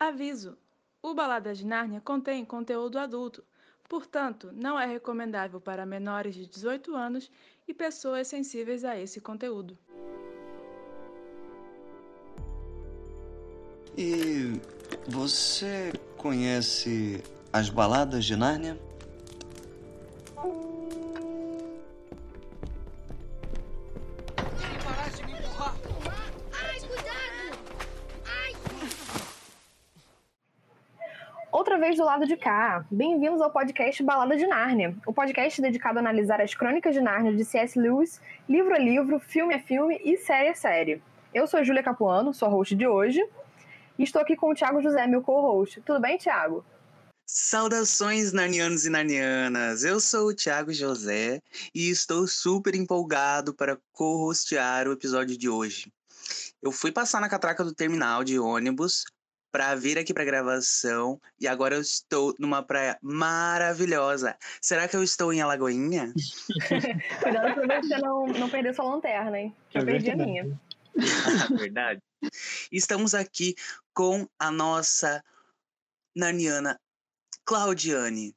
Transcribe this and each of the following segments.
Aviso: o Balada de Nárnia contém conteúdo adulto, portanto, não é recomendável para menores de 18 anos e pessoas sensíveis a esse conteúdo. E você conhece as baladas de Nárnia? Do lado de cá, bem-vindos ao podcast Balada de Nárnia, o podcast dedicado a analisar as crônicas de Nárnia de C.S. Lewis, livro a livro, filme a filme e série a série. Eu sou Júlia Capuano, sou a host de hoje, e estou aqui com o Thiago José, meu co-host. Tudo bem, Thiago? Saudações narnianos e narnianas! Eu sou o Thiago José e estou super empolgado para co-hostear o episódio de hoje. Eu fui passar na catraca do terminal de ônibus para vir aqui para gravação e agora eu estou numa praia maravilhosa. Será que eu estou em Alagoinha? Cuidado para você não, não perder sua lanterna, hein? Já é perdi a minha. verdade. Estamos aqui com a nossa Narniana Claudiane.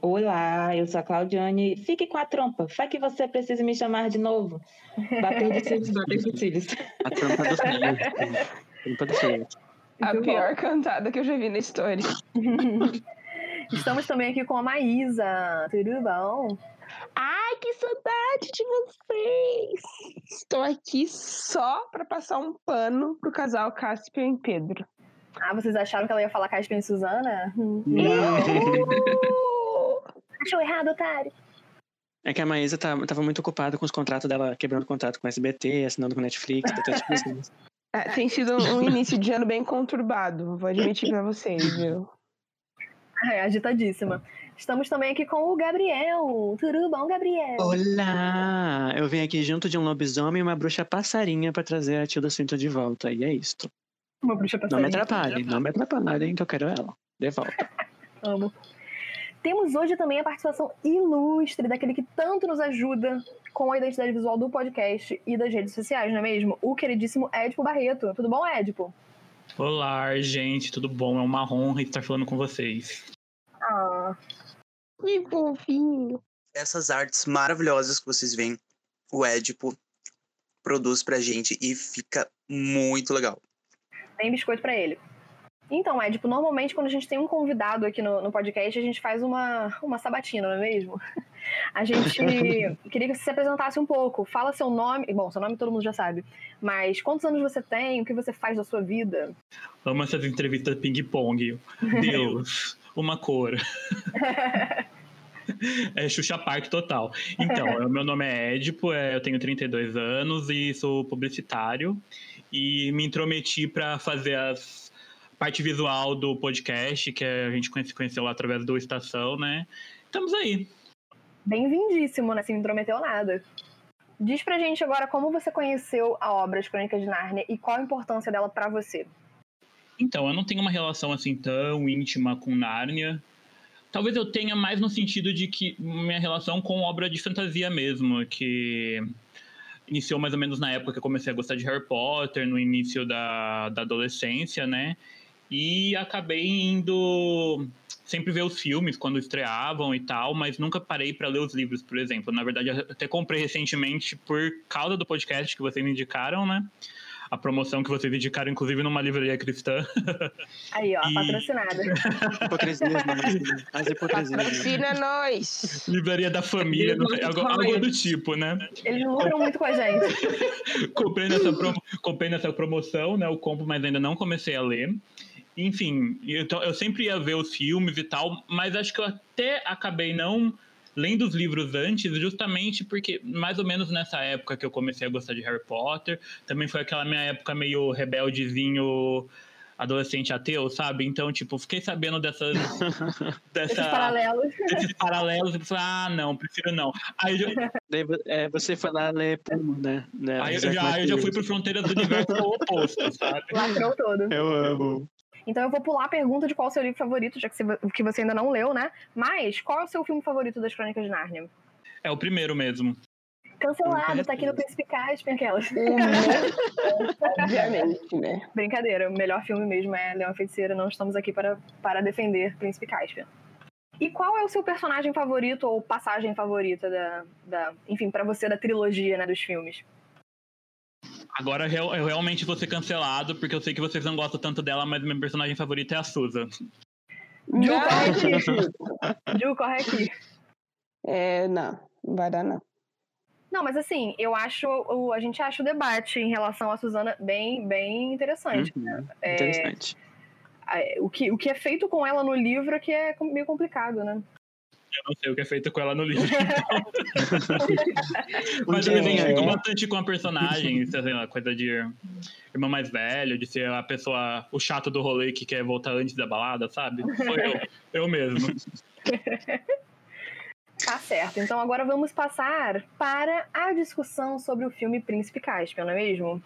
Olá, eu sou a Claudiane. Fique com a trompa. Faz que você precisa me chamar de novo. Bater de cílios, bater de cílios. A trompa dos cílios. A pior cantada que eu já vi na história. Estamos também aqui com a Maísa. Tudo bom? Ai, que saudade de vocês! Estou aqui só para passar um pano pro casal Caspian e Pedro. Ah, vocês acharam que ela ia falar Caspian e Suzana? Não. Achou errado, otário. É que a Maísa tá, tava muito ocupada com os contratos dela, quebrando contrato com o SBT, assinando com Netflix, tá tipo assim. É, tem sido um início de ano bem conturbado, vou admitir pra vocês, viu? É, agitadíssima. Estamos também aqui com o Gabriel. Tudo bom, Gabriel? Olá! Eu vim aqui junto de um lobisomem e uma bruxa passarinha pra trazer a Tilda Swinton de volta. E é isto. Uma bruxa Não passarinha. me atrapalhe, não me atrapalhem que eu quero ela. De volta. Amo. Temos hoje também a participação ilustre daquele que tanto nos ajuda com a identidade visual do podcast e das redes sociais, não é mesmo? O queridíssimo Edipo Barreto. Tudo bom, Edipo? Olá, gente, tudo bom? É uma honra estar falando com vocês. Ah, Que fofinho. Essas artes maravilhosas que vocês veem, o Édipo produz pra gente e fica muito legal. tem biscoito pra ele. Então, Edipo, normalmente quando a gente tem um convidado aqui no, no podcast, a gente faz uma, uma sabatina, não é mesmo? A gente queria que você se apresentasse um pouco. Fala seu nome. Bom, seu nome todo mundo já sabe. Mas quantos anos você tem? O que você faz da sua vida? Amo essas entrevistas ping-pong. Deus, uma cor. É Xuxa Park total. Então, o meu nome é Edipo, é, eu tenho 32 anos e sou publicitário. E me intrometi para fazer as parte visual do podcast, que a gente conhece- conheceu lá através do Estação, né? Estamos aí. Bem-vindíssimo, né? Se não intrometeu nada. Diz pra gente agora como você conheceu a obra As Crônicas de Nárnia e qual a importância dela pra você. Então, eu não tenho uma relação assim tão íntima com Nárnia. Talvez eu tenha mais no sentido de que minha relação com obra de fantasia mesmo, que iniciou mais ou menos na época que eu comecei a gostar de Harry Potter, no início da, da adolescência, né? E acabei indo sempre ver os filmes quando estreavam e tal, mas nunca parei para ler os livros, por exemplo. Na verdade, eu até comprei recentemente por causa do podcast que vocês me indicaram, né? A promoção que vocês indicaram, inclusive, numa livraria cristã. Aí, ó, E- patrocinada. Hipocrisias, não, as hipocrisias. Patrocina nós! Livraria da família, não sei, algo, algo do tipo, né? Eles lucram muito com a gente. comprei nessa, promo- comprei nessa promoção, né? Eu compro, mas ainda não comecei a ler. Enfim, então eu sempre ia ver os filmes e tal, mas acho que eu até acabei não lendo os livros antes, justamente porque, mais ou menos nessa época que eu comecei a gostar de Harry Potter, também foi aquela minha época meio rebeldezinho, adolescente ateu, sabe? Então, tipo, fiquei sabendo dessas. dessa, Esses paralelos. desses paralelos e falei, ah, não, prefiro não. Aí eu, é, você foi lá ler Pumo, né? né, aí eu já, eu já fui pro Fronteiras do Universo oposto, sabe? Lacrou todo. Eu amo. Então eu vou pular a pergunta de qual é o seu livro favorito, já que você, que você ainda não leu, né? Mas qual é o seu filme favorito das Crônicas de Nárnia? É o primeiro mesmo. Cancelado, tá aqui no Príncipe Caspian, aquelas. Obviamente, né? Brincadeira, o melhor filme mesmo é Leão e a Feiticeira, não estamos aqui para, para defender Príncipe Caspian. E qual é o seu personagem favorito ou passagem favorita da, da enfim, para você da trilogia, né, dos filmes? Agora eu, eu realmente vou ser cancelado, porque eu sei que vocês não gostam tanto dela, mas meu personagem favorito é a Susan. Ju, corre aqui. Ju, corre aqui. É, não, não vai dar não. Não, mas assim, eu acho, o, a gente acha o debate em relação a Suzana bem, bem interessante. Uhum, né? É, Interessante. é, o, que, o que é feito com ela no livro é que é meio complicado, né? Eu não sei o que é feito com ela no livro. Mas eu me identifico aí. bastante com a personagem, sei lá, coisa de irmão mais velho, de ser a pessoa, o chato do rolê que quer voltar antes da balada, sabe? Sou eu, eu mesmo. Tá certo. Então agora vamos passar para a discussão sobre o filme Príncipe Caspian, não é mesmo?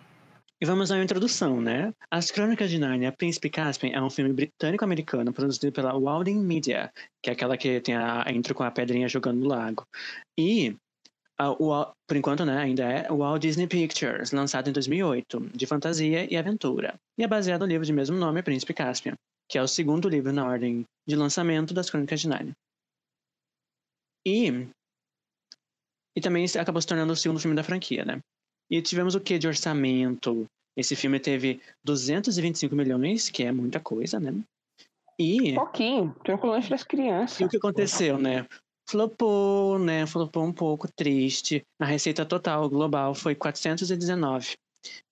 E vamos à introdução, né? As Crônicas de Nárnia, Príncipe Caspian é um filme britânico-americano produzido pela Walding Media, que é aquela que tem a intro com a pedrinha jogando no lago. E, o por enquanto, né, ainda é o Walt Disney Pictures, lançado em 2008, de fantasia e aventura. E é baseado no livro de mesmo nome, Príncipe Caspian, que é o segundo livro na ordem de lançamento das Crônicas de Nárnia. E, e também acabou se tornando o segundo filme da franquia, né? E tivemos o que de orçamento? Esse filme teve 225 milhões, que é muita coisa, né? E, Pouquinho, lanche das crianças. e o que aconteceu, né? Flopou, né? Flopou um pouco, triste. A receita total global foi 419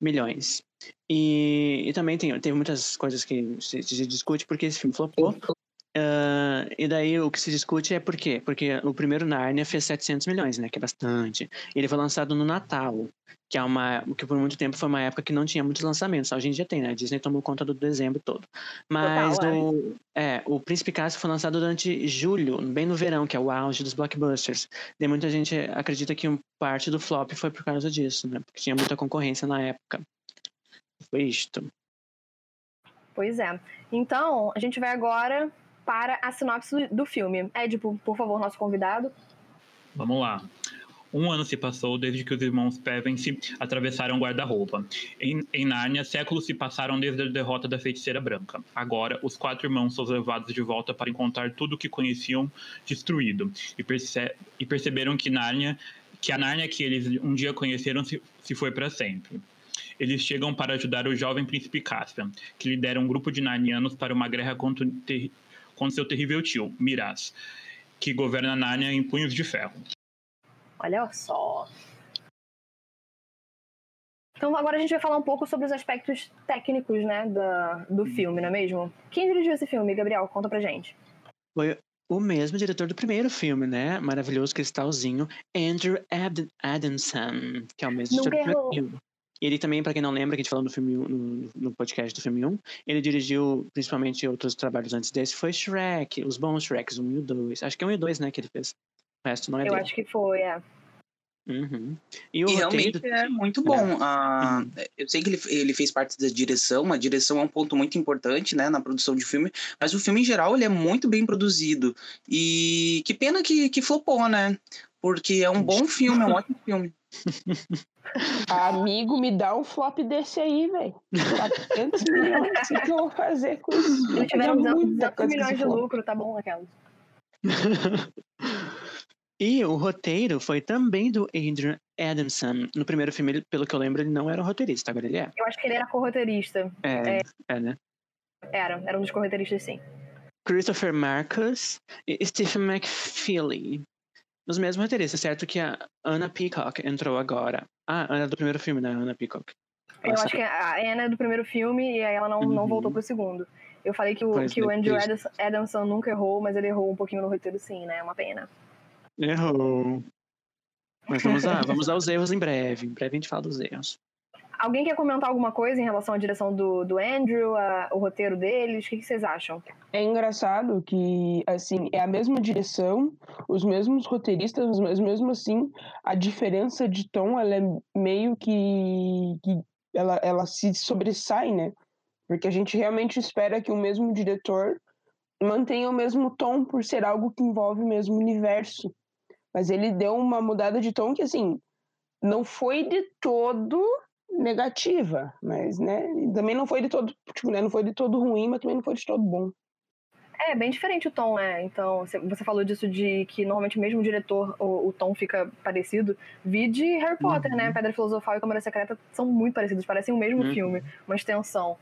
milhões. E, e também tem, teve muitas coisas que se, se discute porque esse filme flopou. Ah, e daí o que se discute é por quê? Porque o primeiro Narnia fez 700 milhões, né? Que é bastante. Ele foi lançado no Natal, que é uma que por muito tempo foi uma época que não tinha muitos lançamentos. Hoje em dia tem, né? A Disney tomou conta do dezembro todo. Mas Total, é. o, é, o Príncipe Caspian foi lançado durante julho, bem no verão, que é o auge dos blockbusters. E muita gente acredita que parte do flop foi por causa disso, né? Porque tinha muita concorrência na época. Foi isto. Pois é. Então, a gente vai agora para a sinopse do filme. Édipo, por favor, nosso convidado. Vamos lá. Um ano se passou desde que os irmãos Pevensey atravessaram o guarda-roupa. Em, em Nárnia, séculos se passaram desde a derrota da feiticeira branca. Agora, os quatro irmãos são levados de volta para encontrar tudo o que conheciam destruído e, perce- e perceberam que Nárnia, que a Nárnia que eles um dia conheceram se, se foi para sempre. Eles chegam para ajudar o jovem príncipe Caspian, que lidera um grupo de narnianos para uma guerra contra, o contra seu terrível tio, Miraz, que governa Nárnia em punhos de ferro. Olha só. Então agora a gente vai falar um pouco sobre os aspectos técnicos, né, da, do filme, não é mesmo? Quem dirigiu esse filme, Gabriel? Conta pra gente. Foi o mesmo diretor do primeiro filme, né? Maravilhoso Cristalzinho, Andrew Ad Adamson, que é o mesmo Nunca diretor do primeiro filme. Ele também, pra quem não lembra, que a gente falou no, filme, no, no podcast do filme 1, ele dirigiu principalmente outros trabalhos antes desse, foi Shrek, os bons Shreks 1 e o 2. Acho que é 1 e o 2, né, que ele fez. O resto não é Eu dele. acho que foi, é. Uhum. E o E realmente é muito bom. Ah, eu sei que ele, ele fez parte da direção, a direção é um ponto muito importante né, na produção de filme, mas o filme em geral ele é muito bem produzido. E que pena que, que flopou, né? Porque é um bom filme, é um ótimo filme. Amigo, me dá um flop desse aí, velho. 400 milhões, o que eu vou fazer com isso? Eles tiveram Fazer 200, muita 200 coisa com milhões de flop. lucro, tá bom, aquela. E o roteiro foi também do Andrew Adamson. No primeiro filme, ele, pelo que eu lembro, ele não era o roteirista, agora ele é. Eu acho que ele era co-roteirista. É, é né? Era, era um dos co-roteiristas, sim. Christopher Marcus e Stephen McFeely. Os mesmos roteiristas, certo que a Anna Peacock entrou agora. Ah, Ana do primeiro filme, né? Anna Peacock. Eu Nossa, acho que a Anna é do primeiro filme e aí ela não, não Uhum. voltou pro segundo. Eu falei que o, Pois que o é, Andrew triste. Adams- Adamson nunca errou, mas ele errou um pouquinho no roteiro, sim, né? É uma pena. Errou. Mas vamos lá, vamos aos erros em breve. Em breve a gente fala dos erros. Alguém quer comentar alguma coisa em relação à direção do, do Andrew, a- o roteiro deles? O que, vocês acham? É engraçado que, assim, é a mesma direção, os mesmos roteiristas, mas mesmo assim, a diferença de tom, ela é meio que... que ela, ela se sobressai, né? Porque a gente realmente espera que o mesmo diretor mantenha o mesmo tom por ser algo que envolve o mesmo universo. Mas ele deu uma mudada de tom que, assim, não foi de todo negativa, mas, né, também não foi de todo, tipo, né, não foi de todo ruim, mas também não foi de todo bom. É, bem diferente o tom, né? Então, você falou disso de que normalmente mesmo o diretor, o, o tom fica parecido. Vi de Harry Potter, né? Uhum. Pedra Filosofal e Câmara Secreta são muito parecidos, parecem o mesmo Uhum. filme, uma extensão.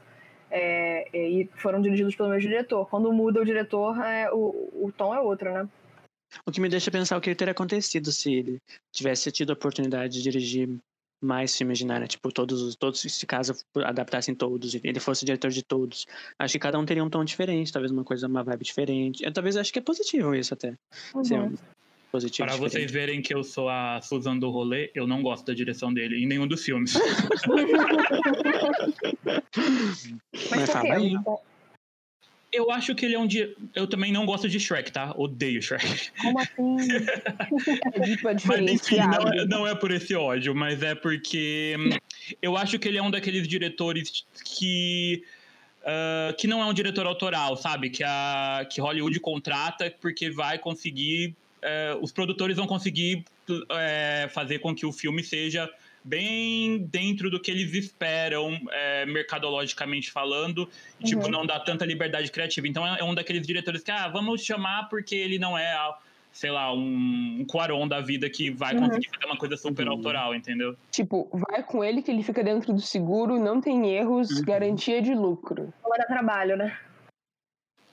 É, e foram dirigidos pelo mesmo diretor. Quando muda o diretor, é, o, o tom é outro, né? O que me deixa pensar o que teria acontecido se ele tivesse tido a oportunidade de dirigir mais filmes de Narnia, tipo, todos os, todos, se caso adaptassem todos, e ele fosse diretor de todos. Acho que cada um teria um tom diferente, talvez uma coisa, uma vibe diferente. Eu talvez acho que é positivo isso até. Ser Uhum. um positivo. Para vocês verem que eu sou a Susan do rolê, eu não gosto da direção dele em nenhum dos filmes. Mas Mas fala aí. Eu acho que ele é um dia. Eu também não gosto de Shrek, tá? Odeio Shrek. Como assim? É é Mas enfim, não é, não é por esse ódio, mas é porque hum, eu acho que ele é um daqueles diretores que. ah, que não é um diretor autoral, sabe? Que, a, que Hollywood contrata porque vai conseguir. eh, os produtores vão conseguir eh, fazer com que o filme seja bem dentro do que eles esperam, eh, mercadologicamente falando, e, tipo, Uhum. não dá tanta liberdade criativa. Então é é um daqueles diretores que, ah, vamos chamar porque ele não é, ah, sei lá, um, um Quaron da vida que vai Uhum. conseguir fazer uma coisa super Uhum. autoral, entendeu? Tipo, vai com ele que ele fica dentro do seguro, não tem erros, Uhum. garantia de lucro. Não trabalho, né?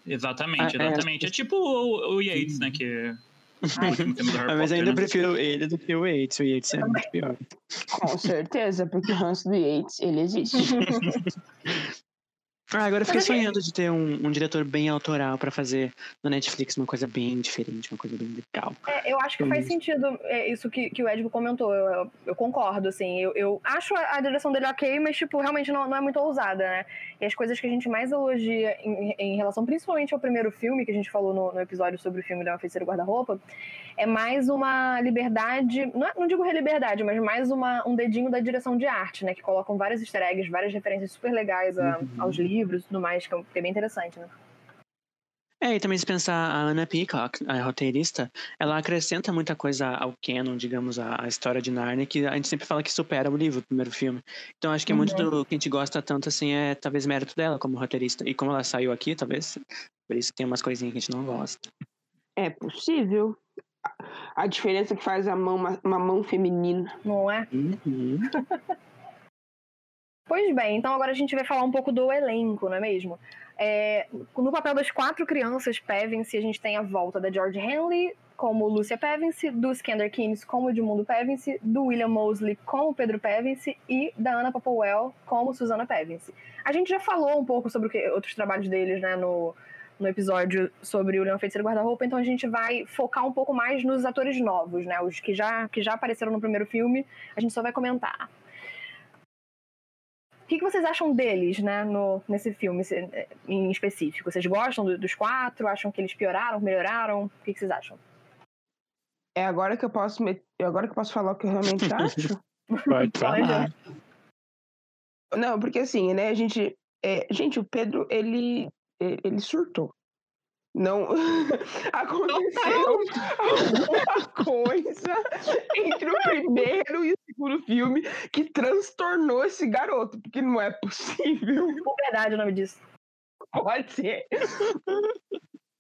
Exatamente, Ah, é. exatamente. É, tipo o, o Yates, né? Que. Harry Ah, mas ainda prefiro ele do que o Yates. O Yates é muito pior. Com certeza, porque o ranço do Yates, ele existe. Ah, agora eu fiquei assim- sonhando de ter um, um diretor bem autoral pra fazer na Netflix uma coisa bem diferente, uma coisa bem legal. É, eu acho que faz sentido é, isso que, que o Edgo comentou. Eu, eu- eu concordo, assim. Eu, eu acho a, a direção dele ok, mas, tipo, realmente não, não é muito ousada, né? E as coisas que a gente mais elogia em, em relação, principalmente ao primeiro filme, que a gente falou no, no episódio sobre o filme da Feiticeira Guarda-Roupa, é mais uma liberdade, não, é- não digo liberdade, mas mais uma, um dedinho da direção de arte, né? Que colocam vários easter eggs, várias referências super legais a- Uhum. aos livros e tudo mais, que é, que é bem interessante, né? É, e também se pensar a Anna Peacock, a roteirista, ela acrescenta muita coisa ao canon, digamos, à, história de Narnia, que a gente sempre fala que supera o livro, o primeiro filme. Então acho que muito Uhum. do que a gente gosta tanto, assim, é talvez mérito dela como roteirista. E como ela saiu aqui, talvez, por isso que tem umas coisinhas que a gente não gosta. É possível. A- diferença que faz a mão, uma, uma mão feminina. Não é? Uhum. Pois bem, então agora a gente vai falar um pouco do elenco, não é mesmo? É, no papel das quatro crianças Pevensey, a gente tem a volta da George Henley como Lucia Pevensey, do Skander Keynes como Edmundo Pevensey, do William Mosley como Pedro Pevensey e da Anna Popplewell como Susana Pevensey. A gente já falou um pouco sobre o que, outros trabalhos deles, né, no, no episódio sobre o Leão Feiticeiro Guarda-Roupa, então a gente vai focar um pouco mais nos atores novos, né, os que já, que já apareceram no primeiro filme, a gente só vai comentar. O que, que vocês acham deles, né, no, nesse filme em específico? Vocês gostam do- dos quatro? Acham que eles pioraram, melhoraram? O que, que vocês acham? É agora que eu posso met- é agora que eu posso falar o que eu realmente acho? Pode falar. Não, porque assim, né, a gente. é, gente, o Pedro, ele. Ele surtou. Não. Aconteceu alguma coisa entre o primeiro e o segundo filme que transtornou esse garoto, porque não é possível. Por verdade o nome disso. Pode ser.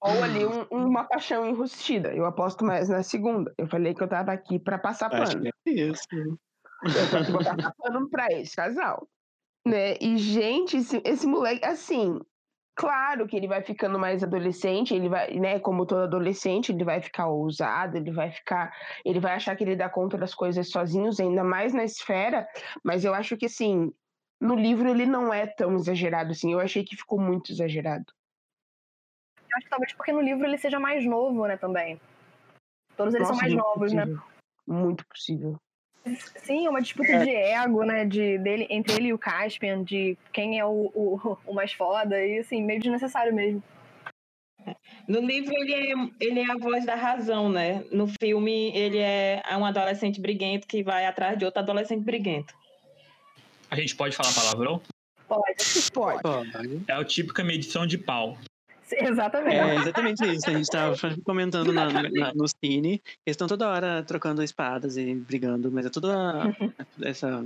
Ou ali um- uma paixão enrustida. Eu aposto mais na segunda. Eu falei que eu tava aqui pra passar Acho pano. que é isso. Eu tô aqui pra passar pano pra esse casal. Né? E, gente, esse, esse moleque, assim, claro que ele vai ficando mais adolescente, ele vai, né, como todo adolescente, ele vai ficar ousado, ele vai ficar, ele vai achar que ele dá conta das coisas sozinhos, ainda mais na esfera, mas eu acho que, assim, no livro ele não é tão exagerado, assim, eu achei que ficou muito exagerado. Eu acho que talvez porque no livro ele seja mais novo, né, também. Todos eles Nossa, são mais novos, né? possível. Muito possível. Sim, é uma disputa de ego, né, de, dele, entre ele e o Caspian, de quem é o, o, o mais foda, e assim, meio desnecessário mesmo. No livro ele é, ele é a voz da razão, né? No filme ele é um adolescente briguento que vai atrás de outro adolescente briguento. A gente pode falar palavrão? Pode. Pode. Pode. É a típica medição de pau. Exatamente. É exatamente isso. A gente tava comentando na, na, no Cine. Eles estão toda hora trocando espadas e brigando, mas é toda essa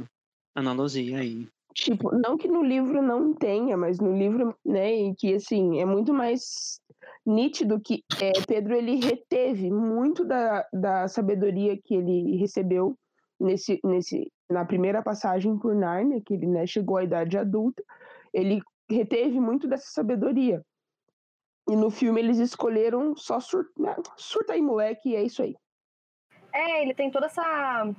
analogia aí. Tipo, não que no livro não tenha, mas no livro, né, e que assim, é muito mais nítido que é, Pedro ele reteve muito da, da sabedoria que ele recebeu nesse, nesse, na primeira passagem por Nárnia, que ele né, chegou à idade adulta, ele reteve muito dessa sabedoria. E no filme eles escolheram só sur, né, surta aí, moleque, e é isso aí. É, ele tem toda essa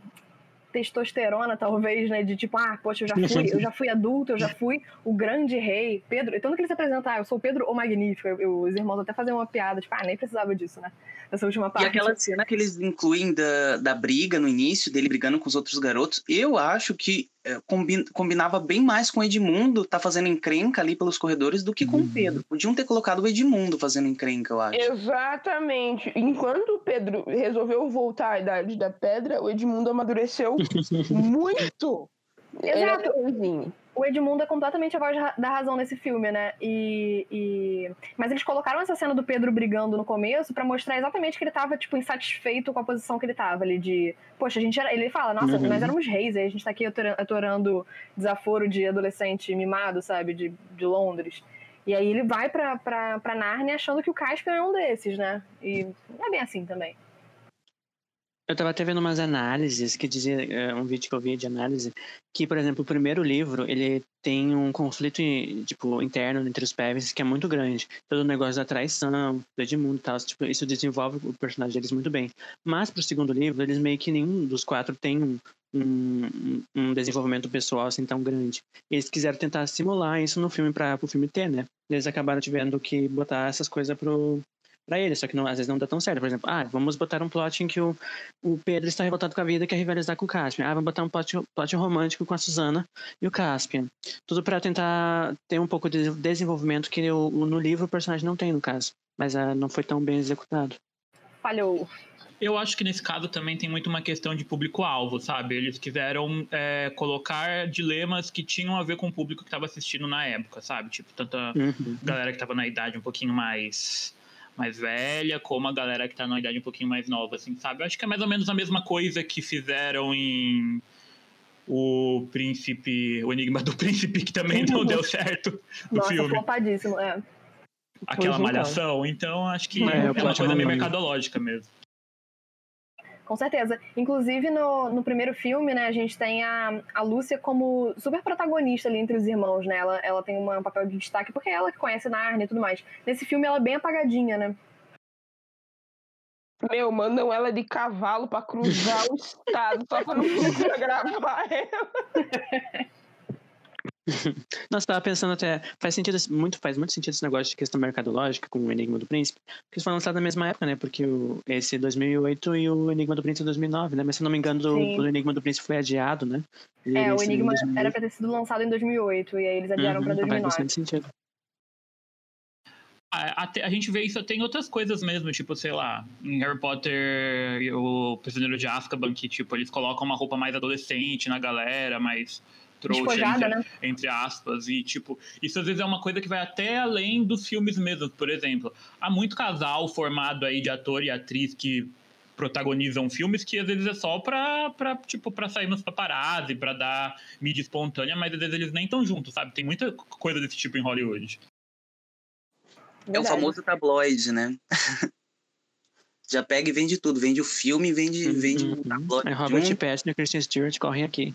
testosterona, talvez, né? De tipo, ah, poxa, eu já fui, eu já fui adulto, eu já fui o grande rei. Pedro, tanto que ele se apresenta, ah, eu sou o Pedro o Magnífico. Eu, eu, os irmãos até fazem uma piada, tipo, ah, nem precisava disso, né? Essa última parte. E aquela cena que eles incluem da, da briga no início, dele brigando com os outros garotos, eu acho que combinava bem mais com o Edmundo tá fazendo encrenca ali pelos corredores do que com o uhum. Pedro. Podiam ter colocado o Edmundo fazendo encrenca, eu acho. Exatamente. Enquanto o Pedro resolveu voltar à idade da pedra, o Edmundo amadureceu muito. Exato. O Edmundo é completamente a voz da razão nesse filme, né? E, e... Mas eles colocaram essa cena do Pedro brigando no começo para mostrar exatamente que ele tava, tipo, insatisfeito com a posição que ele tava ali de... Poxa, a gente era... Ele fala, nossa, uhum. nós éramos reis, aí a gente tá aqui atorando desaforo de adolescente mimado, sabe? De, de Londres. E aí ele vai pra, pra, pra Narnia achando que o Caspian é um desses, né? E não é bem assim também. Eu estava até vendo umas análises que dizia, é, um vídeo que eu vi de análise, que, por exemplo, o primeiro livro, ele tem um conflito, tipo, interno entre os Pevens que é muito grande. Todo o negócio da traição, do Edmundo e tal, tipo, isso desenvolve o personagem deles muito bem. Mas, pro segundo livro, eles meio que nenhum dos quatro tem um, um, um desenvolvimento pessoal assim tão grande. Eles quiseram tentar simular isso no filme para o filme ter, né? Eles acabaram tivendo que botar essas coisas pro, para ele, só que não, às vezes não dá tão certo. Por exemplo, ah, vamos botar um plot em que o, o Pedro está revoltado com a vida e quer rivalizar com o Caspian. Ah, vamos botar um plot, plot romântico com a Susana e o Caspian. Tudo para tentar ter um pouco de desenvolvimento que o, no livro o personagem não tem, no caso. Mas ah, não foi tão bem executado. Falhou. Eu acho que nesse caso também tem muito uma questão de público-alvo, sabe? Eles quiseram é, colocar dilemas que tinham a ver com o público que estava assistindo na época, sabe? Tipo, tanta uhum. galera que estava na idade um pouquinho mais mais velha, como a galera que tá na idade um pouquinho mais nova, assim, sabe? Eu acho que é mais ou menos a mesma coisa que fizeram em o príncipe, o enigma do príncipe, que também não deu certo no Nossa, filme. flopadíssimo, é. Aquela malhação, então acho que é, é uma coisa meio mercadológica mesmo. Com certeza. Inclusive, no, no primeiro filme, né, a gente tem a, a Lúcia como super protagonista ali entre os irmãos, né? Ela, ela tem um papel de destaque porque é ela que conhece Narnia e tudo mais. Nesse filme, ela é bem apagadinha, né? Meu, mandam ela de cavalo para cruzar o estado só pra não gravar ela. Nossa, tava pensando até. Faz sentido muito, faz muito sentido esse negócio de questão mercadológica com o Enigma do Príncipe. Porque eles foram lançados na mesma época, né? Porque o, esse 2008 e o Enigma do Príncipe 2009, né? Mas se não me engano, o, o Enigma do Príncipe foi adiado, né? Ele é, o Enigma era pra ter sido lançado em 2008 e aí eles adiaram uhum, pra 2009. Faz bastante sentido. A, a, a, gente vê isso até em outras coisas mesmo, tipo, sei lá, em Harry Potter e o Prisioneiro de Azkaban, que, tipo, eles colocam uma roupa mais adolescente na galera, mais trouxa, entre, né? entre, aspas, e tipo, isso às vezes é uma coisa que vai até além dos filmes mesmo, por exemplo, há muito casal formado aí de ator e atriz que protagonizam filmes que às vezes é só pra, pra tipo, pra sair nos paparazzi, pra dar mídia espontânea, mas às vezes eles nem estão juntos, sabe? Tem muita coisa desse tipo em Hollywood. É o famoso tabloide, né? Já pega e vende tudo. Vende o filme, vende, uhum. vende o tabloide. É Robert um... Pattinson e Christian Stewart correm aqui.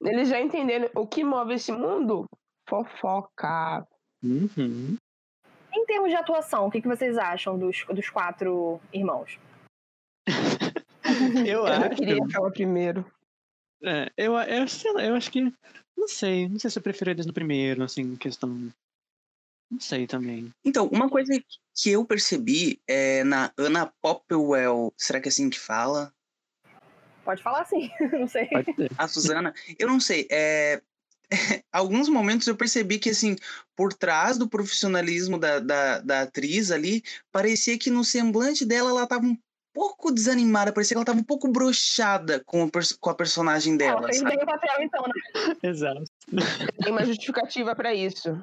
Eles já entenderam o que move esse mundo? Fofoca. Uhum. Em termos de atuação, o que, vocês acham dos, dos quatro irmãos? eu, eu acho. queria falar primeiro. É, eu, eu, sei lá, eu acho que. Não sei. Não sei se eu prefiro eles no primeiro, assim, questão. Não sei também. Então, uma coisa que eu percebi é na Anna Popplewell, será que é assim que fala? Pode falar sim, não sei. A Suzana, eu não sei, é, alguns momentos eu percebi que, assim, por trás do profissionalismo da, da, da, atriz ali, parecia que no semblante dela ela tava um pouco desanimada, parecia que ela tava um pouco brochada com, com a personagem dela. Ela fez bem o papel, então, né? Exato. Tem uma justificativa para isso.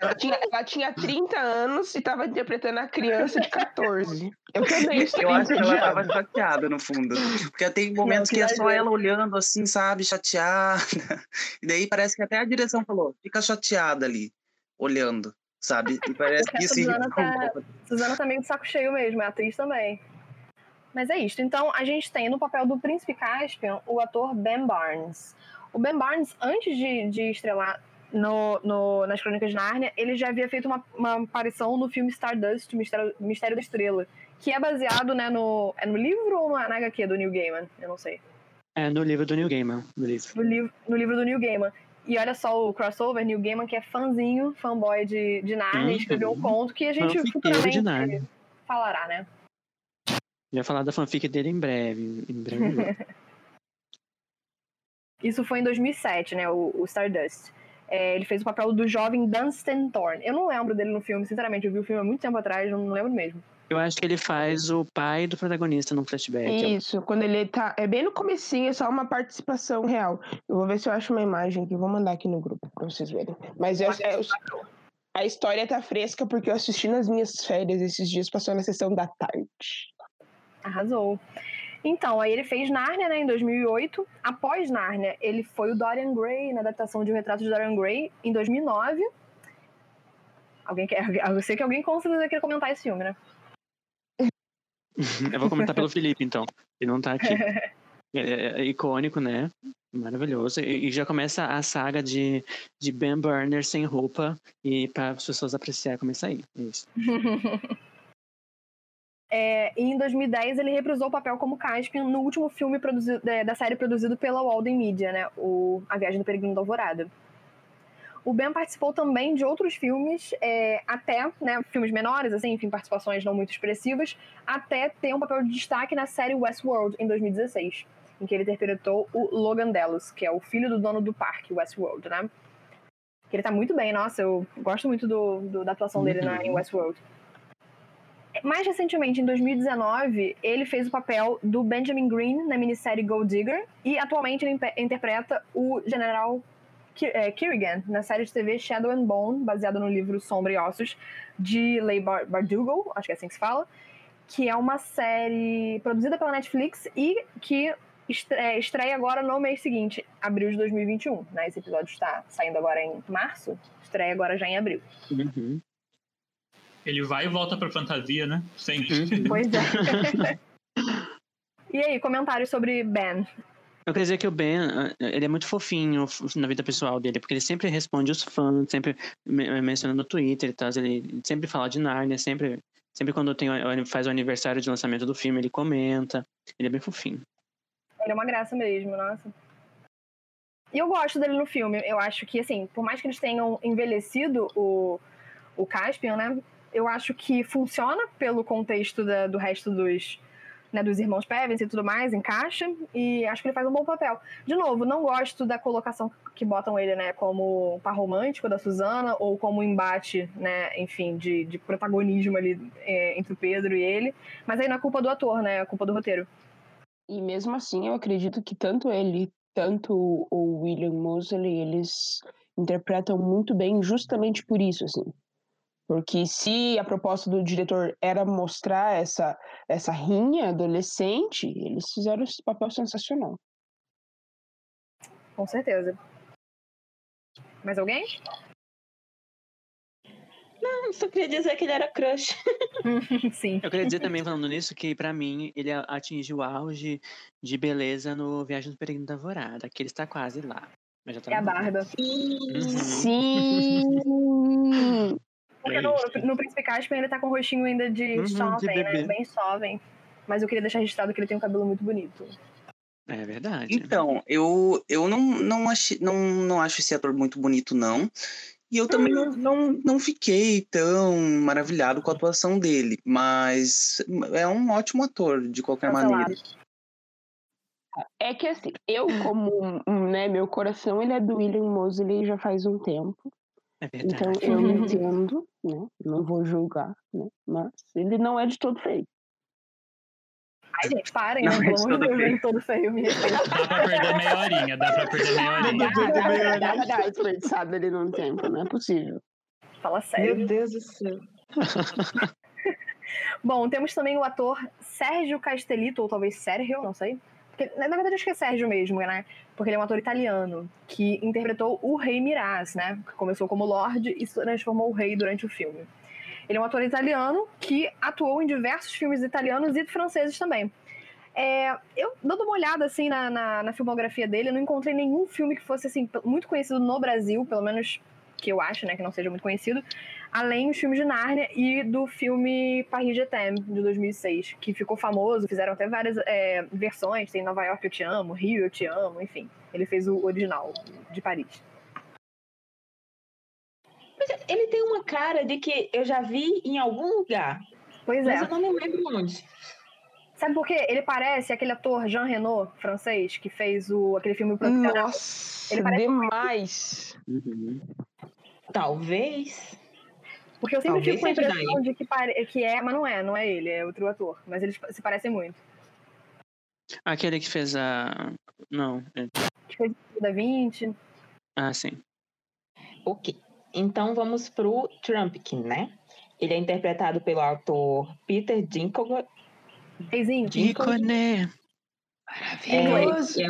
Ela tinha, ela tinha 30 anos e tava interpretando a criança de 14. Eu também estou Eu acho que ela entediada. tava chateada no fundo. Porque tem momentos que que é só ela olhando assim, sabe, chateada. E daí parece que até a direção falou, fica chateada ali, olhando, sabe? E parece que isso um tá- pouco. Suzana tá meio de saco cheio mesmo, é atriz também. Mas é isso. Então, a gente tem no papel do Príncipe Caspian o ator Ben Barnes. O Ben Barnes, antes de, de estrelar no, no- nas Crônicas de Nárnia, ele já havia feito uma, uma aparição no filme Stardust, Mistério, Mistério da Estrela, que é baseado né, no, é no livro ou na, na HQ do Neil Gaiman? Eu não sei. É no livro do Neil Gaiman, no livro. No, livro no livro do Neil Gaiman. E olha só o crossover, Neil Gaiman, que é fãzinho, fanboy de, de Nárnia, Uhum. escreveu um conto que a gente Fanfiqueiro futuramente de falará, né? Vai falar da fanfic dele em breve. Em breve. Isso foi em 2007, né? O, o Stardust. É, ele fez o papel do jovem Dunstan Thorne. Eu não lembro dele no filme, sinceramente. Eu vi o filme há muito tempo atrás, não lembro mesmo. Eu acho que ele faz o pai do protagonista no flashback. Isso, quando ele tá. É bem no comecinho, é só uma participação real. Eu vou ver se eu acho uma imagem que eu vou mandar aqui no grupo pra vocês verem. Mas eu- é, eu- a história tá fresca porque eu assisti nas minhas férias esses dias, passou na sessão da tarde. Arrasou. Então, aí ele fez Nárnia, né, em 2008. Após Nárnia, ele foi o Dorian Gray, na adaptação de O Retrato de Dorian Gray, em 2009. Alguém quer... Eu sei que alguém com certeza quer comentar esse filme, né? Eu vou comentar pelo Felipe, então. Ele não tá aqui. É, é- é icônico, né? Maravilhoso. E, e já começa a saga de, de Ben Burner sem roupa e para as pessoas apreciar como isso aí. É Isso. É, e em 2010 ele reprisou o papel como Caspian no último filme produzido- é, da série produzido pela Walden Media, né? O A Viagem do Peregrino da Alvorada. O Ben participou também de outros filmes, é, até, né, filmes menores, assim, enfim, participações não muito expressivas, até ter um papel de destaque na série Westworld, em 2016, em que ele interpretou o Logan Delos, que é o filho do dono do parque Westworld, né? Que ele tá muito bem, nossa, eu gosto muito do, do- da atuação dele na, em. Westworld. Mais recentemente, em 2019, ele fez o papel do Benjamin Green na minissérie Gold Digger e atualmente ele interpreta o General Kerrigan na série de TV Shadow and Bone, baseada no livro Sombra e Ossos de Leigh Bar Bardugo, acho que é assim que se fala, que é uma série produzida pela Netflix e que eh, estreia agora no mês seguinte, abril de 2021. Né? Esse episódio está saindo agora em março, estreia agora já em abril. Uhum. Ele vai e volta pra fantasia, né? Sempre. Uhum. Pois é. e aí, comentários sobre Ben? Eu queria dizer que o Ben, ah, ele é muito fofinho na vida pessoal dele, porque ele sempre responde os fãs, sempre me- menciona no Twitter e tal, ele sempre fala de Narnia, sempre, sempre quando tem, faz o aniversário de lançamento do filme, ele comenta. Ele é bem fofinho. Ele é uma graça mesmo, nossa. E eu gosto dele no filme. Eu acho que, assim, por mais que eles tenham envelhecido o, o Caspian, né? Eu acho que funciona pelo contexto da- do resto dos, né, dos irmãos Pevens e tudo mais, encaixa. E acho que ele faz um bom papel. De novo, não gosto da colocação que botam ele, né, como par romântico da Susana, ou como embate, né, enfim, de, de protagonismo ali é, entre o Pedro e ele. Mas aí não é culpa do ator, né? É culpa do roteiro. E mesmo assim, eu acredito que tanto ele, tanto o William Moseley, eles interpretam muito bem justamente por isso, assim. Porque se a proposta do diretor era mostrar essa, essa rinha adolescente, eles fizeram esse papel sensacional. Com certeza. Mais alguém? Não, só queria dizer que ele era crush. Sim. Eu queria dizer também, falando nisso, que pra mim ele a- atingiu o auge de beleza no Viagem do Peregrino da Alvorada, que ele está quase lá. Mas já tá É a Barba. Uhum. Sim! Porque no, no Príncipe Caspian ele tá com o rostinho ainda de Uhum, de jovem, né? bebê. Bem jovem. Mas eu queria deixar registrado que ele tem um cabelo muito bonito. É verdade. Então, eu, eu não, não, achei, não, não acho esse ator muito bonito, não. E eu também não, não, não fiquei tão maravilhado com a atuação dele. Mas é um ótimo ator, de qualquer Cancelado. maneira. É que assim, eu como, né, meu coração ele é do William Moseley já faz um tempo. É Então eu entendo, né? Não vou julgar, né? Mas ele não é de todo feio. Ai, gente, parem, Não, né? é todo Deus, feio. vem todo feio. Me respeita. Dá pra perder meia horinha, dá pra perder meia horinha. Dá, dá, dá desperdiçado ali num tempo, não é possível. Fala sério. Meu Deus do céu. Bom, temos também o ator Sérgio Castellito, ou talvez Sérgio, não sei. Porque, na verdade, acho que é Sérgio mesmo, né? Porque ele é um ator italiano que interpretou o rei Miraz, né? Que começou como Lorde e se transformou o rei durante o filme. Ele é um ator italiano que atuou em diversos filmes italianos e franceses também. É, eu, dando uma olhada assim na, na, na, filmografia dele, não encontrei nenhum filme que fosse assim muito conhecido no Brasil, pelo menos que eu acho, né, que não seja muito conhecido, além dos filmes de Nárnia e do filme Paris Je t'aime, de 2006, que ficou famoso, fizeram até várias é, versões, tem Nova York Eu Te Amo, Rio Eu Te Amo, enfim. Ele fez o original de Paris. Ele tem uma cara de que eu já vi em algum lugar. Pois mas é. eu não me lembro onde. Sabe por quê? Ele parece aquele ator Jean Reno, francês, que fez o, aquele filme. Nossa, Ele parece demais. Uhum. Talvez. Porque eu sempre Talvez fico com a impressão de que, pare... que é, mas não é, não é ele, é outro ator. Mas eles se parecem muito. Aquele que fez a. Não. é- Que fez o da 20. Ah, sim. Ok. Então vamos pro Trumpkin, né? Ele é interpretado pelo autor Peter Dinklage. Ícone! É, Maravilhoso. é,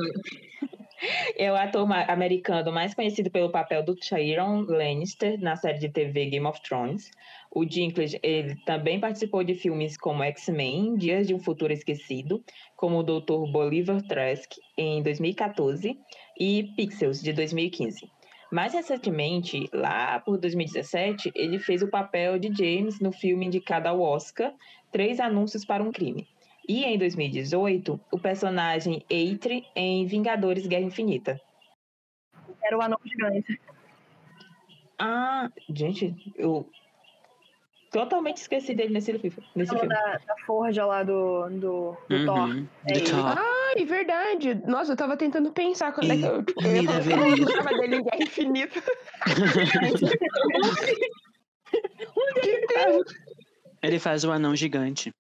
é o ator americano mais conhecido pelo papel do Tyrion Lannister na série de TV Game of Thrones. O Dinklage ele também participou de filmes como X-Men, Dias de um Futuro Esquecido, como o Dr. Bolivar Trask em 2014 e Pixels de 2015. Mais recentemente, lá por 2017, ele fez o papel de James no filme indicado ao Oscar, Três Anúncios para um Crime. E em 2018, o personagem Eitri em Vingadores Guerra Infinita. Era o anão gigante. Ah, gente, eu totalmente esqueci dele nesse, nesse filme. da, da forja lá do, do, do Thor. Uhum. É. Thor. Ai, verdade. Nossa, eu tava tentando pensar quando é que eu, eu Vermelho. lembrava dele em Guerra Infinita. Ele faz o anão gigante.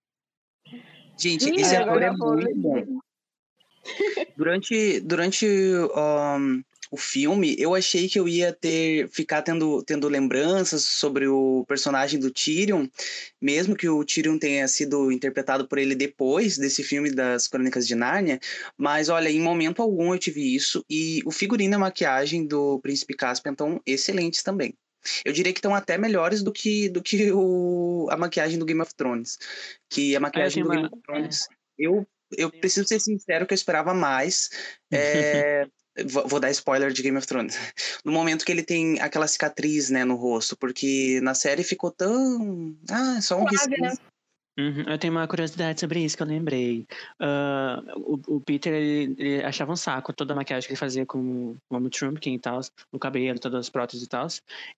Gente, Ih, esse ator é muito bom. Durante, durante um, o filme, eu achei que eu ia ter ficar tendo, tendo lembranças sobre o personagem do Tyrion, mesmo que o Tyrion tenha sido interpretado por ele depois desse filme das Crônicas de Nárnia, mas olha, em momento algum eu tive isso, e o figurino e a maquiagem do Príncipe Caspian estão excelentes também. Eu diria que estão até melhores do que, do que o, a maquiagem do Game of Thrones. Que a maquiagem tenho do Game of Thrones, eu, eu preciso ser sincero que eu esperava mais. É, vou dar spoiler de Game of Thrones. No momento que ele tem aquela cicatriz né, no rosto, porque na série ficou tão. Ah, só um Suave, né? Uhum, Eu tenho uma curiosidade sobre isso que eu lembrei. Ah, o, o Peter, ele, ele achava um saco toda a maquiagem que ele fazia com, o Trumpkin e tal, o cabelo, todas as próteses e tal.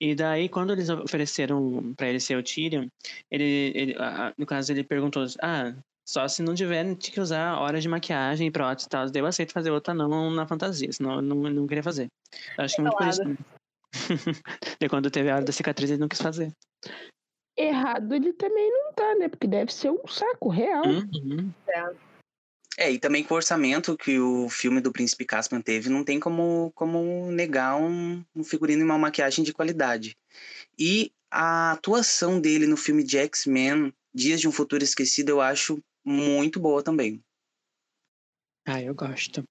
E daí, quando eles ofereceram pra ele ser o Tyrion, ele, ele, ah, no caso, ele perguntou, ah, só se não tiver, tinha que usar horas de maquiagem e prótese e tal. Daí eu aceito fazer outra não na fantasia, senão eu não, não queria fazer. Eu acho que é muito por isso. né? Daí quando teve a hora da cicatriz, ele não quis fazer. Errado ele também não tá, né? Porque deve ser um saco real. Uhum. É, e também com o orçamento que o filme do Príncipe Caspian teve, não tem como, como negar um, um figurino e uma maquiagem de qualidade. E a atuação dele no filme de X-Men, Dias de um Futuro Esquecido, eu acho muito boa também. Ah, eu gosto.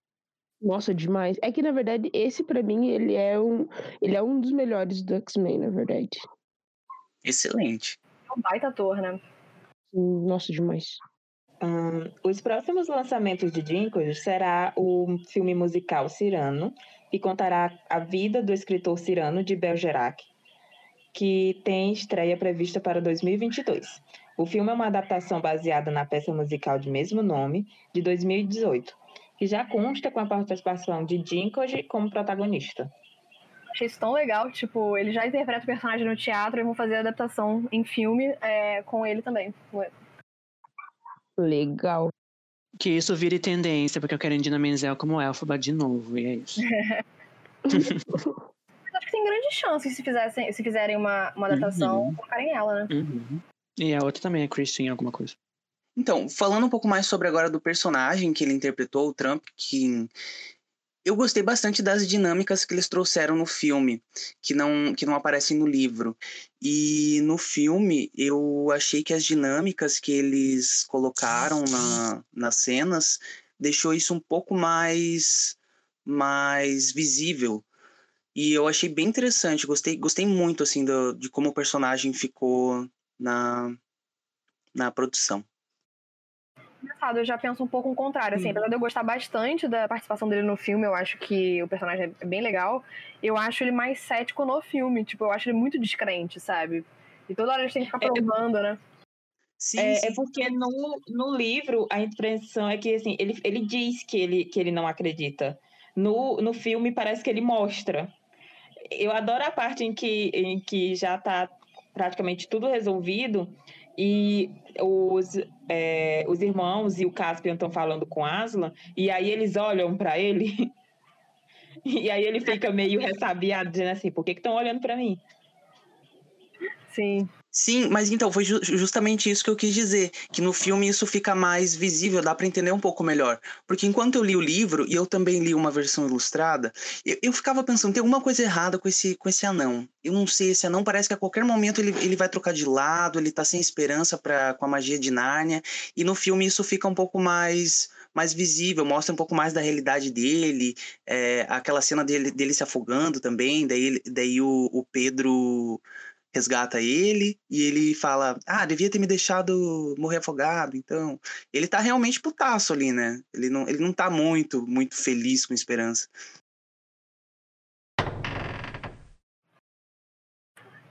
Nossa, demais. É que, na verdade, esse pra mim, ele é um, ele é um dos melhores do X-Men, na verdade. Excelente. É um baita ator, né? Nossa, demais. Hum, os próximos lançamentos de Dinklage será o filme musical Cirano, que contará a vida do escritor Cirano de Bergerac, que tem estreia prevista para 2022. O filme é uma adaptação baseada na peça musical de mesmo nome, de 2018, que já consta com a participação de Dinklage como protagonista. Achei isso tão legal. Tipo, ele já interpreta o personagem no teatro e vão fazer a adaptação em filme é, com ele também. Legal. Que isso vire tendência, porque eu quero Indina Menzel como Elfaba de novo, e é isso. Acho que tem grandes chances se, fizessem, se fizerem uma, uma adaptação, Uhum. colocarem ela, né? Uhum. E a outra também é Christian alguma coisa. Então, falando um pouco mais sobre agora do personagem que ele interpretou, o Trump, que Eu gostei bastante das dinâmicas que eles trouxeram no filme, que não, que não aparecem no livro. E no filme, eu achei que as dinâmicas que eles colocaram na, nas cenas deixou isso um pouco mais, mais visível. E eu achei bem interessante, gostei, gostei muito assim do, de como o personagem ficou na, na produção engraçado, eu já penso um pouco o contrário, assim, apesar de eu gostar bastante da participação dele no filme, eu acho que o personagem é bem legal, eu acho ele mais cético no filme, tipo, eu acho ele muito descrente, sabe? E toda hora a gente tem que ficar é, provando, né? Sim, é, sim. é, porque no, no livro a impressão é que assim, ele, ele diz que ele, que ele não acredita. No, no filme parece que ele mostra. Eu adoro a parte em que, em que já está praticamente tudo resolvido e os, é, os irmãos e o Caspian estão falando com Aslan, e aí eles olham para ele, e aí ele fica meio ressabiado, dizendo assim: por que estão olhando para mim? Sim. Sim, mas então foi ju justamente isso que eu quis dizer, que no filme isso fica mais visível, dá para entender um pouco melhor. Porque enquanto eu li o livro, e eu também li uma versão ilustrada, eu, eu, ficava pensando, tem alguma coisa errada com esse, com esse anão. Eu não sei, esse anão parece que a qualquer momento ele, ele vai trocar de lado, ele tá sem esperança pra, com a magia de Nárnia, e no filme isso fica um pouco mais mais visível, mostra um pouco mais da realidade dele, é, aquela cena dele, dele se afogando também, daí, daí o, o Pedro resgata ele e ele fala: Ah, devia ter me deixado morrer afogado. Então, ele tá realmente putaço ali, né? Ele não, ele não tá muito, muito feliz com esperança.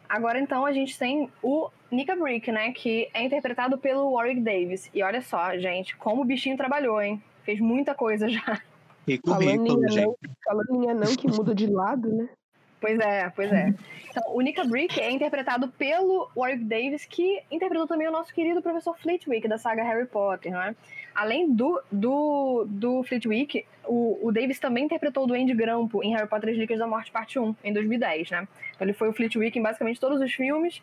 Agora então a gente tem o Nika Brick, né? Que é interpretado pelo Warwick Davis. E olha só, gente, como o bichinho trabalhou, hein? Fez muita coisa já. Rico, falando, rico, em anão, falando em anão que muda de lado, né? Pois é, pois é. Então, o Nika Brick é interpretado pelo Warwick Davis, que interpretou também o nosso querido professor Flitwick, da saga Harry Potter, não é? Além do, do, do Flitwick, o, o Davis também interpretou o Duende Grampo em Harry Potter e as Relíquias da Morte, parte 1, em 2010, né? Então, ele foi o Flitwick em basicamente todos os filmes.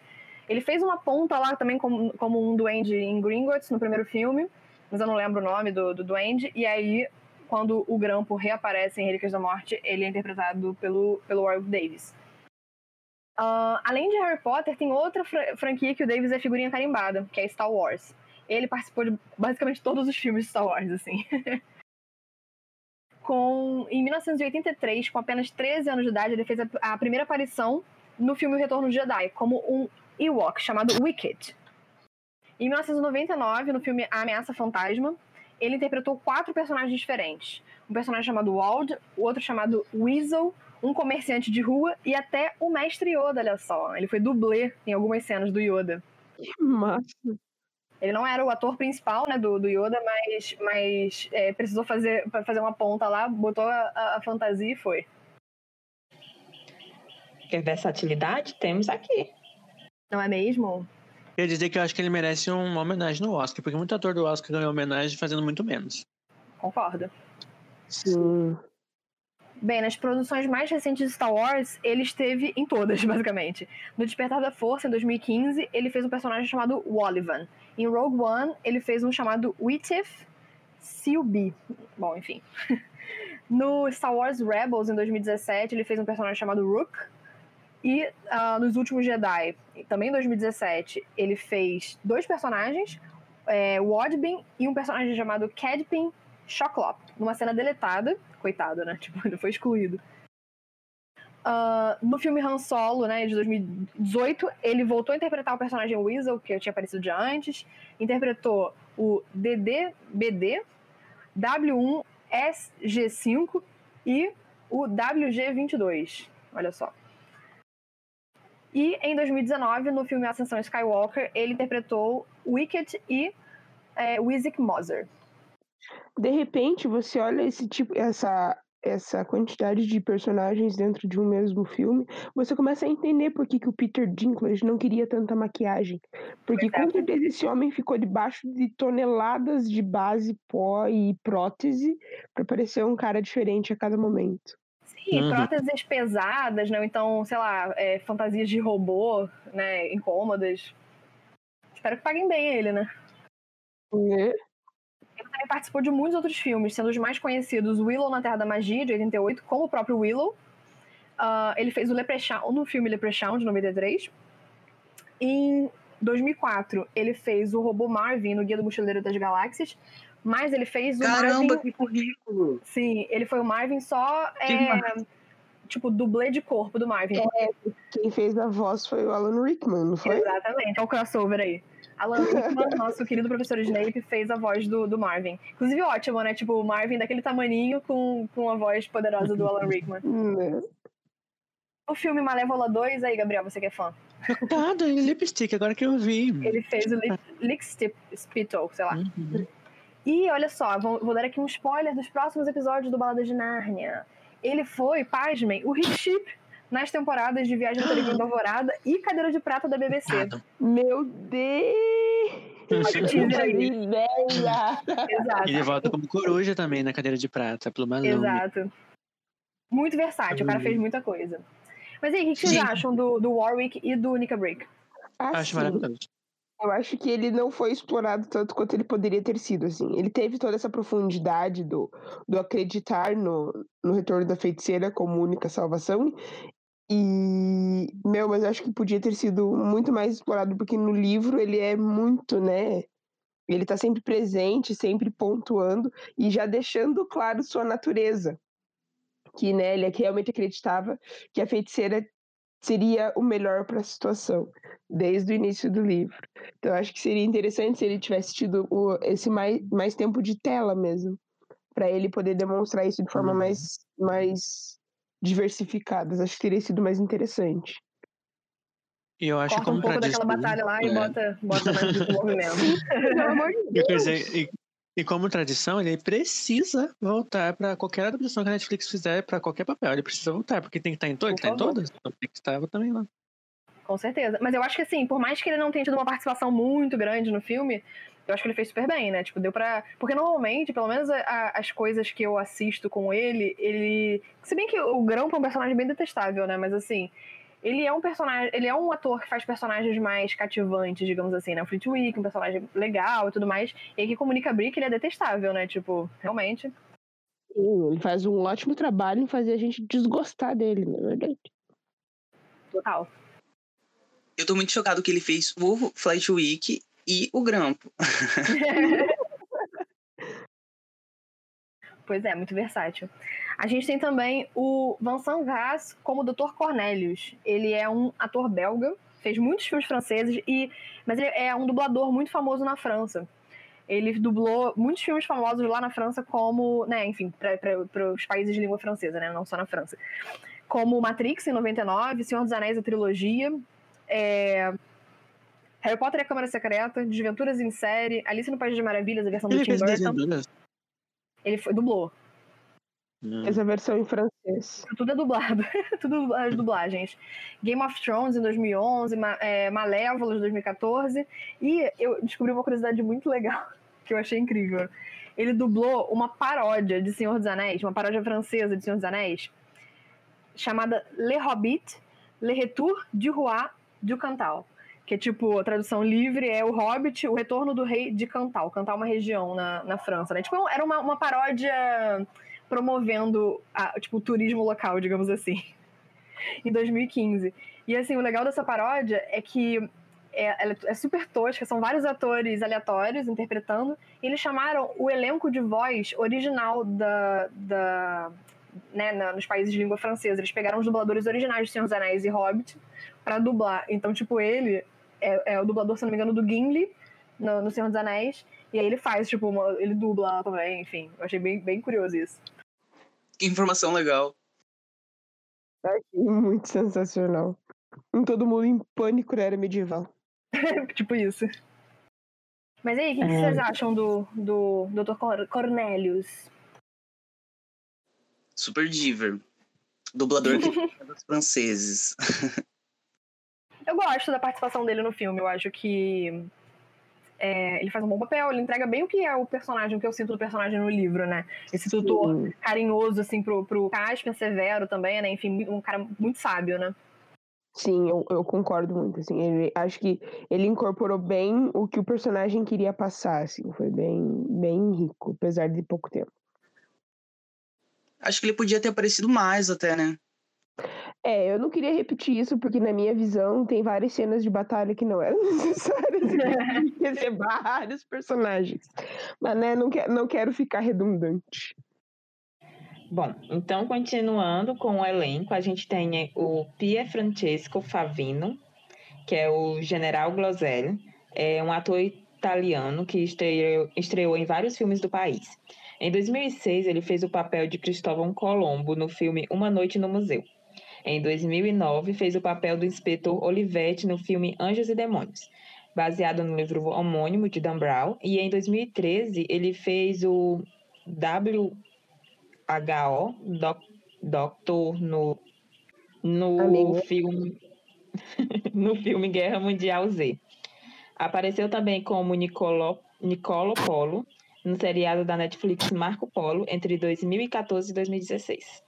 Ele fez uma ponta lá também como, como um duende em Gringotts, no primeiro filme, mas eu não lembro o nome do, do duende. E aí, quando o Grampo reaparece em Relíquias da Morte, ele é interpretado pelo, pelo Warwick Davis. Uh, além de Harry Potter, tem outra franquia que o Davis é figurinha carimbada, que é Star Wars. Ele participou de basicamente todos os filmes de Star Wars, assim. com, em 1983, com apenas 13 anos de idade, ele fez a, a primeira aparição no filme Retorno do Jedi, como um Ewok chamado Wicked. Em 1999, no filme A Ameaça Fantasma, ele interpretou quatro personagens diferentes. Um personagem chamado Wald, o outro chamado Weasel, um comerciante de rua e até o mestre Yoda, olha só. Ele foi dublê em algumas cenas do Yoda. Que massa! Ele não era o ator principal né, do, do Yoda, mas, mas é, precisou fazer, fazer uma ponta lá, botou a, a fantasia e foi. Que versatilidade temos aqui. Não é mesmo? Quer dizer que eu acho que ele merece uma homenagem no Oscar, porque muito ator do Oscar ganhou homenagem fazendo muito menos. Concordo. Sim. Bem, nas produções mais recentes de Star Wars, ele esteve em todas, basicamente. No Despertar da Força, em 2015, ele fez um personagem chamado Wallivan. Em Rogue One, ele fez um chamado Witif Silby. Bom, enfim. no Star Wars Rebels, em 2017, ele fez um personagem chamado Rook. E uh, nos últimos Jedi, também em 2017, ele fez dois personagens, é, Wadbin e um personagem chamado Cadpin Shocklop, numa cena deletada, coitado, né? Tipo, ele foi excluído. Uh, no filme Han Solo, né, de 2018, ele voltou a interpretar o personagem Weasel, que tinha aparecido já antes, interpretou o DDBD, W1SG5 e o WG22. Olha só. E em 2019, no filme Ascensão Skywalker, ele interpretou Wicked e é, Wizik Moser. De repente, você olha esse tipo, essa, essa quantidade de personagens dentro de um mesmo filme, você começa a entender por que, que o Peter Dinklage não queria tanta maquiagem. Porque com certeza esse homem ficou debaixo de toneladas de base, pó e prótese para parecer um cara diferente a cada momento. Sim, uhum. próteses pesadas, né? Então, sei lá, é, fantasias de robô, né? Incômodas. Espero que paguem bem ele, né? É. Ele também participou de muitos outros filmes, sendo os mais conhecidos Willow na Terra da Magia, de 88, como o próprio Willow. Uh, ele fez o Leprechaun no filme Leprechaun, de 93. Em 2004, ele fez o robô Marvin no Guia do Mochileiro das Galáxias. Mas ele fez o Caramba, Marvin... que currículo! Sim, ele foi o Marvin só... É, tipo, dublê de corpo do Marvin. É, quem fez a voz foi o Alan Rickman, não foi? Exatamente, é o crossover aí. Alan Rickman, nosso querido professor Snape, fez a voz do, do Marvin. Inclusive, ótimo, né? Tipo, o Marvin daquele tamaninho com, com a voz poderosa do Alan Rickman. O filme Malévola 2, aí, Gabriel, você que é fã. Chocado, em lipstick, agora que eu vi. Ele fez o Lip, Lick Spittle, sei lá. Uhum. E olha só, vou, vou dar aqui um spoiler dos próximos episódios do Balada de Nárnia. Ele foi, pasmem, o hit chip nas temporadas de Viagem Peregrino da Alvorada e Cadeira de Prata da BBC. Meu Deus! Exato. Ele volta como coruja também na cadeira de prata, pelo balão. Exato. Muito versátil, o cara fez muita coisa. Mas aí, o que que vocês Sim. acham do, do Warwick e do Nika Brick? Acho Assim, maravilhoso. Eu acho que ele não foi explorado tanto quanto ele poderia ter sido, assim. Ele teve toda essa profundidade do, do acreditar no, no retorno da feiticeira como única salvação. E, meu, mas eu acho que podia ter sido muito mais explorado, porque no livro ele é muito, né? Ele tá sempre presente, sempre pontuando e já deixando claro sua natureza. Que, né, ele realmente acreditava que a feiticeira seria o melhor para a situação, desde o início do livro. Então, eu acho que seria interessante se ele tivesse tido o- esse mais, mais tempo de tela mesmo, para ele poder demonstrar isso de forma Uhum. mais, mais diversificada. Acho que teria sido mais interessante. E eu acho que Corta um como pouco daquela batalha lá e é. bota, bota mais desenvolvimento. Pelo amor de dizer, e, e como tradição, ele precisa voltar para qualquer adaptação que a Netflix fizer para qualquer papel. Ele precisa voltar, porque tem que estar em todas, tá em favor. todas. Então tem que estar também lá. Com certeza. Mas eu acho que assim, por mais que ele não tenha tido uma participação muito grande no filme, eu acho que ele fez super bem, né? Tipo, deu pra. Porque normalmente, pelo menos a- a- as coisas que eu assisto com ele, ele. Se bem que o Grampo é um personagem bem detestável, né? Mas assim. Ele é um personagem, ele é um ator que faz personagens mais cativantes, digamos assim, né? O Fleetwick, um personagem legal e tudo mais. E aqui comunica Brick, ele é detestável, né? Tipo, realmente. Sim, ele faz um ótimo trabalho em fazer a gente desgostar dele, na verdade. Total. Eu tô muito chocado que ele fez o Flight Week e o Grampo. Pois é, muito versátil. A gente tem também o Vincent Vaz como Dr. Cornelius. Ele é um ator belga, fez muitos filmes franceses, e mas ele é um dublador muito famoso na França. Ele dublou muitos filmes famosos lá na França, como, né, enfim, para os países de língua francesa, né, não só na França. Como Matrix, em 99, Senhor dos Anéis, a trilogia, é, Harry Potter e a Câmara Secreta, Desventuras em Série, Alice no País das Maravilhas, a versão do Ele Tim fez Burton. Ele foi, dublou. Hum. Essa versão em francês. Tudo é dublado. Tudo as dublagens. Game of Thrones em 2011, Ma é, Malévola de 2014. E eu descobri uma curiosidade muito legal, que eu achei incrível. Ele dublou uma paródia de Senhor dos Anéis, uma paródia francesa de Senhor dos Anéis, chamada Le Hobbit, Le Retour du Roi du Cantal. Que é tipo, a tradução livre é o Hobbit, o retorno do rei de Cantal. Cantal é uma região na, na França, né? Tipo, era uma, uma paródia promovendo a, tipo, o turismo local, digamos assim, em 2015. E assim, o legal dessa paródia é que é, ela é super tosca, são vários atores aleatórios interpretando, e eles chamaram o elenco de voz original da, da né, na- nos países de língua francesa. Eles pegaram os dubladores originais de Senhor dos Anéis e Hobbit pra dublar. Então, tipo, ele é, é o dublador, se não me engano, do Gimli no, no Senhor dos Anéis, e aí ele faz, tipo, uma- ele dubla também, enfim. Eu achei bem, bem curioso isso. Que informação legal. Achei muito sensacional. Com todo mundo em pânico na era medieval. tipo isso. Mas aí, o que, que É. vocês acham do, do Dr. Cor- Cornelius? Super diver. Dublador que é dos franceses. Eu gosto da participação dele no filme. Eu acho que é, ele faz um bom papel, ele entrega bem o que é o personagem, o que eu sinto do personagem no livro, né? Esse tutor Sim. carinhoso, assim, pro, pro Caspian, severo também, né? Enfim, um cara muito sábio, né? Sim, eu, eu concordo muito, assim, ele, acho que ele incorporou bem o que o personagem queria passar, assim, foi bem, bem rico, apesar de pouco tempo. Acho que ele podia ter aparecido mais até, né? É, eu não queria repetir isso, porque na minha visão tem várias cenas de batalha que não eram necessárias, quer dizer, vários personagens, mas né, não, quer, não quero ficar redundante. Bom, então continuando com o elenco, a gente tem o Pier Francesco Favino, que é o General Gloselli, é um ator italiano que estreou, estreou em vários filmes do país. Em 2006, ele fez o papel de Cristóvão Colombo no filme Uma Noite no Museu. Em 2009, fez o papel do inspetor Olivetti no filme Anjos e Demônios, baseado no livro homônimo de Dan Brown. E em 2013, ele fez o W HO, doc, Doctor, no, no Amigo. filme no filme Guerra Mundial Z. Apareceu também como Nicolo, Nicolo Polo no seriado da Netflix Marco Polo entre 2014 e 2016.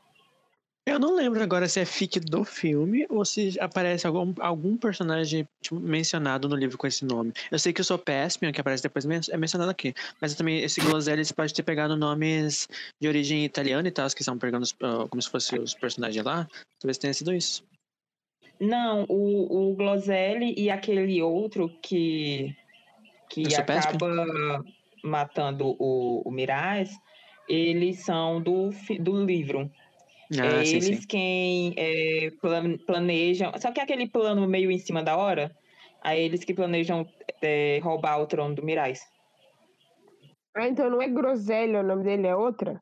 Eu não lembro agora se é fic do filme ou se aparece algum, algum personagem tipo, mencionado no livro com esse nome. Eu sei que o Sopespian, que aparece depois, é mencionado aqui. Mas também esse Gloselli você pode ter pegado nomes de origem italiana e tal, que são pegando ah, como se fossem os personagens lá. Talvez tenha sido isso. Não, o, o Gloselli e aquele outro que, que Sopespian? acaba matando o, o Miraz, eles são do, do livro. Ah, é sim, eles sim. quem é, plan- planejam. Só que é aquele plano meio em cima da hora, aí eles que planejam é, roubar o trono do Miraz. Ah, então não é Groselha, o nome dele é outra?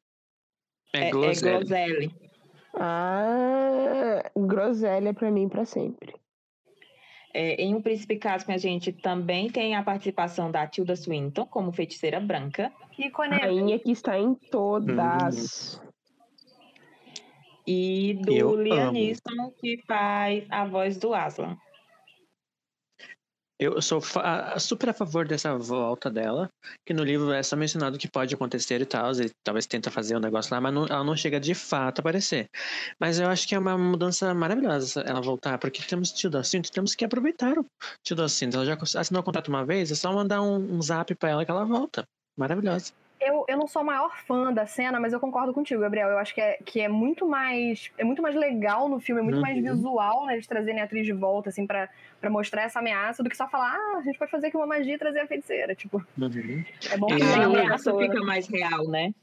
É, É, é Gloselli. Gloselli. Ah, Groselha pra mim pra sempre. É, em O Príncipe Caspian, a gente também tem a participação da Tilda Swinton como feiticeira branca. Ícone. Rainha que está em todas. E do Eu. Neeson, que faz a voz do Aslan. Eu sou super a favor dessa volta dela, que no livro é só mencionado que pode acontecer e tal, ele talvez tenta fazer um negócio lá, mas não- ela não chega de fato a aparecer. Mas eu acho que é uma mudança maravilhosa ela voltar, porque temos Tilda Cinto, temos que aproveitar o Tilda Cinto. Ela já assinou o contrato uma vez, é só mandar um, um zap pra ela que ela volta. Maravilhosa. Eu, eu não sou a maior fã da cena, mas eu concordo contigo, Gabriel. Eu acho que é, que é muito mais. É muito mais legal no filme, é muito mais Uhum. visual, né? Eles trazerem a atriz de volta, assim, pra, pra mostrar essa ameaça, do que só falar, ah, a gente pode fazer aqui uma magia e trazer a feiticeira. Tipo, Uhum. é bom E- que A tenha uma ameaça pessoa. fica mais real, né?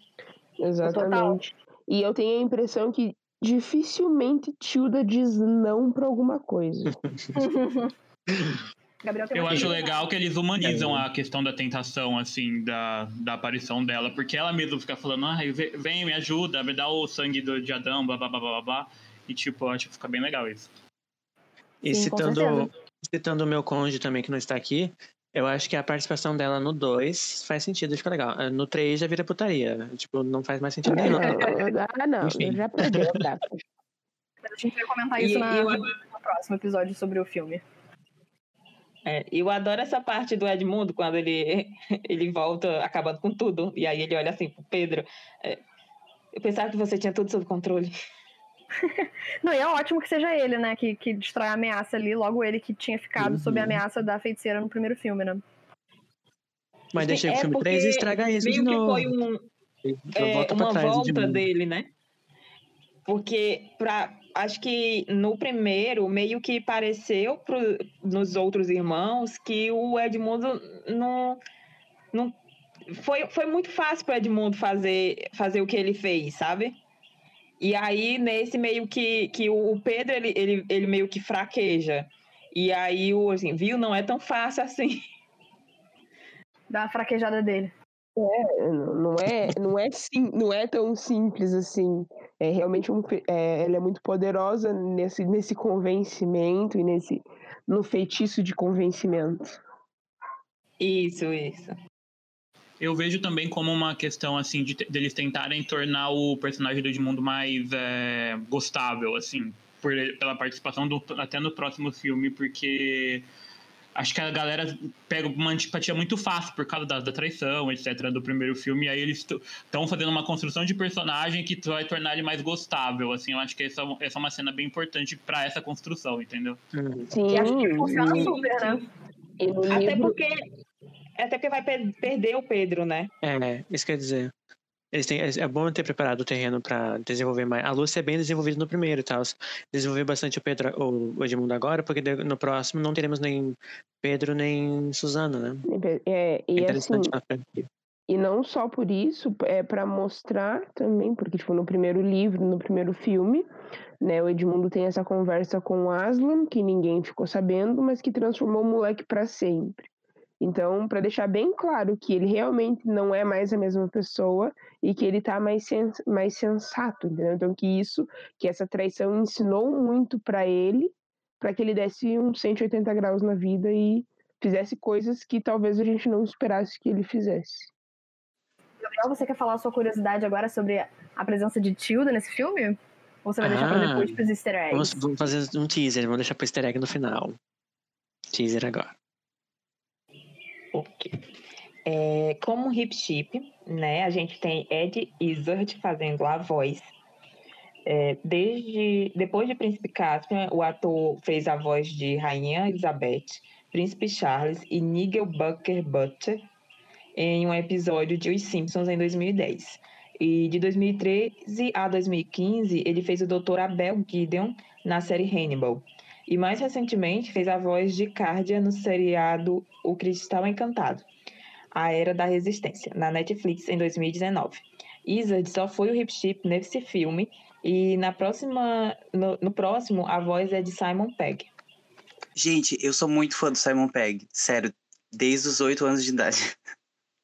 Exatamente. E eu tenho a impressão que dificilmente Tilda diz não pra alguma coisa. Gabriel Eu acho legal que eles humanizam a questão da tentação, assim, da, da aparição dela, porque ela mesma fica falando, ve- vem, me ajuda, me dá o sangue do, de Adão, blá blá blá blá blá, blá. E tipo, eu acho que fica bem legal isso. E Sim, citando, citando o meu cônjuge também, que não está aqui, eu acho que a participação dela no 2 faz sentido, fica legal. Ah, No 3 já vira putaria. Tipo, não faz mais sentido nenhum. ah, não, Enfim. já perdeu a data. A gente vai comentar E- isso e na- eu- no próximo episódio sobre o filme. É, eu adoro essa parte do Edmundo, quando ele, ele volta acabando com tudo. E aí ele olha assim pro Pedro. é, eu pensava que você tinha tudo sob controle. Não, e é ótimo que seja ele, né? Que, que destrói a ameaça ali, logo ele que tinha ficado sob a Uhum. ameaça da feiticeira no primeiro filme, né? Mas deixa o É filme porque 3 e estraga isso de Meio que novo. foi um, é, volta uma trás de volta novo. dele, né? Porque pra, acho que no primeiro meio que pareceu pro, nos outros irmãos que o Edmundo não, não foi, foi muito fácil para Edmundo fazer fazer o que ele fez, sabe? E aí nesse meio que, que o Pedro ele, ele, ele meio que fraqueja. E aí o assim, viu, não é tão fácil assim. Da fraquejada dele. Não não é, não é, sim, não é tão simples assim. É realmente um, é, ela é muito poderosa nesse, nesse convencimento e nesse no feitiço de convencimento. Isso, isso. Eu vejo também como uma questão, assim, de, deles tentarem tornar o personagem do Edmundo mais é, gostável, assim, por, pela participação do, até no próximo filme, porque acho que a galera pega uma antipatia muito fácil por causa da, da traição, etc., do primeiro filme, e aí eles estão fazendo uma construção de personagem que vai tornar ele mais gostável, assim, eu acho que essa, essa é uma cena bem importante para essa construção, entendeu? Sim, E acho que funciona super, né? Até porque, até porque vai per- perder o Pedro, né? É, isso quer dizer. Eles têm, é bom ter preparado o terreno pra desenvolver mais. A Lúcia é bem desenvolvida no primeiro e tal. Desenvolver bastante o Pedro, o o Edmundo agora, porque no próximo não teremos nem Pedro nem Suzana, né? É, É e assim, interessante na frente. E não só por isso, é para mostrar também, porque tipo no primeiro livro, no primeiro filme, né, o Edmundo tem essa conversa com o Aslan, que ninguém ficou sabendo, mas que transformou o moleque para sempre. Então, para deixar bem claro que ele realmente não é mais a mesma pessoa e que ele tá mais, sens mais sensato, entendeu? Então, que isso, que essa traição ensinou muito para ele, para que ele desse uns 180 graus na vida e fizesse coisas que talvez a gente não esperasse que ele fizesse. Gabriel, você quer falar a sua curiosidade agora sobre a presença de Tilda nesse filme? Ou você vai deixar pra Ah, depois pros easter eggs? Vamos, vamos fazer um teaser, vamos deixar pro easter egg no final. Teaser agora. Ok. É, como hip chip, né? A gente tem Ed Izzard fazendo a voz. É, desde depois de Príncipe Caspian, o ator fez a voz de Rainha Elizabeth, Príncipe Charles e Nigel Bucker Butcher em um episódio de Os Simpsons em 2010. E de 2013 a 2015, ele fez o Dr. Abel Gideon na série Hannibal. E mais recentemente fez a voz de Cardia no seriado O Cristal Encantado, A Era da Resistência, na Netflix em 2019. Izzard só foi o hip chip nesse filme e na próxima, no, no próximo a voz é de Simon Pegg. Gente, eu sou muito fã do Simon Pegg, sério, desde os oito anos de idade.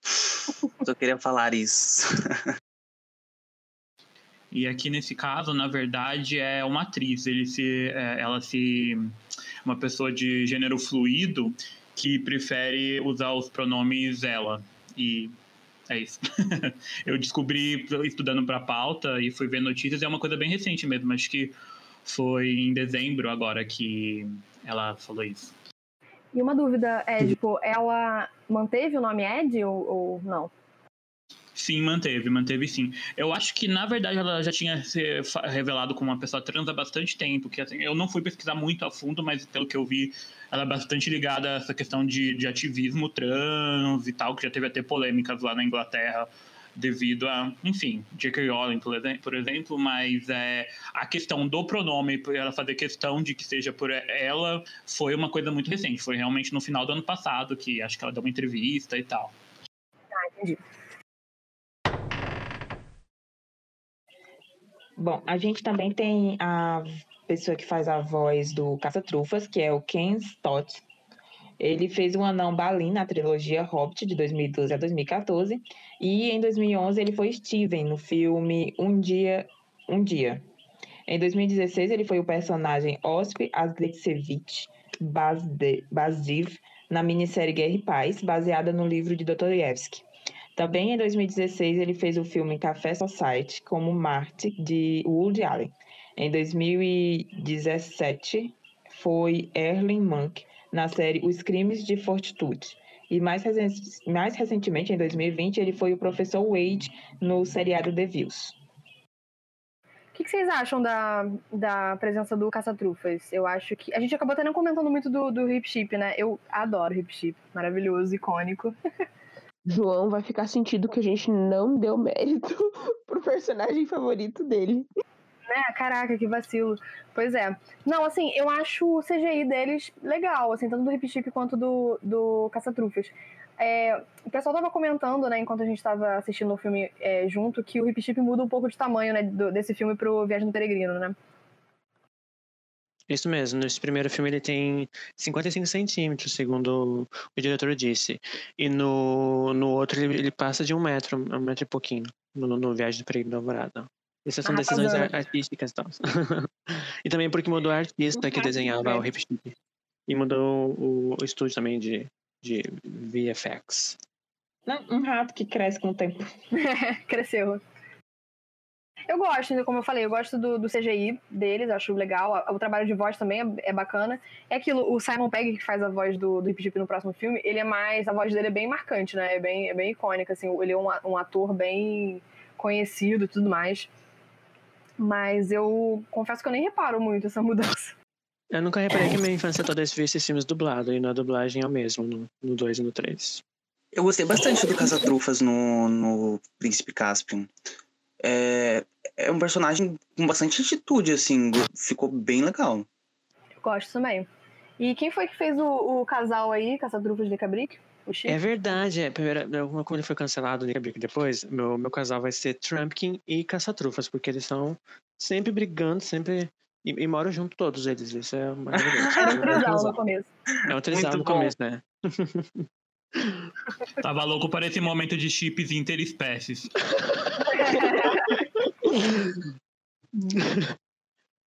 Só queria falar isso. E aqui nesse caso, na verdade, é uma atriz. Ele se, é, ela se, uma pessoa de gênero fluido que prefere usar os pronomes ela. E é isso. Eu descobri estudando para pauta e fui ver notícias. É uma coisa bem recente mesmo. Acho que foi em dezembro agora que ela falou isso. E uma dúvida é, tipo, ela manteve o nome Ed ou, ou não? Sim, manteve, manteve sim. Eu acho que, na verdade, ela já tinha se revelado como uma pessoa trans há bastante tempo, que assim, eu não fui pesquisar muito a fundo, mas pelo que eu vi, ela é bastante ligada a essa questão de, de ativismo trans e tal, que já teve até polêmicas lá na Inglaterra devido a, enfim, J.K. Rowling, por exemplo, mas é, a questão do pronome, ela fazer questão de que seja por ela, foi uma coisa muito recente, foi realmente no final do ano passado, que acho que ela deu uma entrevista e tal. Ah, entendi. Bom, a gente também tem a pessoa que faz a voz do Caça-Trufas, que é o Ken Stott. Ele fez o Anão Balin na trilogia Hobbit, de 2012 a 2014. E em 2011 ele foi Steven no filme Um Dia... Um Dia. Em 2016 ele foi o personagem Osp Asglitsevich Bazde- Bazdiv na minissérie Guerra e Paz, baseada no livro de Dostoiévski. Também em 2016 ele fez o filme Café Society como Marty de Woody Allen. Em 2017 foi Erling Monk na série Os Crimes de Fortitude. E mais, recen- mais recentemente, em 2020, ele foi o professor Wade no seriado The Views. O que, que vocês acham da, da presença do Caça-Trufas? Eu acho que. A gente acabou até não comentando muito do, do Hip Chip, né? Eu adoro Hip Chip. Maravilhoso, icônico. João vai ficar sentido que a gente não deu mérito pro personagem favorito dele. Né? Caraca, que vacilo. Pois é. Não, assim, eu acho o CGI deles legal, assim, tanto do Hip Chip quanto do, do Caça-Trufas. É, o pessoal tava comentando, né, enquanto a gente tava assistindo o filme é, junto, que o Hip Chip muda um pouco de tamanho, né, do- desse filme pro Viagem do Peregrino, né? Isso mesmo, nesse primeiro filme ele tem 55 centímetros, segundo o diretor disse. E no, no outro ele, ele passa de um metro, um metro e pouquinho, no, no Viagem do Peregrino do Alvorada. Essas são decisões Arrasando. ar- artísticas e tal. e também porque mudou a artista que desenhava o Chip. E mudou o, o estúdio também de, de VFX. Não, Um rato que cresce com o tempo. Cresceu. Eu gosto, como eu falei, eu gosto do, do CGI deles, acho legal. O trabalho de voz também é, é, bacana. É aquilo, o Simon Pegg, que faz a voz do, do Hip Hip no próximo filme, ele é mais. A voz dele é bem marcante, né? É bem, é bem icônica, assim. Ele é um, um ator bem conhecido e tudo mais. Mas eu confesso que eu nem reparo muito essa mudança. Eu nunca reparei que minha infância toda vi esses filmes dublados e na dublagem é o mesmo, no 2 e no 3. Eu gostei bastante do Caça-Trufas no, no Príncipe Caspian. É, é um personagem com bastante atitude, assim, ficou bem legal. Eu gosto também. E quem foi que fez o, o casal aí, Caça-Trufas de Cabric? É verdade, é. Primeira, como ele foi cancelado depois, meu, meu casal vai ser Trumpkin e Caça-Trufas, porque eles estão sempre brigando, sempre. E, e moram junto todos eles. Isso é maravilhoso. Era um trisal no começo. É um trisal no começo, né? Tava louco para esse momento de chips interespécies.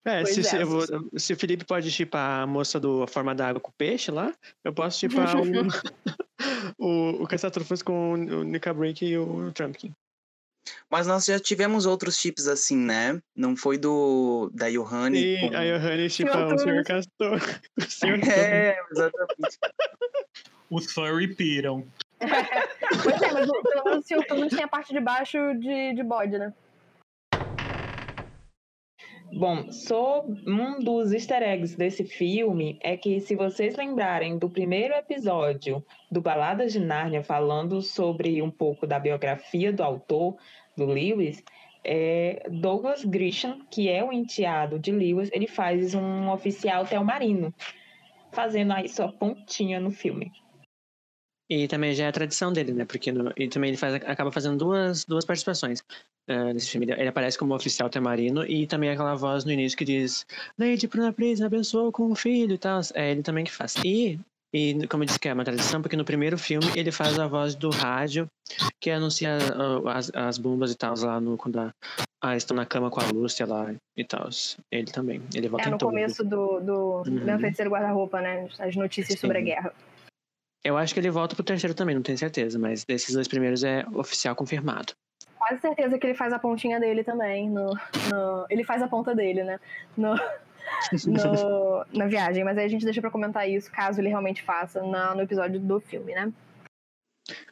É, se, se, vou, se, o Felipe pode chipar a moça do a forma d'água com o peixe lá, eu posso chipar o, o, o caça-trufas com o Nika Break e o Trumpkin. Mas nós já tivemos outros chips assim, né? Não foi do da Johanny. Sim, com... a Johanny chipa o Sr. Castor. O Sr. É, exatamente. Os furry piram. pois é, mas pelo menos o Sr. Tunes tinha a parte de baixo de, de bode, né? Bom, um dos easter eggs desse filme é que, se vocês lembrarem do primeiro episódio do Baladas de Nárnia, falando sobre um pouco da biografia do autor, do Lewis, é Douglas Grisham, que é o enteado de Lewis, ele faz um oficial telmarino, fazendo aí sua pontinha no filme. E também já é a tradição dele, né? Porque no, e também ele faz, acaba fazendo duas, duas participações uh, nesse filme. Ele aparece como oficial temarino e também aquela voz no início que diz Lady Pris abençoou com o filho e tal. É ele também que faz. E, e como eu disse que é uma tradição, porque no primeiro filme ele faz a voz do rádio que anuncia uh, as, as bombas e tal lá no, quando a, ah, estão na cama com a Lúcia lá e tal. Ele também. Ele volta é no começo do, do uhum. Meu Feiticeiro Guarda-Roupa, né? As notícias Sim. sobre a guerra. Eu acho que ele volta pro terceiro também, não tenho certeza, mas desses dois primeiros é oficial confirmado. Quase certeza que ele faz a pontinha dele também. No, no... Ele faz a ponta dele, né? No, no, na viagem, mas aí a gente deixa pra comentar isso, caso ele realmente faça na, no episódio do filme, né?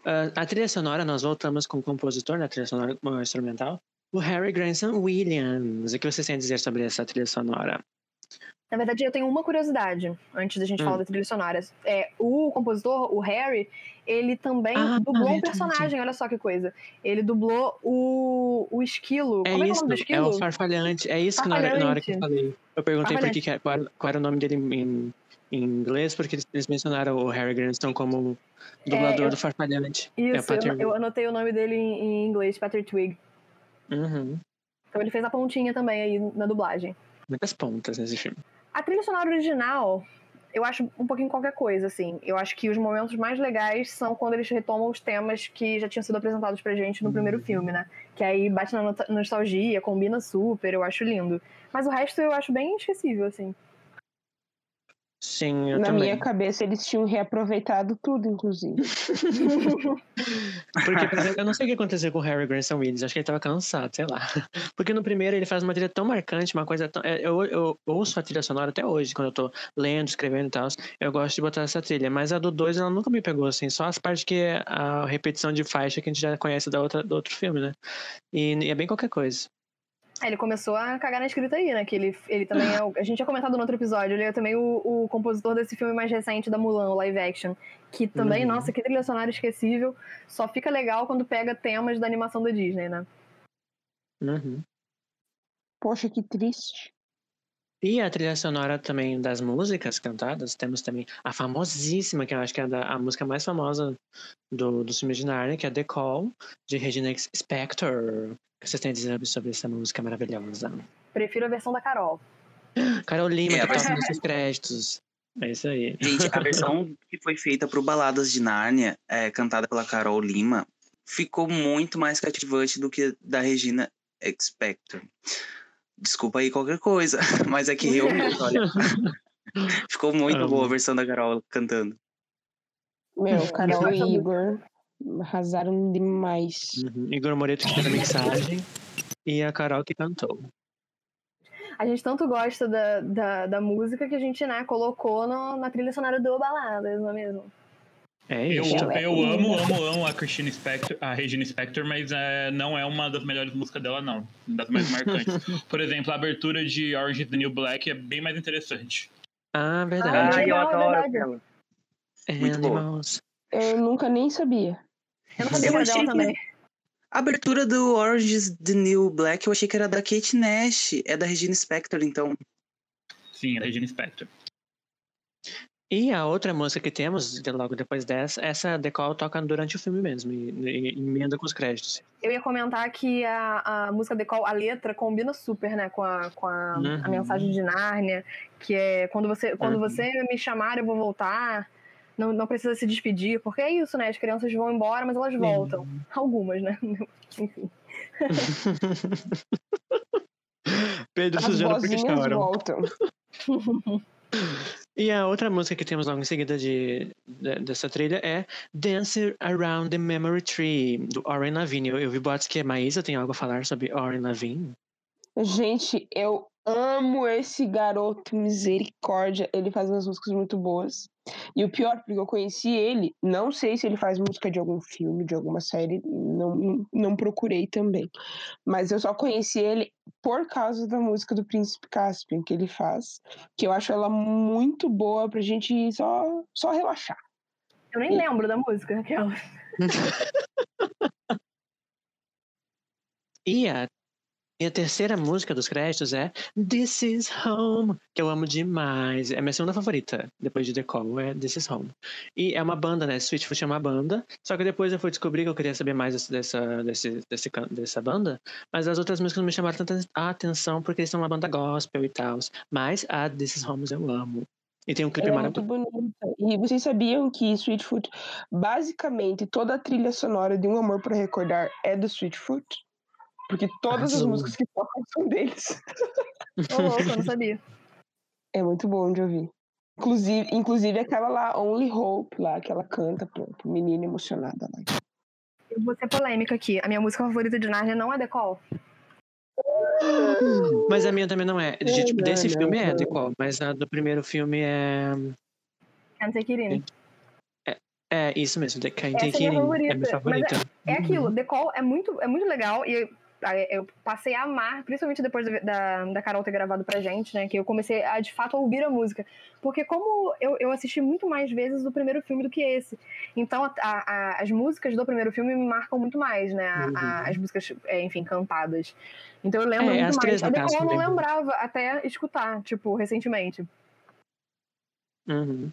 Uh, a trilha sonora, nós voltamos com o compositor na trilha sonora instrumental, o Harry Granson Williams. O que vocês têm a dizer sobre essa trilha sonora? Na verdade, eu tenho uma curiosidade antes da gente hum. falar da trilha sonora. É, o compositor, o Harry, ele também ah, dublou um personagem, olha só que coisa. Ele dublou o, o esquilo. É Como isso, é o nome do esquilo? É o farfalhante. É isso que na hora, na hora, que eu falei. Eu perguntei por que, qual, qual, era o nome dele em, em inglês, porque eles mencionaram o Harry Granston como dublador é, eu, do farfalhante. É isso, é eu, eu, anotei o nome dele em, em inglês, Pater Twig. Uhum. Então ele fez a pontinha também aí na dublagem. Muitas pontas nesse filme. A trilha sonora original, eu acho um pouquinho qualquer coisa, assim. Eu acho que os momentos mais legais são quando eles retomam os temas que já tinham sido apresentados pra gente no primeiro uhum. filme, né? Que aí bate na nostalgia, combina super, eu acho lindo. Mas o resto eu acho bem esquecível, assim. Sim, eu Na também. minha cabeça eles tinham reaproveitado tudo, inclusive. Porque eu não sei o que aconteceu com o Harry Granson Williams, acho que ele tava cansado, sei lá. Porque no primeiro ele faz uma trilha tão marcante, uma coisa tão. É, eu, eu ouço a trilha sonora até hoje, quando eu tô lendo, escrevendo e tal. Eu gosto de botar essa trilha, mas a do 2 ela nunca me pegou, assim, só as partes que é a repetição de faixa que a gente já conhece da outra, do outro filme, né? E, e é bem qualquer coisa. Ele começou a cagar na escrita aí, né? Que ele, ele também é. O, a gente tinha comentado no outro episódio, ele é também o, o compositor desse filme mais recente da Mulan, o live action. Que também, uhum. nossa, que trilha sonora esquecível. Só fica legal quando pega temas da animação da Disney, né? Uhum. Poxa, que triste. E a trilha sonora também das músicas cantadas, temos também a famosíssima, que eu acho que é a, a música mais famosa do, do filme de Narnia, que é The Call, de Regina Spector. O que vocês têm a dizer sobre essa música maravilhosa? Prefiro a versão da Carol. Carol Lima, é, que toca nos créditos. É isso aí. Gente, a versão que foi feita pro Baladas de Nárnia, é, cantada pela Carol Lima, ficou muito mais cativante do que da Regina Spector. Desculpa aí qualquer coisa, mas é que realmente, olha. ficou muito boa a versão da Carol cantando. Meu, Carol e Igor arrasaram demais. Uhum. Igor Moreto que fez a mixagem. E a Carol que cantou. A gente tanto gosta da, da, da música que a gente, né, colocou no, na trilha sonora do Baladas, não é mesmo? É Eu, isso. é eu linda. amo, amo, amo a Christine Spector, a Regina Spector, mas é, não é uma das melhores músicas dela, não. Das mais marcantes. Por exemplo, a abertura de Orange is the New Black é bem mais interessante. Ah, Ah, verdade. Ai, eu é adoro verdade. aquela. muito boa. Animals. Eu nunca nem sabia. Eu não sabia Eu dela que- também. A abertura do Orange is the New Black eu achei que era da Kate Nash. É da Regina Spector, então. Sim, a Regina Spector. E a outra música que temos, logo depois dessa, essa The Call toca durante o filme mesmo, e, e, emenda com os créditos. Eu ia comentar que a, a música The Call, a letra, combina super, né, com a, com a, a Uhum. mensagem de Nárnia, que é quando você, quando Uhum. você me chamar, eu vou voltar. Não, não precisa se despedir, porque é isso, né? As crianças vão embora, mas elas voltam. Algumas, né? Enfim. Pedro As Suzana porque voltam. E a outra música que temos logo em seguida de, de- dessa trilha é Dance Around the Memory Tree, do Oren Lavigne. Eu, eu vi boatos que a Maísa tem algo a falar sobre Oren Lavigne. Gente, eu amo esse garoto, misericórdia. Ele faz umas músicas muito boas. E o pior, porque eu conheci ele, não sei se ele faz música de algum filme, de alguma série, não, não, procurei também. Mas eu só conheci ele por causa da música do Príncipe Caspian que ele faz, que eu acho ela muito boa pra gente só, só relaxar. Eu nem lembro da música, Raquel. E a, e a terceira música dos créditos é This Is Home, que eu amo demais. É minha segunda favorita, depois de The Call, é This Is Home. E é uma banda, né? Sweetfoot é uma banda, só que depois eu fui descobrir que eu queria saber mais dessa, desse, desse, dessa banda, mas as outras músicas não me chamaram tanta atenção porque eles são uma banda gospel e tal. Mas a This Is Home eu amo. E tem um clipe é muito maravilhoso. bonita. E vocês sabiam que Sweetfoot, basicamente, toda a trilha sonora de Um Amor para Recordar é do Sweetfoot? Porque todas as músicas que tocam são deles. Ô, louco, eu não sabia. É muito bom de ouvir. Inclusive, inclusive aquela lá, Only Hope, lá, que ela canta pro, pro menino emocionada lá. Eu vou ser polêmica aqui. A minha música favorita de Nárnia não é The Call. Mas a minha também não é. De- tipo, Não, desse não, filme é não. The Call, mas a do primeiro filme é. Can't Take It In. É isso mesmo, The Can't Essa é Take minha It In. É minha favorita, favorita. É aquilo, The Call é muito, é muito legal e eu, passei a amar, principalmente depois da, da, Carol ter gravado pra gente, né? Que eu comecei a de fato a ouvir a música. Porque como eu, eu assisti muito mais vezes o primeiro filme do que esse. Então a- a- as músicas do primeiro filme me marcam muito mais, né? a- a- Uhum. as músicas, é, enfim, cantadas. Então eu lembro É, as muito três, mais. A no The caso, Call eu não também. lembrava até escutar, tipo, recentemente. Uhum.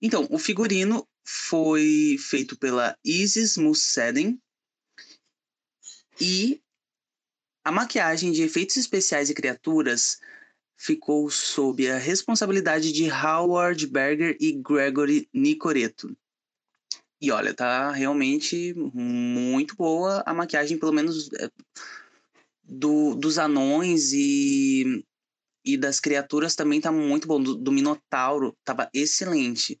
Então, o figurino foi feito pela Isis Musseden e a maquiagem de efeitos especiais e criaturas ficou sob a responsabilidade de Howard Berger e Gregory Nicoreto. E olha, tá realmente muito boa a maquiagem, pelo menos é, do, dos anões e, e das criaturas também tá muito bom. Do, do Minotauro tava excelente.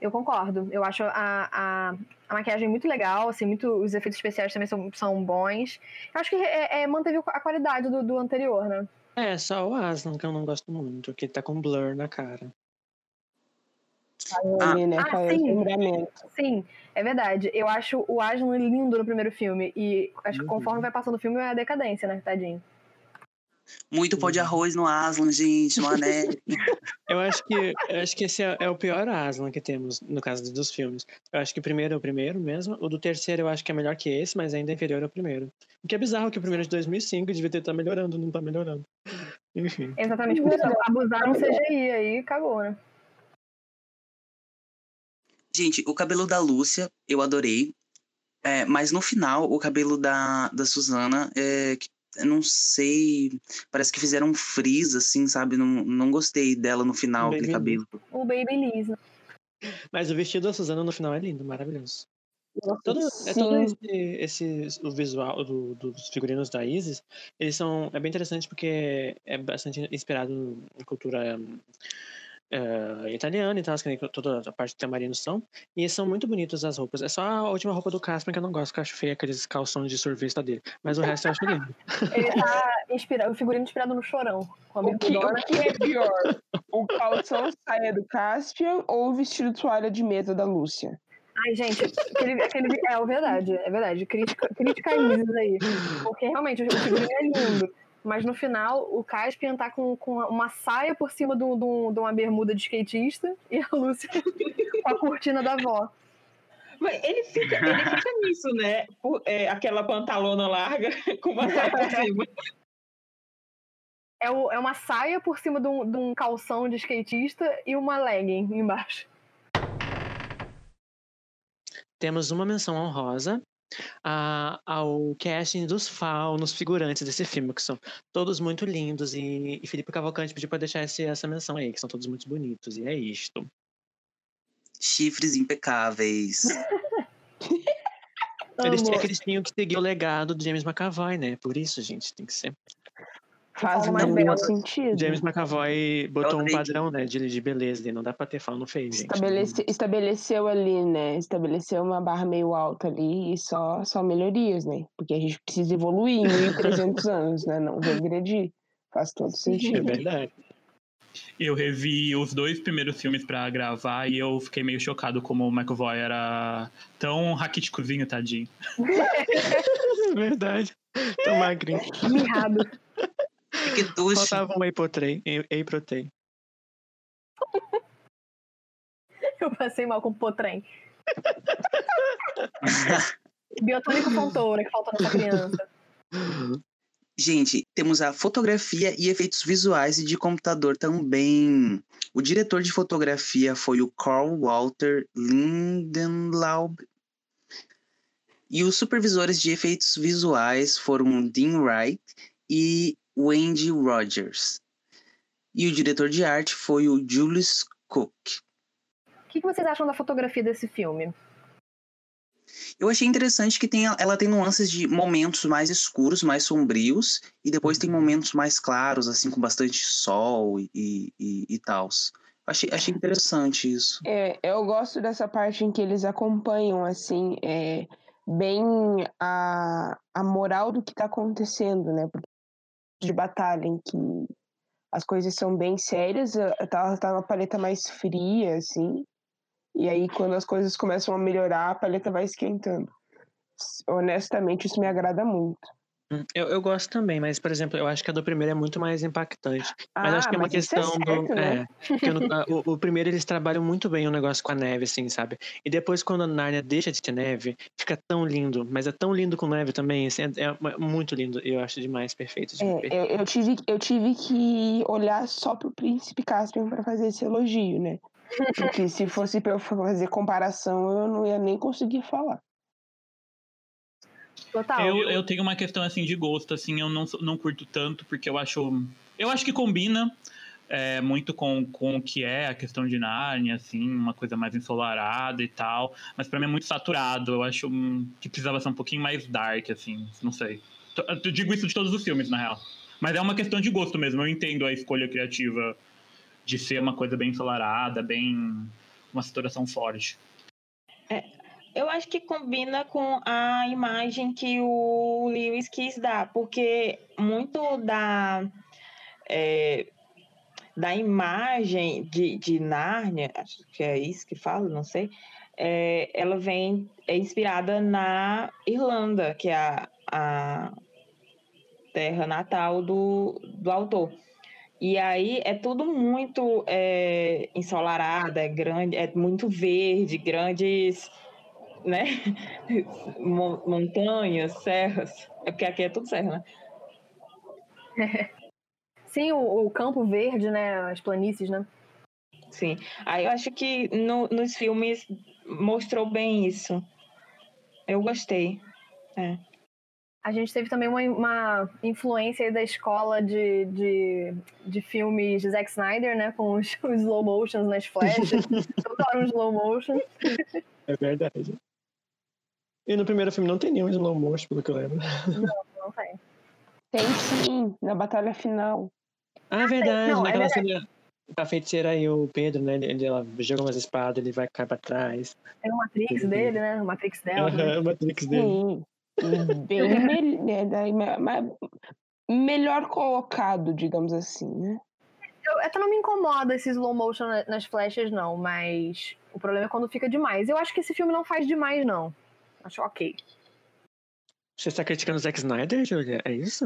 Eu concordo. Eu acho a, a, a maquiagem muito legal, assim, muito, os efeitos especiais também são, são bons. Eu acho que é, é, manteve a qualidade do, do anterior, né? É, só o Aslan que eu não gosto muito, que tá com blur na cara. Ah. Ali, né? Ah, sim. Sim, é verdade. Eu acho o Aslan lindo no primeiro filme. E acho que Uhum. conforme vai passando o filme é a decadência, né, tadinho. Muito pó de Uhum. arroz no Aslan, gente, mané. Eu acho que, eu acho que esse é, é o pior Aslan que temos, no caso dos filmes. Eu acho que o primeiro é o primeiro mesmo. O do terceiro eu acho que é melhor que esse, mas ainda é inferior ao primeiro. O que é bizarro que o primeiro é de 2005 devia ter estar melhorando, não tá melhorando. Enfim. Exatamente por isso. Abusaram o CGI aí e cagou, né? Gente, o cabelo da Lúcia, eu adorei. É, mas no final, o cabelo da, da Suzana, é, que- eu não sei. Parece que fizeram um frizz, assim, sabe? Não, não gostei dela no final, aquele cabelo. O Babyliss. Mas o vestido da Suzana no final é lindo, maravilhoso. Nossa, Todo, é todo esse, esse o visual do- dos figurinos da Isis, eles são é bem interessante porque é bastante inspirado em cultura uh, italiana e tal, que nem toda a parte do tamarino são. E são muito bonitas as roupas. É só a última roupa do Caspian que eu não gosto, que eu acho feia, aqueles calções de sorvete dele. Mas o resto eu acho lindo. Ele tá inspirado, o figurino inspirado no chorão. O que, o que é pior? o calção saia do Caspian ou o vestido toalha de mesa da Lúcia? Ai, gente, aquele, aquele, é, é verdade, é verdade. Crítica, crítica a Isis aí. Porque realmente o figurino é lindo. Mas no final, o Caspian tá com, com uma saia por cima de, de uma bermuda de skatista e a Lúcia com a cortina da avó. Mas ele fica, ele fica nisso, né? Por, é, aquela pantalona larga com uma saia por cima. É, o, é uma saia por cima de um, de um calção de skatista e uma legging embaixo. Temos uma menção honrosa a, ao casting dos faunos figurantes desse filme, que são todos muito lindos. E, e Felipe Cavalcante pediu para deixar esse, essa menção aí, que são todos muito bonitos. E é isto. Chifres impecáveis. eles, é que eles tinham que seguir o legado do James McAvoy, né? Por isso, gente, tem que ser. Faz muito sentido. James McAvoy botou um padrão, né, de, de beleza, não dá pra ter fala, não fez, gente. Estabelece, estabeleceu ali, né, estabeleceu uma barra meio alta ali e só, só melhorias, né, porque a gente precisa evoluir em 1.300 anos, né, não regredir. Faz todo sentido. É verdade. Eu revi os dois primeiros filmes para gravar e eu fiquei meio chocado como o McAvoy era tão raquíticozinho, tadinho. verdade. Tão magrinho. Mirrado. Que duche. Faltava um whey protein. Whey protein. Eu passei mal com potrem. Biotônico Fontoura, que falta nessa criança. Gente, temos a fotografia e efeitos visuais e de computador também. O diretor de fotografia foi o Carl Walter Lindenlaub. E os supervisores de efeitos visuais foram Dean Wright e Wendy Rogers. E o diretor de arte foi o Julius Cook. O que vocês acham da fotografia desse filme? Eu achei interessante que tem, ela tem nuances de momentos mais escuros, mais sombrios, e depois tem momentos mais claros, assim, com bastante sol e, e, e tal. Achei, achei interessante isso. É, eu gosto dessa parte em que eles acompanham, assim, é, bem a, a moral do que está acontecendo, né? Porque de batalha em que as coisas são bem sérias, tá, tá uma paleta mais fria, assim. E aí, quando as coisas começam a melhorar, a paleta vai esquentando. Honestamente, isso me agrada muito. Hum, eu, eu gosto também, mas, por exemplo, eu acho que a do primeiro é muito mais impactante. Mas ah, acho que é uma é questão é certo, do. Né? É, no, o, o, primeiro eles trabalham muito bem o negócio com a neve, assim, sabe? E depois, quando a Narnia deixa de ter neve, fica tão lindo. Mas é tão lindo com neve também, assim, é, é muito lindo. Eu acho demais, perfeito. De é, eu, eu, tive, eu tive que olhar só pro Príncipe Caspian para fazer esse elogio, né? Porque se fosse pra eu fazer comparação, eu não ia nem conseguir falar. Total. Eu, eu tenho uma questão assim de gosto, assim, eu não, não curto tanto, porque eu acho. Eu acho que combina é, muito com, com o que é a questão de Narnia, assim, uma coisa mais ensolarada e tal. Mas para mim é muito saturado. Eu acho que precisava ser um pouquinho mais dark, assim, não sei. Eu digo isso de todos os filmes, na real. Mas é uma questão de gosto mesmo. Eu entendo a escolha criativa de ser uma coisa bem ensolarada, bem. uma saturação forte. Eu acho que combina com a imagem que o Lewis quis dar, porque muito da, é, da imagem de, de Nárnia, acho que é isso que fala, não sei, é, ela vem, é inspirada na Irlanda, que é a, a terra natal do, do autor. E aí é tudo muito é, ensolarado, é grande, é muito verde, grandes né? Montanhas, serras. É porque aqui é tudo serra, né? Sim, o, o, campo verde, né? As planícies, né? Sim. Aí eu acho que no, nos filmes mostrou bem isso. Eu gostei. É. A gente teve também uma, uma influência da escola de, de, de, filmes de Zack Snyder, né? Com os, os slow motions nas flechas. Total um slow motion. É verdade. E no primeiro filme não tem nenhum slow motion, pelo que eu lembro. Não, não tem. Tem sim, na batalha final. Ah, é verdade. Não, é naquela é verdade. cena. A feiticeira e o Pedro, né? Ele, ela joga umas espadas, ele vai cair pra trás. Tem o Matrix dele, né? O Matrix dela. né? Aham, o Matrix dele. Sim. Bem mel- né, daí, ma- ma- melhor colocado, digamos assim, né? Eu até não me incomoda esse slow motion na- nas flechas, não, mas o problema é quando fica demais. Eu acho que esse filme não faz demais, não. Acho ok. Você está criticando o Zack Snyder, Julia? É isso?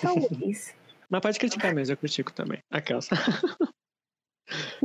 Talvez. Mas pode criticar mesmo, eu critico também. Aquelas.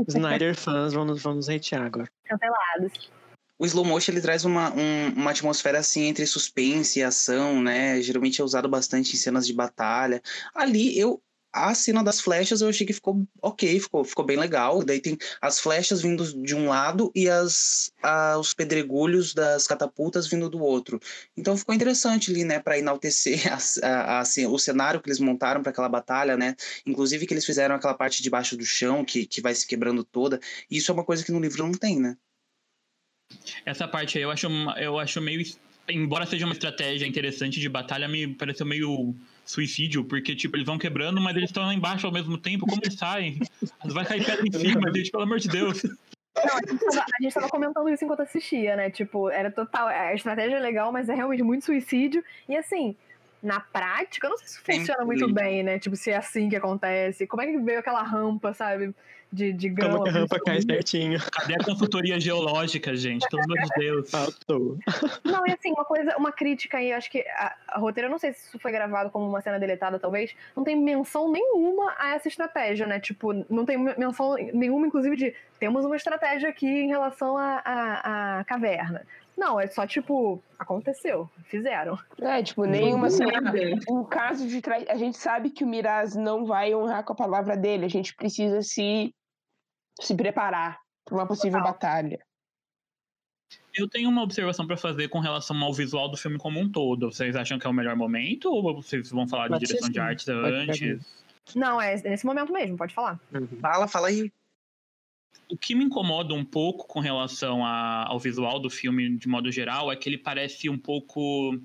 Snyder fãs vão nos, vão nos hatear agora. Cancelados. O slow motion ele traz uma, um- uma atmosfera assim entre suspense e ação, né? Geralmente é usado bastante em cenas de batalha. Ali eu a cena das flechas eu achei que ficou ok, ficou, ficou bem legal. Daí tem as flechas vindo de um lado e as, a- os pedregulhos das catapultas vindo do outro. Então ficou interessante ali, né, para enaltecer a- a- assim, o cenário que eles montaram para aquela batalha, né? Inclusive que eles fizeram aquela parte debaixo do chão que, que vai se quebrando toda. E isso é uma coisa que no livro não tem, né? Essa parte aí eu acho, eu acho meio. Embora seja uma estratégia interessante de batalha, me pareceu meio suicídio, porque, tipo, eles vão quebrando, mas eles estão lá embaixo ao mesmo tempo. Como eles saem? Vai cair pedra em cima, gente, pelo amor de Deus. Não, a gente, tava, a gente tava comentando isso enquanto assistia, né? Tipo, era total. A estratégia é legal, mas é realmente muito suicídio. E assim, na prática, eu não sei se funciona muito bem, né? Tipo, se é assim que acontece. Como é que veio aquela rampa, sabe? De, de grama. Como que a rampa cai certinho? Cadê a consultoria geológica, gente? Pelo amor de Deus. Faltou. Não, e assim, uma coisa, uma crítica aí, eu acho que a, a roteiro, eu não sei se isso foi gravado como uma cena deletada, talvez, não tem menção nenhuma a essa estratégia, né? Tipo, não tem menção nenhuma, inclusive, de temos uma estratégia aqui em relação à caverna. Não, é só tipo, aconteceu, fizeram. É, tipo, nenhuma assim. Em caso de trai... A gente sabe que o Miraz não vai honrar com a palavra dele. A gente precisa se, se preparar para uma possível Total. batalha. Eu tenho uma observação pra fazer com relação ao visual do filme como um todo. Vocês acham que é o melhor momento ou vocês vão falar de Pode direção de arte antes? Não, é nesse momento mesmo, pode falar. Uhum. Fala, fala aí. O que me incomoda um pouco com relação a- ao visual do filme de modo geral é que ele parece um pouco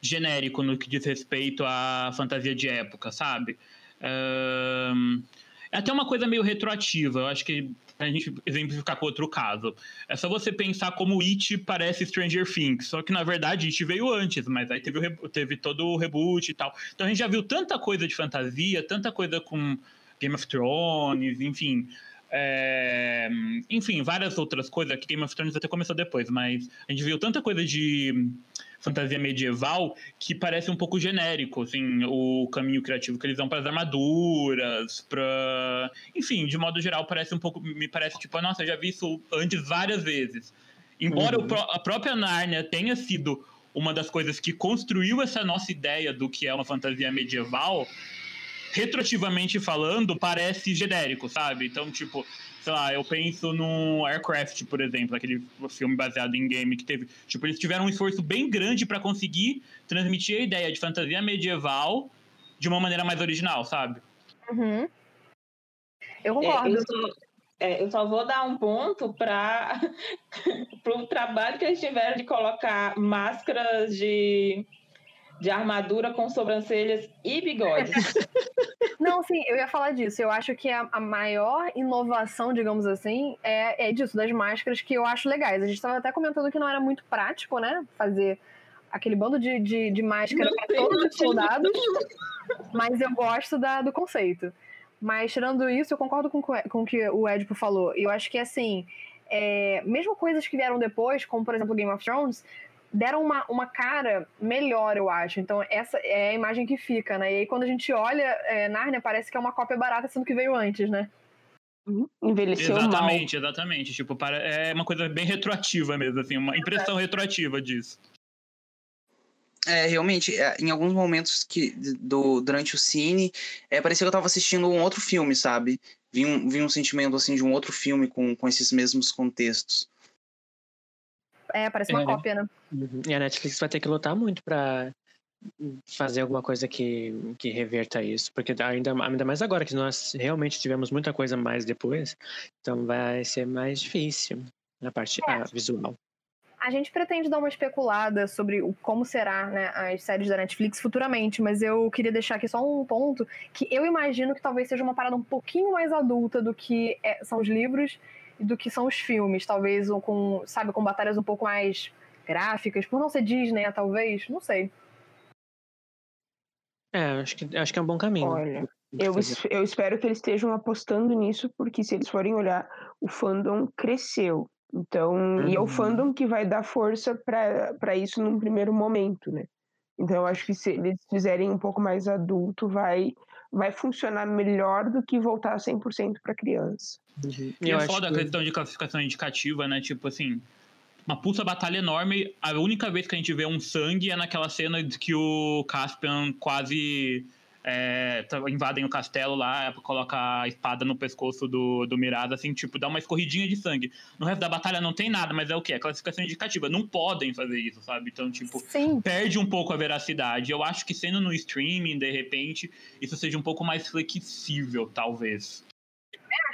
genérico no que diz respeito à fantasia de época, sabe? É até uma coisa meio retroativa, eu acho que a gente exemplificar com outro caso. É só você pensar como It parece Stranger Things, só que na verdade It veio antes, mas aí teve, o teve todo o reboot e tal. Então a gente já viu tanta coisa de fantasia, tanta coisa com Game of Thrones, enfim. É, enfim, várias outras coisas, que Game of Thrones até começou depois, mas a gente viu tanta coisa de fantasia medieval que parece um pouco genérico, assim, o caminho criativo que eles dão para as armaduras, para, enfim, de modo geral parece um pouco, me parece tipo, nossa, eu já vi isso antes várias vezes. Embora Uhum. a própria Nárnia tenha sido uma das coisas que construiu essa nossa ideia do que é uma fantasia medieval, retroativamente falando, parece genérico, sabe? Então, tipo, sei lá, eu penso no Aircraft, por exemplo, aquele filme baseado em game que teve. Tipo, eles tiveram um esforço bem grande para conseguir transmitir a ideia de fantasia medieval de uma maneira mais original, sabe? Uhum. Eu É, concordo. eu, só, é, eu só vou dar um ponto para o trabalho que eles tiveram de colocar máscaras de, de armadura com sobrancelhas e bigodes. Não, sim, eu ia falar disso. Eu acho que a, a maior inovação, digamos assim, é, é disso, das máscaras, que eu acho legais. A gente estava até comentando que não era muito prático, né? Fazer aquele bando de, de, de máscara para todos os soldados, mas eu gosto da, do conceito. Mas, tirando isso, eu concordo com, o- com o que o Edipo falou. Eu acho que, assim, é, mesmo coisas que vieram depois, como, por exemplo, Game of Thrones, deram uma, uma cara melhor, eu acho. Então, essa é a imagem que fica, né? E aí, quando a gente olha é, Narnia, parece que é uma cópia barata, sendo que veio antes, né? Envelheceu mal. exatamente, exatamente. Tipo, para, é uma coisa bem retroativa mesmo, assim, uma impressão retroativa disso. É, realmente, é, em alguns momentos que do, durante o cine, é, parecia que eu tava assistindo um outro filme, sabe? Vi um, vi um sentimento, assim, de um outro filme com, com esses mesmos contextos. É, parece uma É. cópia, né? Uhum. E a Netflix vai ter que lutar muito pra fazer alguma coisa que, que reverta isso. Porque ainda, ainda mais agora que nós realmente tivemos muita coisa mais depois, então vai ser mais difícil na parte É. ah, visual. A gente pretende dar uma especulada sobre o, como será né, as séries da Netflix futuramente, mas eu queria deixar aqui só um ponto que eu imagino que talvez seja uma parada um pouquinho mais adulta do que é, são os livros do que são os filmes, talvez com, sabe, com batalhas um pouco mais gráficas, por não ser Disney, talvez, não sei. É, acho que, acho que é um bom caminho. Olha, eu, eu espero que eles estejam apostando nisso, porque se eles forem olhar, o fandom cresceu. Então, uhum. e é o uhum. fandom que vai dar força para isso num primeiro momento, né? Então, eu acho que se eles fizerem um pouco mais adulto, vai, vai funcionar melhor do que voltar 100% para criança. Uhum. E é foda que... a questão de classificação indicativa, né? Tipo assim, uma puta batalha enorme. A única vez que a gente vê um sangue é naquela cena de que o Caspian quase é, tá, invadem o castelo lá, coloca a espada no pescoço do, do Mirada, assim, tipo, dá uma escorridinha de sangue. No resto da batalha não tem nada, mas é o quê? É classificação indicativa. Não podem fazer isso, sabe? Então, tipo, Sim. perde um pouco a veracidade. Eu acho que sendo no streaming, de repente, isso seja um pouco mais flexível, talvez.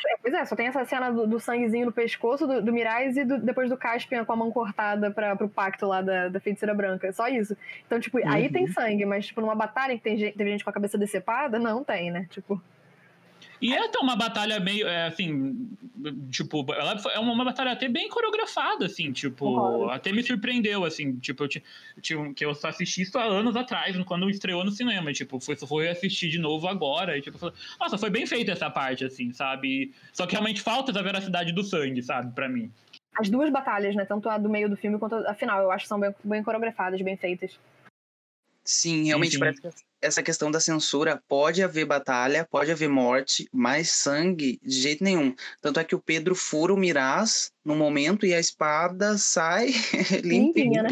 É, pois é, só tem essa cena do, do sanguezinho no pescoço do, do Mirais e do, depois do Caspian com a mão cortada pra, pro pacto lá da, da feiticeira branca. Só isso. Então, tipo, uhum. aí tem sangue, mas, tipo, numa batalha que tem gente, teve gente com a cabeça decepada, não tem, né? Tipo. E é até uma batalha meio, é, assim, tipo, ela é uma batalha até bem coreografada, assim, tipo, uhum. até me surpreendeu, assim, tipo, eu tinha, que eu só assisti isso há anos atrás, quando estreou no cinema, tipo, foi, foi assistir de novo agora, e tipo, falei, nossa, foi bem feita essa parte, assim, sabe? Só que realmente falta essa veracidade do sangue, sabe, para mim. As duas batalhas, né, tanto a do meio do filme quanto a final, eu acho que são bem, bem coreografadas, bem feitas. Sim, realmente sim, sim. parece que essa questão da censura pode haver batalha, pode haver morte, mas sangue de jeito nenhum. Tanto é que o Pedro fura o Miraz no momento e a espada sai limpinha, né?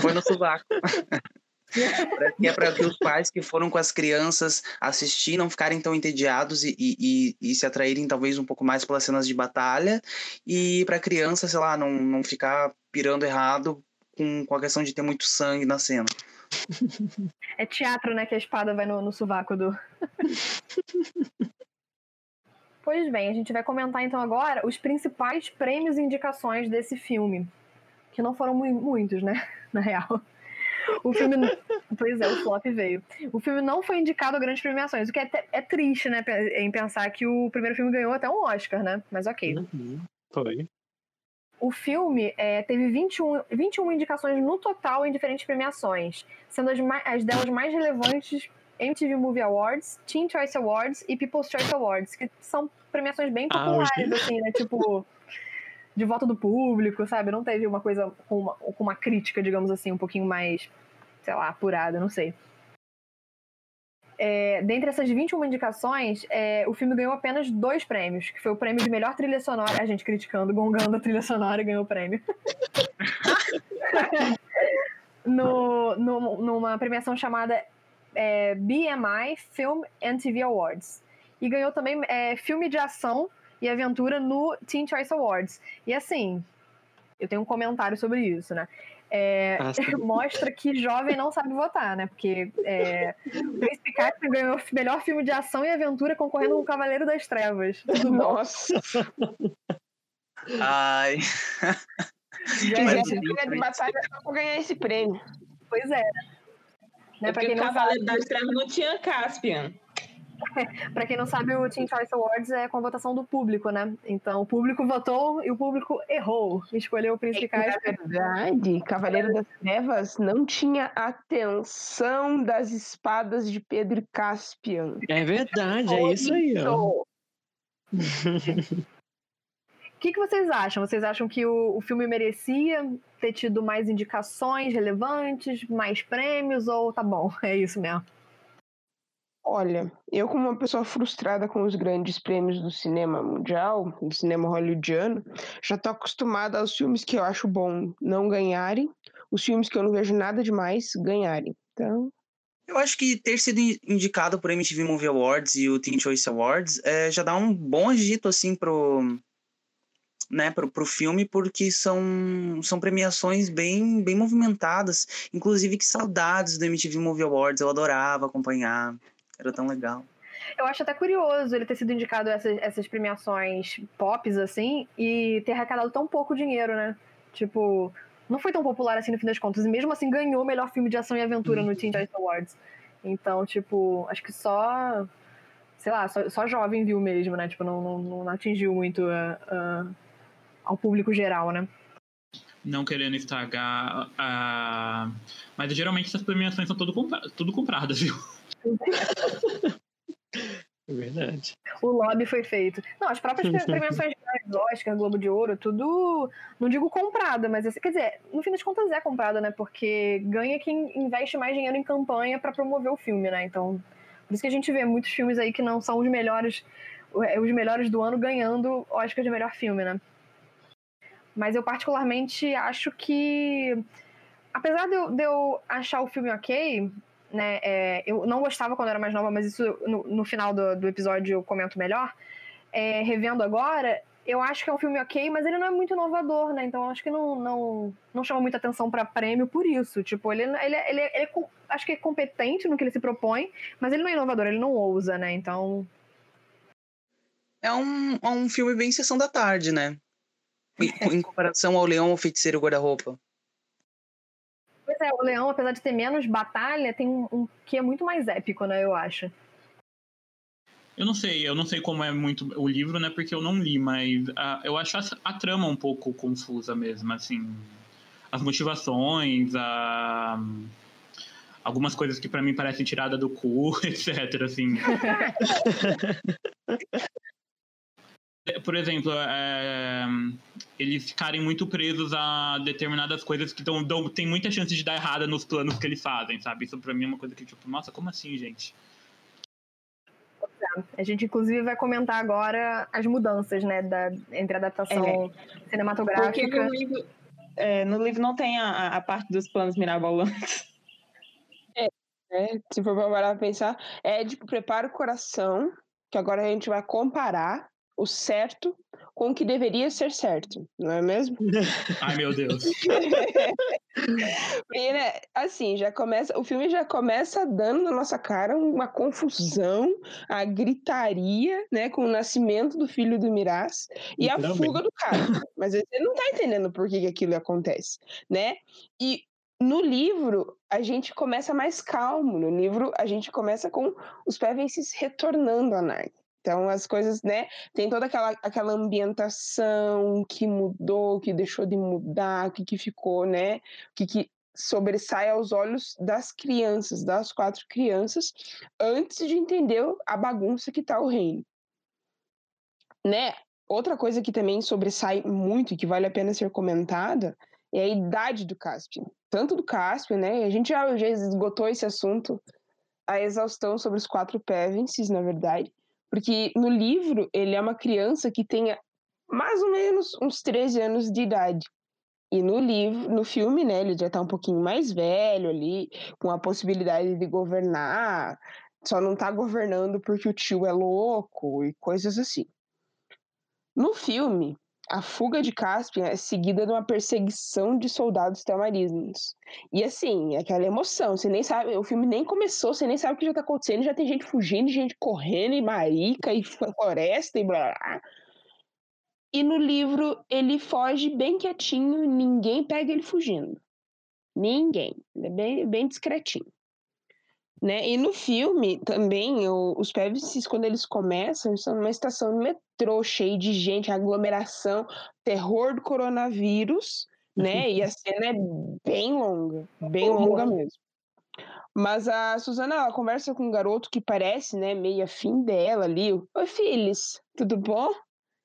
Foi no sovaco. que é para que os pais que foram com as crianças assistir não ficarem tão entediados e, e, e, se atraírem talvez um pouco mais pelas cenas de batalha e para a criança, sei lá, não, não ficar pirando errado com, com a questão de ter muito sangue na cena. É teatro, né? Que a espada vai no, no sovaco do. pois bem, a gente vai comentar então agora os principais prêmios e indicações desse filme. Que não foram mu muitos, né? Na real. O filme. pois é, o flop veio. O filme não foi indicado a grandes premiações, o que é, é triste, né? Em pensar que o primeiro filme ganhou até um Oscar, né? Mas ok. Uhum, foi. O filme é, teve 21, 21 indicações no total em diferentes premiações, sendo as, mais, as delas mais relevantes MTV Movie Awards, Teen Choice Awards e People's Choice Awards, que são premiações bem ah, populares, ah, assim, né? Tipo, de voto do público, sabe? Não teve uma coisa com uma, com uma crítica, digamos assim, um pouquinho mais, sei lá, apurada, não sei. É, dentre essas 21 indicações, é, o filme ganhou apenas dois prêmios, que foi o prêmio de melhor trilha sonora. A gente criticando, gongando a trilha sonora e ganhou o prêmio. no, no, numa premiação chamada é, BMI Film and TV Awards. E ganhou também é, filme de ação e aventura no Teen Choice Awards. E assim, eu tenho um comentário sobre isso, né? É, ah, mostra que jovem não sabe votar, né? Porque é, o Príncipe Caspian ganhou melhor filme de ação e aventura concorrendo com o Cavaleiro das Trevas. Nossa! Ai. Gente, de batalha só pra ganhar esse prêmio. Pois é. Né? É porque o Cavaleiro das Trevas não tinha Caspian. para quem não sabe, o Teen Choice Awards é com a votação do público, né? Então o público votou e o público errou. Escolheu o Príncipe Caspian. Na verdade, Cavaleiro das Trevas não tinha atenção das espadas de Pedro Caspian. É verdade, é isso aí, ó. O que, que vocês acham? Vocês acham que o, o filme merecia ter tido mais indicações relevantes, mais prêmios, ou tá bom, é isso mesmo? Olha, eu como uma pessoa frustrada com os grandes prêmios do cinema mundial, do cinema hollywoodiano, já tô acostumada aos filmes que eu acho bom não ganharem, os filmes que eu não vejo nada demais ganharem. Então, eu acho que ter sido indicado por MTV Movie Awards e o Teen Choice Awards é, já dá um bom agito assim pro né, pro, pro filme, porque são, são premiações bem, bem movimentadas. Inclusive, que saudades do MTV Movie Awards, eu adorava acompanhar. Era tão legal. Eu acho até curioso ele ter sido indicado a essas, essas premiações pops, assim, e ter arrecadado tão pouco dinheiro, né? Tipo, não foi tão popular assim no fim das contas. E mesmo assim ganhou o melhor filme de ação e aventura Uhum. no Teen Choice Awards. Então, tipo, acho que só. Sei lá, só, só jovem viu mesmo, né? Tipo, não, não, não atingiu muito ah, ah, ao público geral, né? Não querendo estragar a. Mas geralmente essas premiações são tudo, compra... tudo compradas, viu? É verdade. O lobby foi feito. Não, as próprias pre- premiações Oscar, Globo de Ouro, tudo, não digo comprada, mas assim, quer dizer, no fim das contas é comprada, né? Porque ganha quem investe mais dinheiro em campanha pra promover o filme, né? Então, por isso que a gente vê muitos filmes aí que não são os melhores, os melhores do ano ganhando Oscar de melhor filme, né? Mas eu particularmente acho que, apesar de eu, de eu achar o filme ok, né? é, eu não gostava quando era mais nova, mas isso no, no final do, do episódio eu comento melhor. É, revendo agora, eu acho que é um filme ok, mas ele não é muito inovador, né? Então acho que não, não, não chama muita atenção pra prêmio por isso. Tipo, ele, ele, ele, ele é acho que é competente no que ele se propõe, mas ele não é inovador, ele não ousa, né? Então. É um, é um filme bem sessão da tarde, né? Em, em comparação ao Leão, o Feiticeiro Guarda-Roupa. É, o Leão, apesar de ter menos batalha, tem um, um que é muito mais épico, né? Eu acho. Eu não sei, eu não sei como é muito o livro, né? Porque eu não li, mas ah, eu acho a, a trama um pouco confusa mesmo, assim. As motivações, a, algumas coisas que pra mim parecem tirada do cu, etc, assim. É, Por exemplo, é, eles ficarem muito presos a determinadas coisas que dão, dão, tem muita chance de dar errada nos planos que eles fazem, sabe? Isso pra mim é uma coisa que, tipo, nossa, como assim, gente? A gente, inclusive, vai comentar agora as mudanças, né? Da, entre a adaptação Porque cinematográfica. no livro, é, no livro não tem a, a parte dos planos mirabolantes. né? Se for parar pra pensar, é tipo, prepara o coração, que agora a gente vai comparar o certo com o que deveria ser certo, não é mesmo? Ai, meu Deus. Porque, né, assim, já começa, o filme já começa dando na nossa cara uma confusão, a gritaria, né, com o nascimento do filho do Miraz e a Literalmente. fuga do cara. Mas você não tá entendendo por que, que aquilo acontece, né? E no livro, a gente começa mais calmo. No livro, a gente começa com os Pevenses retornando a Narnia. Então, as coisas, né? Tem toda aquela, aquela ambientação que mudou, que deixou de mudar, o que, que ficou, né? O que, que sobressai aos olhos das crianças, das quatro crianças, antes de entender a bagunça que tá o reino. Né? Outra coisa que também sobressai muito e que vale a pena ser comentada é a idade do Caspian. Tanto do Caspian, né? A gente já, já esgotou esse assunto, a exaustão sobre os quatro Pevenses, na verdade. Porque no livro ele é uma criança que tenha mais ou menos uns 13 anos de idade. E no livro, no filme, né, ele já tá um pouquinho mais velho ali, com a possibilidade de governar, só não tá governando porque o tio é louco e coisas assim. No filme, a fuga de Caspian é seguida de uma perseguição de soldados tamarismos. E assim, é aquela emoção, você nem sabe, o filme nem começou, você nem sabe o que já tá acontecendo, já tem gente fugindo, gente correndo, e marica, e floresta, e blá blá. E no livro ele foge bem quietinho, ninguém pega ele fugindo. Ninguém. Ele é bem, bem discretinho. Né? E no filme também, o- os Pevenses, quando eles começam, estão numa estação de metrô cheia de gente, aglomeração, terror do coronavírus, né? E a cena é bem longa, bem longa mesmo. Mas a Suzana, ela conversa com um garoto que parece, né, meio afim dela ali. Oi, filhos, tudo bom?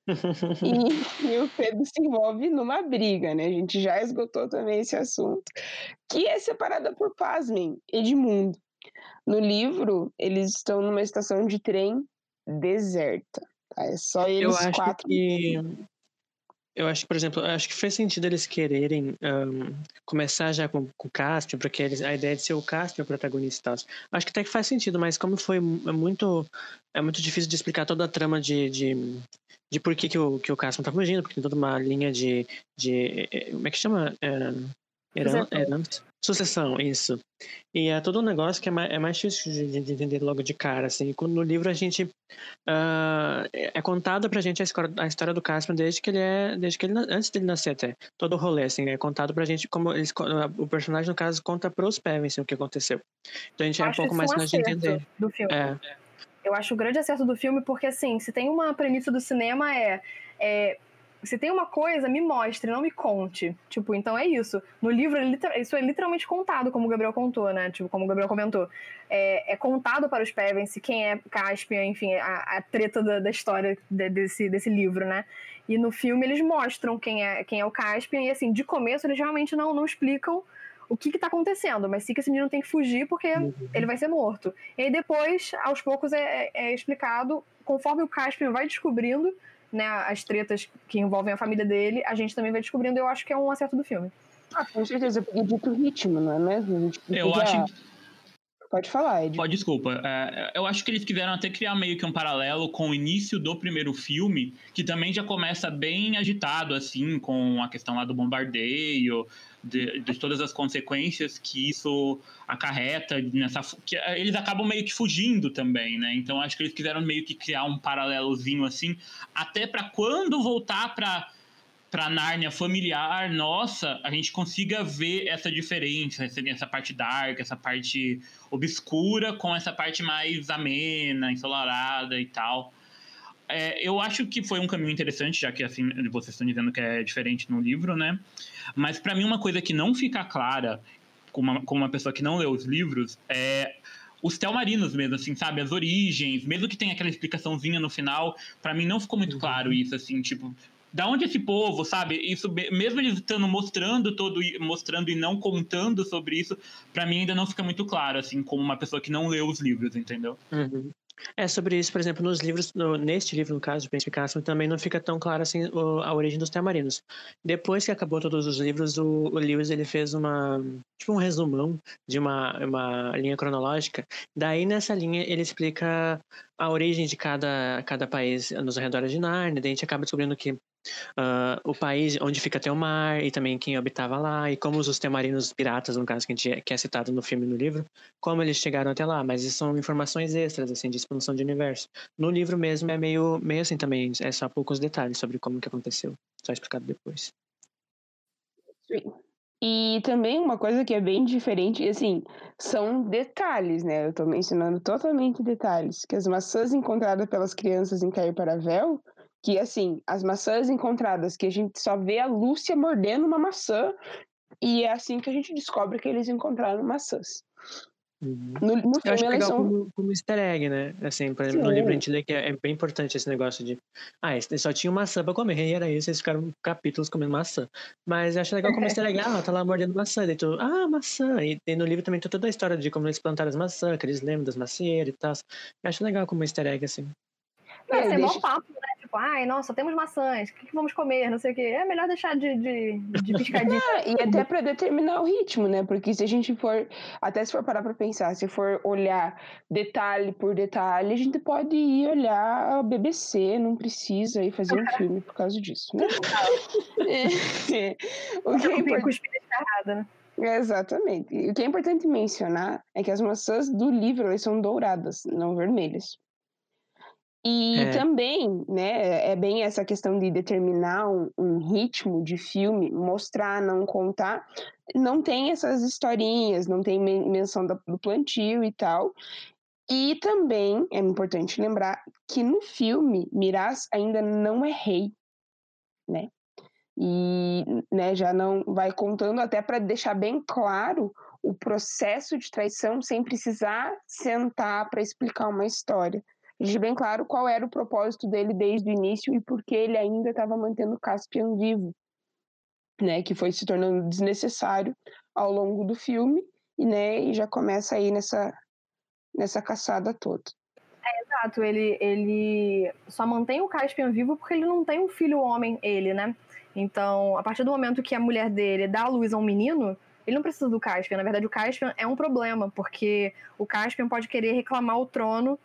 E, e o Pedro se envolve numa briga, né? A gente já esgotou também esse assunto. Que é separada por, pasmem, Edmundo. No livro, eles estão numa estação de trem deserta. tá? É só eles Eu acho quatro. que. Eu acho que, por exemplo, acho que fez sentido eles quererem ahn, começar já com, com o Caspian, porque eles, a ideia de ser o Caspian o protagonista. Acho que até que faz sentido, mas como foi é muito. É muito difícil de explicar toda a trama de. de de por que, que, o, que o Caspian tá fugindo, porque tem toda uma linha de. de eh, como é que chama? É, heran- herança. Sucessão, isso. E é todo um negócio que é mais, é mais difícil de, de entender logo de cara, assim. No livro a gente uh, é contado pra gente a história, a história do Caspian desde que ele é, desde que ele antes dele nascer até. Todo o rolê, assim, é contado pra gente como eles, o personagem no caso conta pros Pevensey o que aconteceu. Então a gente é um pouco mais um fácil de entender. Do filme. É. Eu acho o grande acerto do filme porque assim, se tem uma premissa do cinema é, é se tem uma coisa, me mostre, não me conte. Tipo, então é isso. No livro, isso é literalmente contado, como o Gabriel contou, né? Tipo, como o Gabriel comentou. É, é contado para os Pevensey quem é Caspian, enfim, a, a treta da, da história de, desse, desse livro, né? E no filme eles mostram quem é, quem é o Caspian, e assim, de começo eles realmente não, não explicam o que está acontecendo, mas sim que esse menino tem que fugir porque uhum. ele vai ser morto. E aí depois, aos poucos, é, é explicado, conforme o Caspian vai descobrindo né, as tretas que envolvem a família dele, a gente também vai descobrindo. Eu acho que é um acerto do filme. Ah, com certeza, porque dito ritmo, não é mesmo? Eu acho. Pode falar, Ed. Pode, desculpa. É, eu acho que eles quiseram até criar meio que um paralelo com o início do primeiro filme, que também já começa bem agitado, assim, com a questão lá do bombardeio, de, de todas as consequências que isso acarreta nessa. que eles acabam meio que fugindo também, né? Então acho que eles quiseram meio que criar um paralelozinho assim, até para quando voltar para para Nárnia familiar nossa, a gente consiga ver essa diferença, essa parte dark, essa parte obscura com essa parte mais amena, ensolarada e tal. É, eu acho que foi um caminho interessante, já que assim vocês estão dizendo que é diferente no livro, né? Mas para mim uma coisa que não fica clara como uma, como uma pessoa que não leu os livros é os telmarinos mesmo, assim, sabe? As origens, mesmo que tenha aquela explicaçãozinha no final, para mim não ficou muito uhum. claro isso, assim, tipo, da onde esse povo, sabe? Isso, mesmo eles estando mostrando todo, mostrando e não contando sobre isso, para mim ainda não fica muito claro, assim, como uma pessoa que não leu os livros, entendeu? Uhum. É sobre isso, por exemplo, nos livros, no, neste livro, no caso, Caspian, também não fica tão claro assim o, a origem dos Tamarinos. Depois que acabou todos os livros, o, o Lewis ele fez uma tipo um resumão de uma, uma linha cronológica. Daí nessa linha ele explica a origem de cada, cada país nos arredores de Narnia. Daí a gente acaba descobrindo que uh, o país onde fica até o mar e também quem habitava lá e como os temarinos piratas, no caso que, a gente, que é citado no filme e no livro, como eles chegaram até lá. Mas isso são informações extras, assim, de expansão de universo. No livro mesmo é meio, meio assim também, é só poucos detalhes sobre como que aconteceu, só explicado depois. Sim. E também uma coisa que é bem diferente, assim, são detalhes, né? Eu tô mencionando totalmente detalhes. Que as maçãs encontradas pelas crianças em Cair para Véu que assim, as maçãs encontradas, que a gente só vê a Lúcia mordendo uma maçã, e é assim que a gente descobre que eles encontraram maçãs. Uhum. No, no Eu acho legal são... como, como easter egg, né? Assim, por exemplo, Sim. no livro a gente lê que é, é, bem importante esse negócio de ah, só tinha maçã pra comer, e era isso, eles ficaram capítulos comendo maçã. Mas eu acho legal como easter egg, ah, tá lá mordendo maçã, daí tu, ah, maçã. E, e, no livro também tem toda a história de como eles plantaram as maçãs, que eles lembram das macieiras e tal. Eu acho legal como easter egg, assim. Não, é, é deixa... papo, né? Tipo, ai, nossa, temos maçãs, o que, que vamos comer? Não sei o quê. É melhor deixar de, de, de piscadinha. é, e até para determinar o ritmo, né? Porque se a gente for, até se for parar para pensar, se for olhar detalhe por detalhe, a gente pode ir olhar a BBC, não precisa ir fazer um filme por causa disso, né? é, o que é importante... né? Exatamente. O que é importante mencionar é que as maçãs do livro elas são douradas, não vermelhas. E é. também, né, é bem essa questão de determinar um, um, ritmo de filme, mostrar, não contar. Não tem essas historinhas, não tem menção do plantio e tal. E também é importante lembrar que no filme Miraz ainda não é rei, né? E né, já não vai contando até para deixar bem claro o processo de traição sem precisar sentar para explicar uma história deixa bem claro qual era o propósito dele desde o início e por que ele ainda estava mantendo Caspian vivo, né, que foi se tornando desnecessário ao longo do filme e né, e já começa aí nessa nessa caçada toda. É, exato, ele ele só mantém o Caspian vivo porque ele não tem um filho homem, ele, né? Então, a partir do momento que a mulher dele dá a luz a um menino, ele não precisa do Caspian. Na verdade, o Caspian é um problema, porque o Caspian pode querer reclamar o trono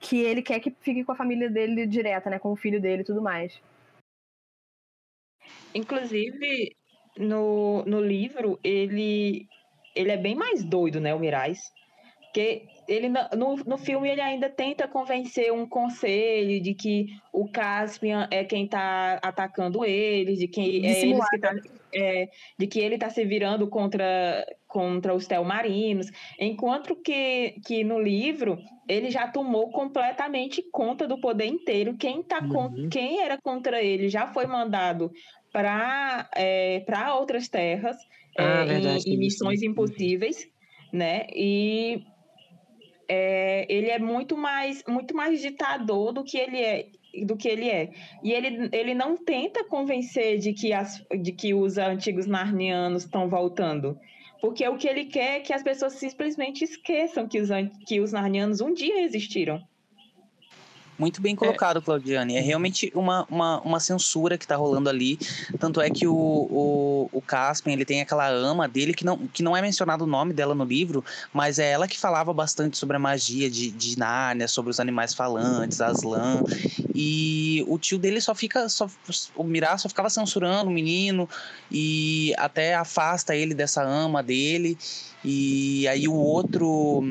que ele quer que fique com a família dele direta, né? Com o filho dele e tudo mais. Inclusive, no, no livro, ele ele é bem mais doido, né, o Mirais. Porque ele no, no filme ele ainda tenta convencer um conselho de que o Caspian é quem está atacando eles, de que é eles que tá, é, de que ele está se virando contra contra os telmarinos, enquanto que, que no livro ele já tomou completamente conta do poder inteiro. Quem tá uhum. quem era contra ele já foi mandado para é, outras terras ah, é, verdade, em, em missões impossíveis, né? E é, ele é muito mais, muito mais ditador do que ele é do que ele é. E ele, ele não tenta convencer de que, as, de que os antigos narnianos estão voltando. Porque o que ele quer é que as pessoas simplesmente esqueçam que os, que os narnianos um dia existiram. Muito bem colocado, é. Claudiane. É realmente uma, uma, uma censura que está rolando ali. Tanto é que o, o, o Caspian, ele tem aquela ama dele, que não, que não é mencionado o nome dela no livro, mas é ela que falava bastante sobre a magia de, de Nárnia, sobre os animais falantes, Aslan. E o tio dele só fica. Só, o Mirá só ficava censurando o menino e até afasta ele dessa ama dele. E aí o outro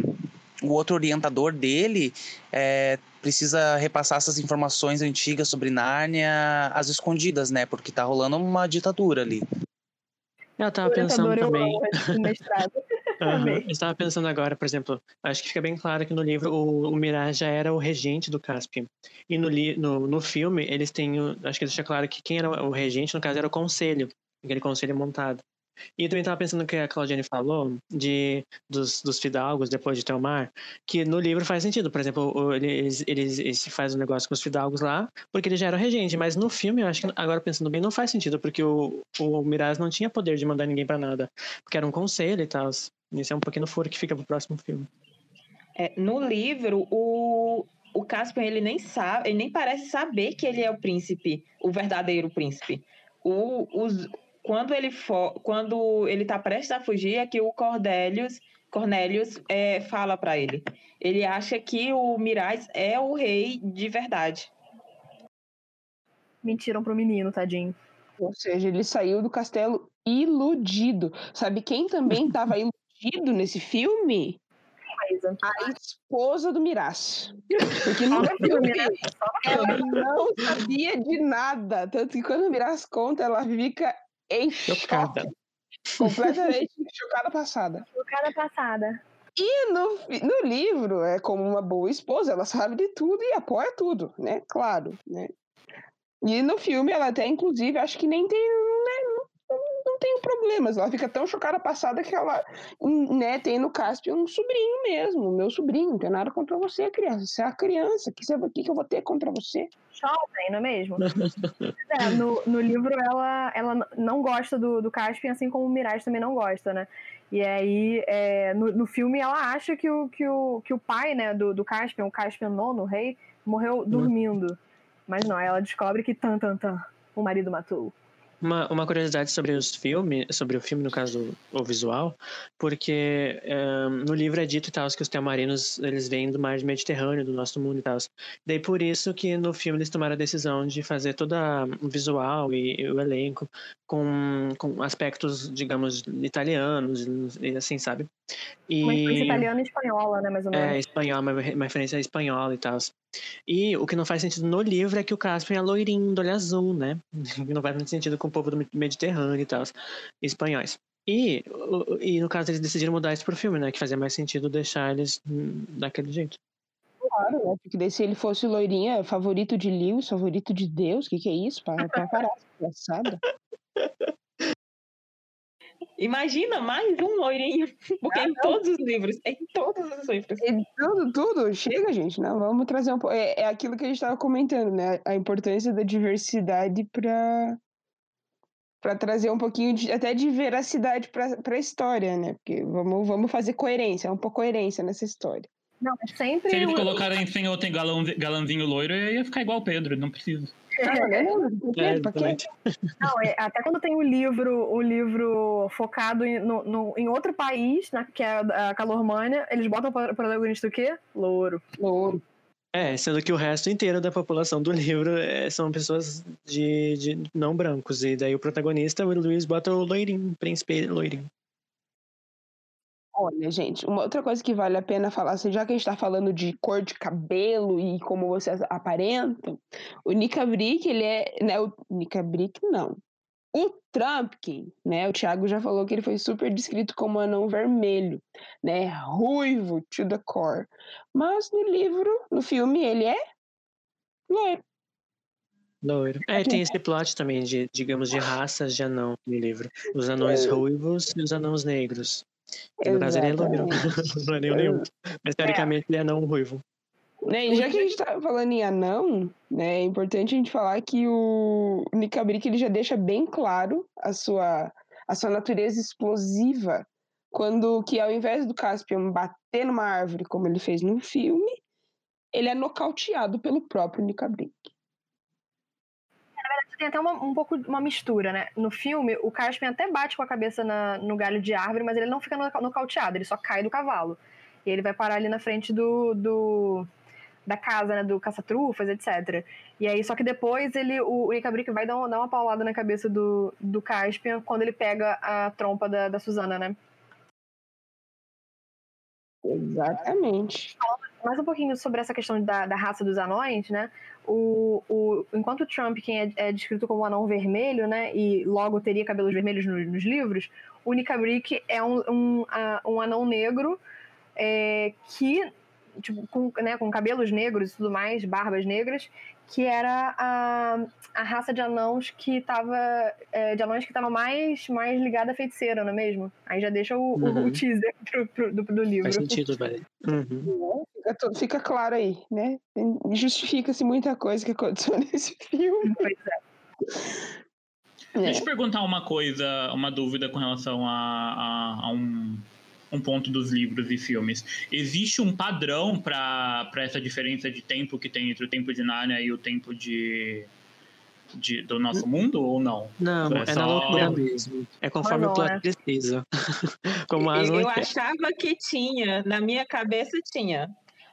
o outro orientador dele é, precisa repassar essas informações antigas sobre Nárnia às escondidas, né? Porque tá rolando uma ditadura ali. Eu tava pensando também. uhum. Eu estava pensando agora, por exemplo, acho que fica bem claro que no livro o, o Mirage já era o regente do Caspian. E no, no, no filme, eles têm. Acho que deixa claro que quem era o regente, no caso, era o conselho, aquele conselho montado. E também estava pensando que a Claudiane falou de, dos, dos fidalgos depois de Telmar, que no livro faz sentido. Por exemplo, eles, eles, eles fazem um negócio com os fidalgos lá, porque ele já era regente. Mas no filme, eu acho que, agora pensando bem, não faz sentido, porque o, o Miraz não tinha poder de mandar ninguém para nada, porque era um conselho e tal. Isso é um pouquinho furo que fica pro próximo filme. É, no livro, o, o Caspian, ele nem sabe, ele nem parece saber que ele é o príncipe, o verdadeiro príncipe. O, os, quando ele for, quando ele está prestes a fugir, é que o Cordélios, Cornélios é, fala para ele. Ele acha que o Mirais é o rei de verdade. Mentiram pro menino, tadinho. Ou seja, ele saiu do castelo iludido. Sabe quem também estava iludido nesse filme? A esposa do Miraz. Porque no filme ela não sabia de nada. Tanto que quando o Miraz conta, ela fica em chocada. Choque. Completamente chocada passada. Chocada passada. E no, no livro, é como uma boa esposa, ela sabe de tudo e apoia tudo, né? Claro, né? E no filme ela até, inclusive, acho que nem tem, não tem problemas. Ela fica tão chocada passada que ela né, tem no Caspian um sobrinho mesmo, meu sobrinho. Não tem nada contra você, criança. Você é a criança. O que, que eu vou ter contra você? Jovem, não é mesmo? é, no, no livro ela, ela não gosta do, do Caspian, assim como o Mirage também não gosta, né? E aí, é, no, no filme, ela acha que o, que o, que o pai né, do, do Caspian, o Caspian nono, o rei, morreu dormindo. Mas não, ela descobre que tan, tan, tan, o marido matou. Uma, uma curiosidade sobre os filmes, sobre o filme, no caso, o visual, porque um, no livro é dito e tal que os telmarinos, eles vêm do mar Mediterrâneo, do nosso mundo e tal. Daí por isso que no filme eles tomaram a decisão de fazer todo o visual e, e, o elenco com, com aspectos, digamos, italianos e assim, sabe? E, uma influência italiana e espanhola, né, mais ou menos. É, espanhol, uma, uma referência espanhola e tal. E o que não faz sentido no livro é que o Caspian é loirinho, do olho azul, né? Não faz muito sentido com o povo do Mediterrâneo e tal, espanhóis. E, e no caso eles decidiram mudar isso pro filme, né? Que fazia mais sentido deixar eles daquele jeito. Claro, né? Porque daí se ele fosse loirinha, favorito de Lewis, favorito de Deus, o que, que é isso? Para, para parar, engraçado. Imagina mais um loirinho, porque ah, em todos os livros, em todos os livros. Em tudo, tudo, chega, gente, não, vamos trazer um pouco. É, é aquilo que a gente estava comentando, né? A importância da diversidade para para trazer um pouquinho de, até de veracidade para a história, né? Porque vamos, vamos fazer coerência, um pouco coerência nessa história. Não, sempre. Se eles colocarem sem outro galão, galãozinho loiro, ia ficar igual o Pedro, não precisa. É, não, é, até quando tem o um livro, o um livro focado em, no, no, em outro país, né, que é a Calormânia, eles botam o protagonista o quê? Louro. Louro. É, sendo que o resto inteiro da população do livro é, são pessoas de, de não brancos. E daí o protagonista, o Luiz, bota o loirinho, príncipe loirinho. Olha, gente, uma outra coisa que vale a pena falar, assim, já que a gente tá falando de cor de cabelo e como vocês aparentam, o Nika Brick, ele é, né, o Nika Brick não. O Trumpkin, né, o Thiago já falou que ele foi super descrito como anão vermelho, né, ruivo to the core. Mas no livro, no filme, ele é loiro. Loiro. É, tem esse plot também de, digamos, de raças de anão no livro. Os anões ruivos e os anões negros. E no caso ele é loiro. não é nenhum nenhum. Mas teoricamente ele é anão ruivo. Né, e já que a gente tá falando em anão, né, é importante a gente falar que o Nicabrick ele já deixa bem claro a sua, a sua natureza explosiva, quando que ao invés do Caspian bater numa árvore como ele fez no filme, ele é nocauteado pelo próprio Nicabrick tem até uma, um pouco uma mistura, né? No filme, o Caspian até bate com a cabeça na, no galho de árvore, mas ele não fica nocauteado, ele só cai do cavalo. E ele vai parar ali na frente do, do da casa, né? Do caça-trufas, etc. E aí, só que depois ele, o, Ikabrick vai dar uma, dar uma paulada na cabeça do, do Caspian quando ele pega a trompa da, da Susana, né? Exatamente. Mais um pouquinho sobre essa questão da, da raça dos anões, né? O, o, enquanto o Trump, quem é, é, descrito como um anão vermelho, né? E logo teria cabelos vermelhos no, nos livros, o Nicabrick é um, um, um anão negro é, que tipo, com, né, com cabelos negros e tudo mais, barbas negras, que era a, a raça de anãos que tava. É, de anões que tava mais, mais ligada à feiticeira, não é mesmo? Aí já deixa o, uhum. o teaser pro, pro, do, do livro. Faz sentido, velho. Uhum. Fica, fica, claro aí, né? Justifica-se muita coisa que aconteceu nesse filme. Pois é. Deixa eu é. perguntar uma coisa, uma dúvida com relação a, a, a um um ponto dos livros e filmes. Existe um padrão para essa diferença de tempo que tem entre o tempo de Nárnia e o tempo de, de do nosso mundo ou não? Não, é, é só... na loucura mesmo. É conforme o plot precisa. Como as eu achava que tinha, na minha cabeça tinha.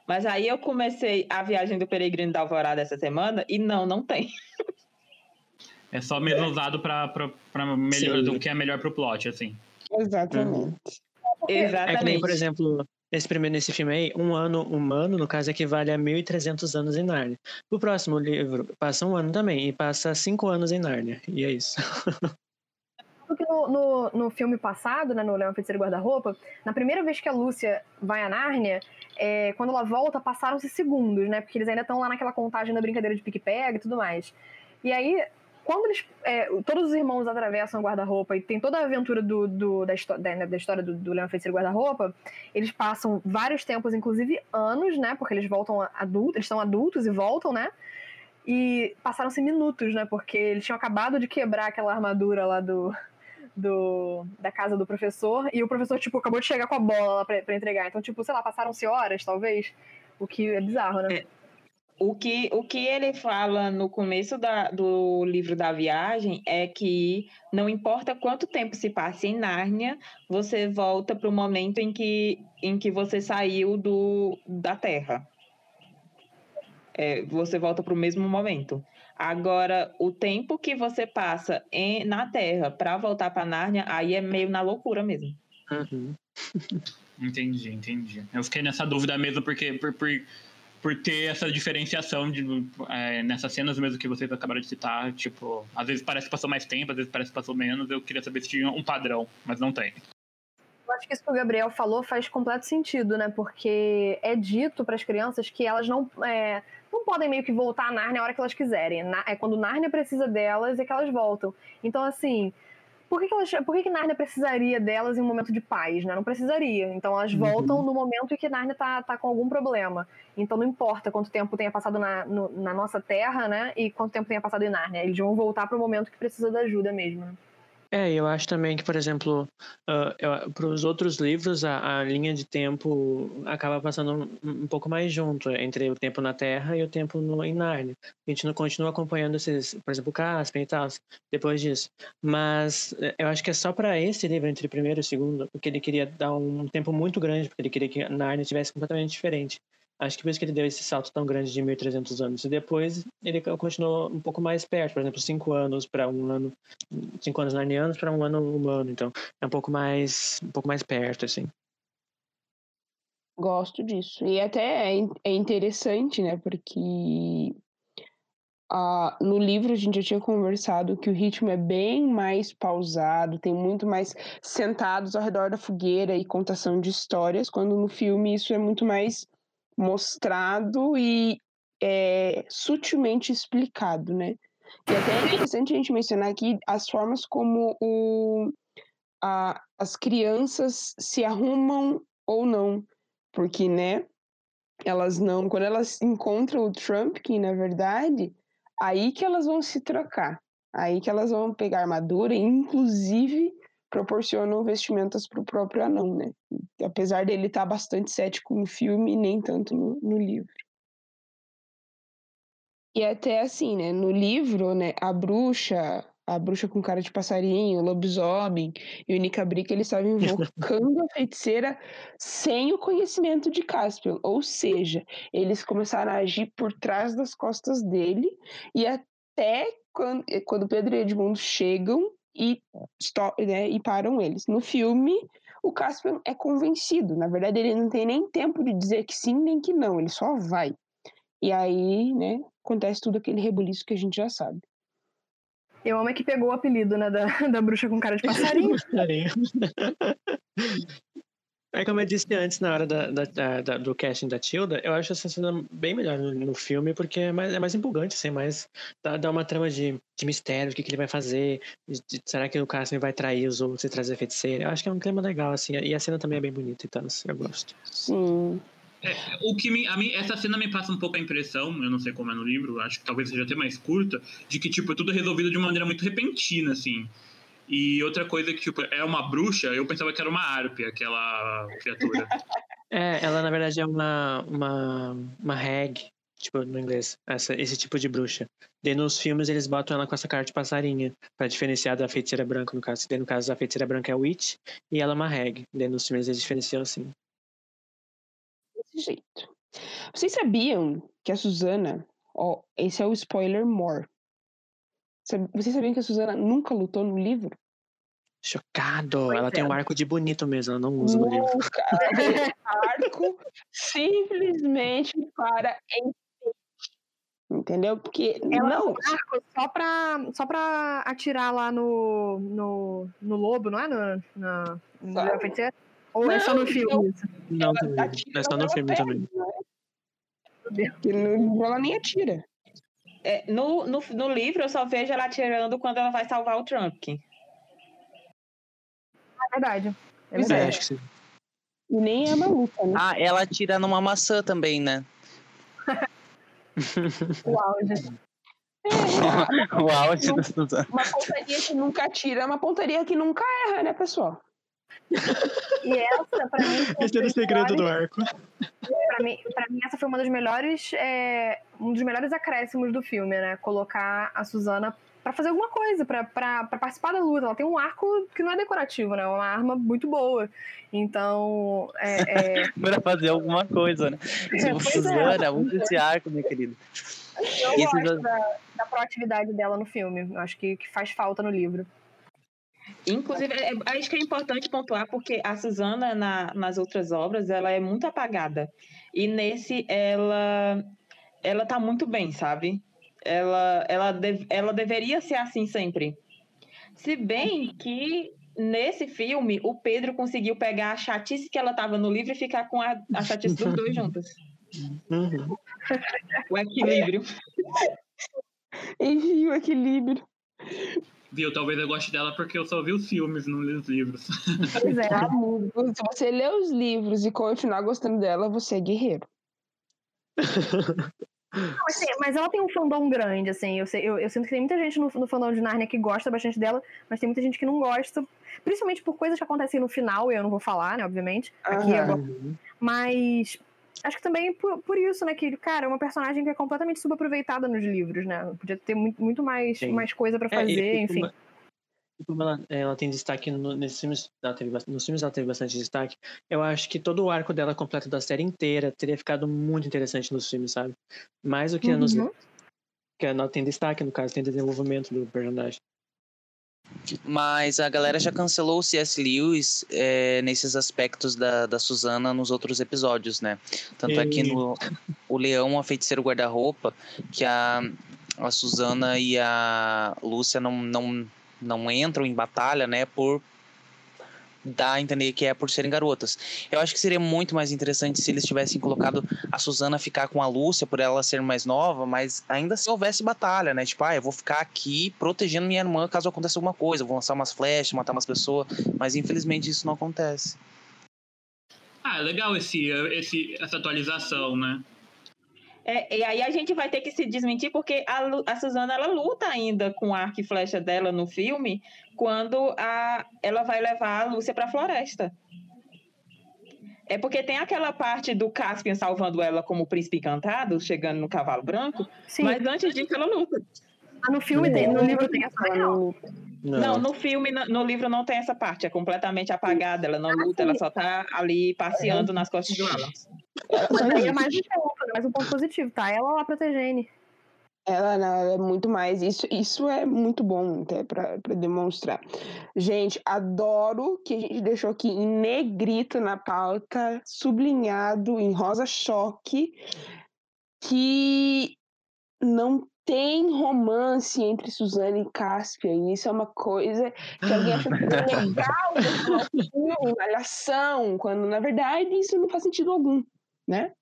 Mas aí eu comecei a viagem do Peregrino da Alvorada essa semana e não, não tem. É só mesmo usado para melhor do que é melhor pro plot, assim. Exatamente. Exatamente. É que nem, por exemplo, nesse primeiro nesse filme aí, um ano humano, no caso, equivale a 1.300 anos em Nárnia. O próximo livro passa um ano também, e passa cinco anos em Nárnia. E é isso. Porque no, no, no, filme passado, né, no Leão Feiticeiro Guarda-Roupa, na primeira vez que a Lúcia vai a Nárnia, é, quando ela volta, passaram-se segundos, né? Porque eles ainda estão lá naquela contagem da brincadeira de pique-pega e tudo mais. E aí, quando eles. É, todos os irmãos atravessam o guarda-roupa e tem toda a aventura do, do da, da, né, da, história do, do Leão Feiticeiro Guarda-Roupa, eles passam vários tempos, inclusive anos, né? Porque eles voltam adultos, eles são adultos e voltam, né? E passaram-se minutos, né? Porque eles tinham acabado de quebrar aquela armadura lá do, do, da casa do professor, e o professor, tipo, acabou de chegar com a bola lá pra, pra entregar. Então, tipo, sei lá, passaram-se horas, talvez, o que é bizarro, né? É. O que, o que ele fala no começo da, do livro da viagem é que não importa quanto tempo se passe em Nárnia, você volta para o momento em que, em que você saiu do, da Terra. É, você volta para o mesmo momento. Agora, o tempo que você passa em, na Terra para voltar para Nárnia, aí é meio na loucura mesmo. Uhum. entendi, entendi. Eu fiquei nessa dúvida mesmo, porque por, por por ter essa diferenciação de, é, nessas cenas mesmo que vocês acabaram de citar, tipo, às vezes parece que passou mais tempo, às vezes parece que passou menos, eu queria saber se tinha um padrão, mas não tem. Eu acho que isso que o Gabriel falou faz completo sentido, né? Porque é dito para as crianças que elas não, é, não podem meio que voltar a Nárnia a hora que elas quiserem. É quando Nárnia precisa delas é que elas voltam. Então, assim, por que, que, elas, por que, que Nárnia precisaria delas em um momento de paz, né? Não precisaria. Então elas uhum. voltam no momento em que Nárnia tá, tá com algum problema. Então não importa quanto tempo tenha passado na, no, na nossa terra, né? E quanto tempo tenha passado em Nárnia. Eles vão voltar para o momento que precisa da ajuda mesmo. É, eu acho também que, por exemplo, uh, para os outros livros, a, a, linha de tempo acaba passando um, um, pouco mais junto entre o tempo na Terra e o tempo no, em Narnia. A gente não continua acompanhando esses, por exemplo, Caspian e tal, depois disso. Mas eh, eu acho que é só para esse livro, entre o primeiro e o segundo, porque ele queria dar um tempo muito grande, porque ele queria que Narnia estivesse completamente diferente. Acho que por isso que ele deu esse salto tão grande de 1.300 anos. E depois ele continuou um pouco mais perto, por exemplo, cinco anos para um ano, cinco anos narnianos para um ano humano. Então é um pouco mais, um pouco mais perto, assim. Gosto disso. E até é, é interessante, né? Porque no livro a gente já tinha conversado que o ritmo é bem mais pausado, tem muito mais sentados ao redor da fogueira e contação de histórias, quando no filme isso é muito mais mostrado e é, sutilmente explicado, né? E até é interessante a gente mencionar aqui as formas como o, a, as crianças se arrumam ou não, porque, né, elas não, quando elas encontram o Trump, que na verdade, aí que elas vão se trocar, aí que elas vão pegar armadura inclusive, proporcionam vestimentas para o próprio anão, né? Apesar dele estar bastante cético no filme, nem tanto no, no livro. E até assim, né? No livro, né? A bruxa, a bruxa com cara de passarinho, o lobisomem e o Nicabrica, eles estavam invocando a feiticeira sem o conhecimento de Caspian. Ou seja, eles começaram a agir por trás das costas dele e até quando, quando Pedro e Edmundo chegam e, né, e param eles. No filme, o Caspian é convencido. Na verdade, ele não tem nem tempo de dizer que sim nem que não, ele só vai. E aí, né, acontece tudo aquele rebuliço que a gente já sabe. Eu amo é que pegou o apelido, né, da, da bruxa com cara de passarinho. Passarinho. É como eu disse antes, na hora da, da- da- da- do casting da Tilda, eu acho essa cena bem melhor no, no filme, porque é mais, é mais empolgante, assim, mais, dá, dá uma trama de, de mistério, o que, que ele vai fazer, de- de- será que o Cassian vai trair os outros e trazer a feiticeira? Eu acho que é um clima legal, assim, e a cena também é bem bonita, então assim, eu gosto. Sim. O que me, a mim, essa cena me passa um pouco a impressão, eu não sei como é no livro, acho que talvez seja até mais curta, de que, tipo, é tudo resolvido de uma maneira muito repentina, assim. E outra coisa que, tipo, é uma bruxa, eu pensava que era uma árpia, aquela criatura. É, ela na verdade é uma, uma, uma hag, tipo, no inglês, essa, esse tipo de bruxa. Daí nos filmes eles botam ela com essa cara de passarinha, pra diferenciar da feiticeira branca, no caso. Daí no caso a feiticeira branca é a witch e ela é uma hag. Daí nos filmes eles diferenciam assim. Desse jeito. Vocês sabiam que a Susana, ó, esse é o spoiler more. Vocês sabiam que a Susana nunca lutou no livro? Chocado! Pois ela tem é. um arco de bonito mesmo, ela não usa no livro. Nunca. Ela tem arco simplesmente para. Entendeu? Porque Ela não. tem arco só pra, só pra atirar lá no, no, no lobo, não é? No, na, no? Leão Feiticeiro? Ou é só no Não, filme? Não, também. atira é só no filme também. Porque no livro ela nem atira. É, no, no, no livro, eu só vejo ela atirando quando ela vai salvar o Trump. É verdade. É É, verdade. acho que sim. E nem é uma luta, né? Ah, ela atira numa maçã também, né? O auge. o auge da Suzana. Uma pontaria que nunca atira é uma pontaria que nunca erra, né, pessoal? E essa, pra mim, foi Esse era o segredo do arco. pra mim, pra mim, essa foi uma das melhores. é, um dos melhores acréscimos do filme, né? Colocar a Suzana pra fazer alguma coisa, pra, pra, pra participar da luta. Ela tem um arco que não é decorativo, né? É uma arma muito boa. Então, é, é, Pra fazer alguma coisa, né? Tipo, Pois é. Suzana, usa esse arco, minha querida. eu Esse gosto da- da, da proatividade dela no filme. Eu acho que, que faz falta no livro. Inclusive, é- é- acho que é importante pontuar porque a Susana, na- nas outras obras, ela é muito apagada. E nesse, ela, ela tá muito bem, sabe? Ela, ela, de- ela deveria ser assim sempre. Se bem que nesse filme, o Pedro conseguiu pegar a chatice que ela tava no livro e ficar com a, a chatice dos dois juntos. Uhum. O equilíbrio. Enfim, o equilíbrio. Viu? Talvez eu goste dela porque eu só vi os filmes, não li os livros. Pois é. Amigo, se você lê os livros e continuar gostando dela, você é guerreiro. Não, assim, mas ela tem um fandom grande, assim. Eu, sei- eu, eu sinto que tem muita gente no, no fandom de Narnia que gosta bastante dela, mas tem muita gente que não gosta. Principalmente por coisas que acontecem no final, e eu não vou falar, né, obviamente. Aqui. Mas acho que também por, por isso, né, que, cara, é uma personagem que é completamente subaproveitada nos livros, né? Podia ter muito, muito mais, Sim. mais coisa pra É, e- fazer, enfim. Como, e como ela, ela tem destaque no- nesses filmes, ela teve, nos filmes ela teve bastante destaque. Eu acho que todo o arco dela completo da série inteira teria ficado muito interessante nos filmes, sabe? Mais do que nos Uhum. livros. Porque ela tem destaque, no caso, tem desenvolvimento do personagem. Mas a galera já cancelou o C.S. Lewis é, nesses aspectos da, da Susana nos outros episódios, né? Tanto é que no O Leão, a Feiticeiro Guarda-Roupa, que a, a Susana e a Lúcia não, não, não entram em batalha, né? Por dar a entender que é por serem garotas. Eu acho que seria muito mais interessante se eles tivessem colocado a Susana ficar com a Lúcia por ela ser mais nova, mas ainda se houvesse batalha, né? Tipo, ah, eu vou ficar aqui protegendo minha irmã caso aconteça alguma coisa, eu vou lançar umas flechas, matar umas pessoas, mas infelizmente isso não acontece. Ah, é legal esse, esse, essa atualização, né? É, e aí a gente vai ter que se desmentir, porque a, a Suzana ela luta ainda com o arco e flecha dela no filme, quando a, ela vai levar a Lúcia pra floresta. É porque tem aquela parte do Caspian salvando ela como príncipe encantado, chegando no cavalo branco, Sim, mas antes disso ela luta. no filme tem, no livro tem essa real. não- Não, no filme, no, no livro não tem essa parte, é completamente apagada, ela não luta, ela só tá ali passeando nas costas do Alan. Mas aí é mais um ponto, né? mais um ponto positivo, tá? Ela lá protegendo. Ela, não, ela é muito mais. Isso, isso é muito bom até pra, pra demonstrar. Gente, adoro que a gente deixou aqui em negrito na pauta, sublinhado em rosa choque, que não tem romance entre Suzana e Cáspia. E isso é uma coisa que alguém acha que é legal filme, malhação, quando na verdade isso não faz sentido algum, né?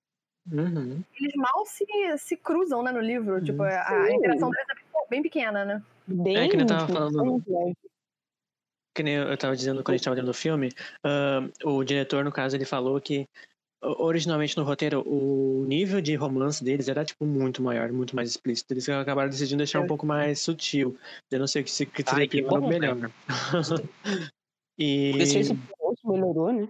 Uhum. Eles mal se, se cruzam, né, no livro. Tipo, a, interação deles é bem, pequena, né? Bem É que nem eu tava falando-. Que nem eu tava dizendo quando a gente tava vendo o filme, ah, o diretor, no caso, ele falou que originalmente no roteiro o nível de romance deles era tipo muito maior, muito mais explícito. Eles acabaram decidindo deixar um pouco mais sutil. Eu não sei o que se que Ai, seria que pior ou bom, melhor. e esse moço melhorou, né?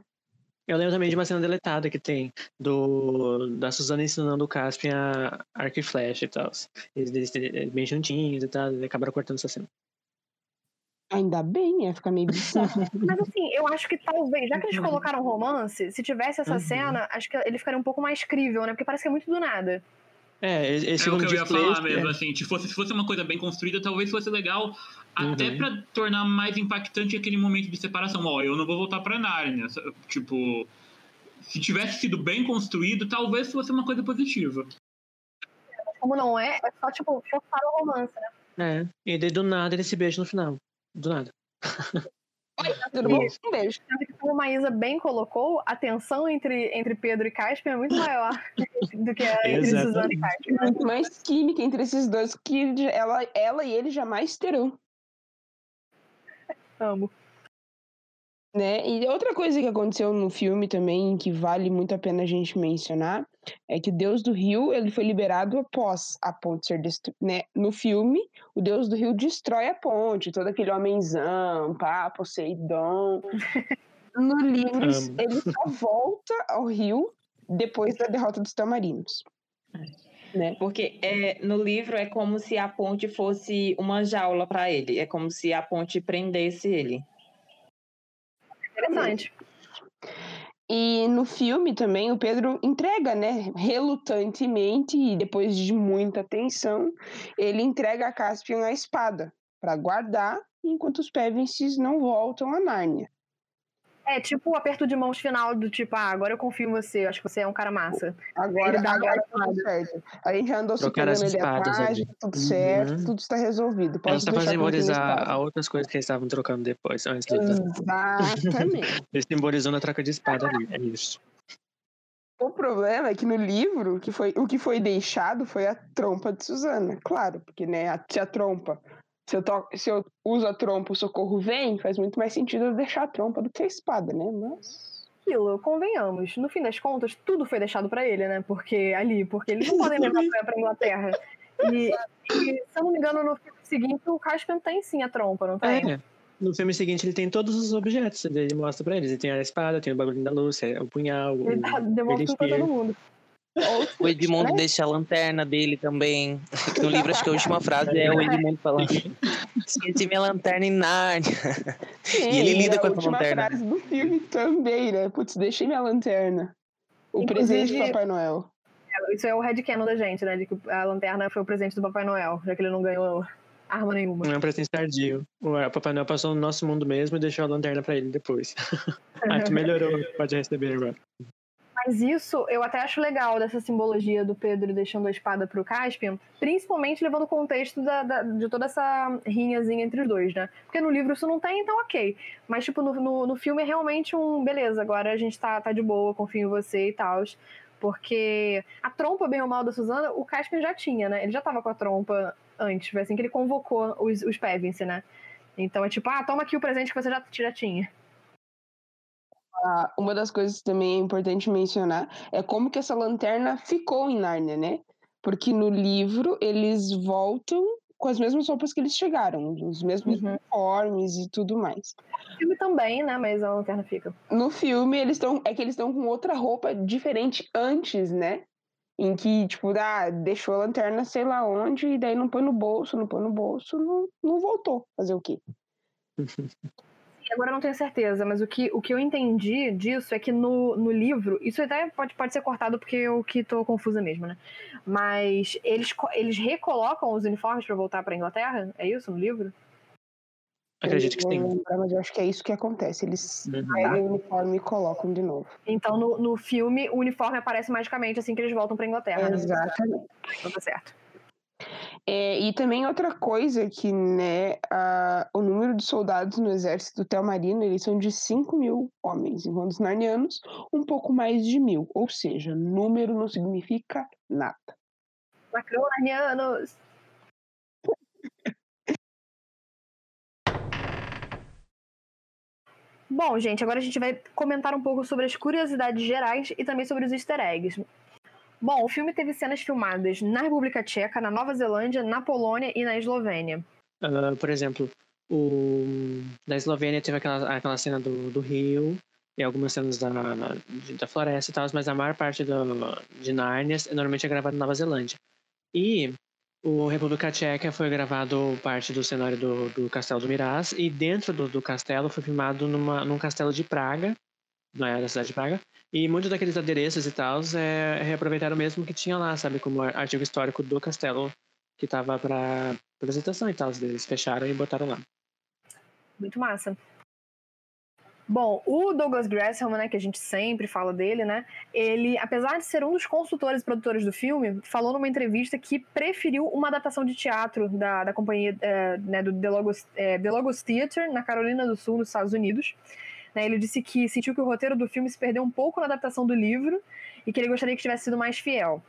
Eu lembro também de uma cena deletada que tem do da Suzana ensinando o Caspian a arco e flecha e tal. Eles, eles, eles bem juntinhos e tal, e acabaram cortando essa cena. Ainda bem, ia ficar meio bizarro. Mas assim, eu acho que talvez, já que eles colocaram romance, se tivesse essa Uhum. cena, acho que ele ficaria um pouco mais crível, né? Porque parece que é muito do nada. É, esse É o que eu ia falar mesmo, é. assim, se fosse, se fosse uma coisa bem construída, talvez fosse legal, até Uhum. pra tornar mais impactante aquele momento de separação. Ó, eu não vou voltar pra Nárnia. sa- Tipo, se tivesse sido bem construído, talvez fosse uma coisa positiva. Como não é, é só, tipo, forçar o romance, né? É, e daí do nada ele se beija no final. Do nada. Tudo bom? Um beijo. Como a Maísa bem colocou, a tensão entre, entre Pedro e Caspian é muito maior do que a entre Exatamente. Suzana e Caspian. Muito mais química entre esses dois que ela, ela e ele jamais terão. Amo. Né? E outra coisa que aconteceu no filme também, que vale muito a pena a gente mencionar, é que o Deus do Rio ele foi liberado após a ponte ser destruída. Né? No filme, o Deus do Rio destrói a ponte, todo aquele homenzão, pá, Poseidon. No livro, ele só volta ao rio depois da derrota dos tamarinos. Né? Porque é, no livro é como se a ponte fosse uma jaula para ele, é como se a ponte prendesse ele. Interessante. E no filme também o Pedro entrega, né, relutantemente e depois de muita tensão, ele entrega a Caspian a espada para guardar enquanto os Pevenses não voltam a Nárnia. É tipo o aperto de mãos final do tipo, ah, agora eu confio em você, acho que você é um cara massa. Agora, Ele dá agora tudo certo. A gente já andou atrás, ali. tá tudo certo, Uhum. tudo está resolvido. Ela Posso só quem simbolizar a outras coisas que eles estavam trocando depois, antes do. Exatamente. Ele simbolizou na troca de espada ali, é isso. O problema é que no livro, que foi, o que foi deixado foi a trompa de Suzana. Claro, porque né, a, a trompa. Se eu, to, se eu uso a trompa, o socorro vem, faz muito mais sentido eu deixar a trompa do que a espada, né? Mas. Aquilo, convenhamos, no fim das contas, tudo foi deixado pra ele, né? Porque ali, porque eles não podem levar pra, pra Inglaterra. E, e, se eu não me engano, no filme seguinte, o Caspian tem sim a trompa, não tem? É. No filme seguinte ele tem todos os objetos, ele mostra pra eles. Ele tem a espada, tem o bagulho da Lúcia, o punhal, o Ele tá, devolve tudo pra todo mundo. O Edmundo deixa a lanterna dele também. No livro, acho que a última frase é o Edmundo falando: Esqueci minha lanterna em Nárnia. E ele lida é com a essa última lanterna. frase do filme também, né? Putz, deixei minha lanterna. O Inclusive- presente do Papai Noel. Isso é o headcanon da gente, né? De que a lanterna foi o presente do Papai Noel, já que ele não ganhou arma nenhuma. Não é um presente tardio. O Papai Noel passou no nosso mundo mesmo e deixou a lanterna pra ele depois. ah, tu melhorou, pode receber agora. Mas isso eu até acho legal dessa simbologia do Pedro deixando a espada pro Caspian, principalmente levando o contexto da, da, de toda essa rinhazinha entre os dois, né? Porque no livro isso não tem, então ok. Mas, tipo, no, no, no filme é realmente um beleza, agora a gente tá, tá de boa, confio em você e tal. Porque a trompa, bem ou mal, da Susana, o Caspian já tinha, né? Ele já tava com a trompa antes, foi assim que ele convocou os, os Pevensey, né? Então é tipo, ah, toma aqui o presente que você já, já tinha. Ah, uma das coisas que também é importante mencionar é como que essa lanterna ficou em Nárnia, né? Porque no livro eles voltam com as mesmas roupas que eles chegaram, os mesmos Uhum. uniformes e tudo mais. No filme também, né? Mas a lanterna fica. No filme, eles estão. É que eles estão com outra roupa diferente antes, né? Em que, tipo, ah, deixou a lanterna sei lá onde, e daí não põe no bolso, não põe no bolso, não, não voltou. Fazer o quê? Agora eu não tenho certeza, mas o que, o que eu entendi disso é que no, no livro, isso até pode, pode ser cortado porque eu que tô confusa mesmo, né? Mas eles, eles recolocam os uniformes pra voltar pra Inglaterra? É isso no livro? Acredito que sim. lembrar, mas eu acho que é isso que acontece. Eles Uhum. pegam o uniforme e colocam de novo. Então no, no filme o uniforme aparece magicamente assim que eles voltam pra Inglaterra. né? Exatamente. Então tá certo. É, e também outra coisa que, né, a- o número de soldados no exército Telmarino, eles são de 5 mil homens, enquanto os narnianos, um pouco mais de mil. Ou seja, número não significa nada. Macronarnianos! Bom, gente, agora a gente vai comentar um pouco sobre as curiosidades gerais e também sobre os easter eggs. Bom, o filme teve cenas filmadas na República Tcheca, na Nova Zelândia, na Polônia e na Eslovênia. Ah, por exemplo, o... na Eslovênia teve aquela, aquela cena do, do rio e algumas cenas da, da floresta e tal, mas a maior parte do, de Nárnia normalmente é gravada na Nova Zelândia. E o República Tcheca foi gravado parte do cenário do, do Castelo do Miraz e dentro do, do castelo foi filmado numa, num castelo de Praga, não é da cidade de Praga, e muitos daqueles adereços e tal é, reaproveitaram mesmo que tinha lá, sabe, como ar- artigo histórico do castelo que tava para apresentação e tal. Eles fecharam e botaram lá. Muito massa. Bom, o Douglas Gresham, né, que a gente sempre fala dele, né, ele, apesar de ser um dos consultores e produtores do filme, falou numa entrevista que preferiu uma adaptação de teatro da, da companhia, eh, né, do The Logos, eh, The Logos Theatre, na Carolina do Sul, nos Estados Unidos. Né, ele disse que sentiu que o roteiro do filme se perdeu um pouco na adaptação do livro e que ele gostaria que tivesse sido mais fiel.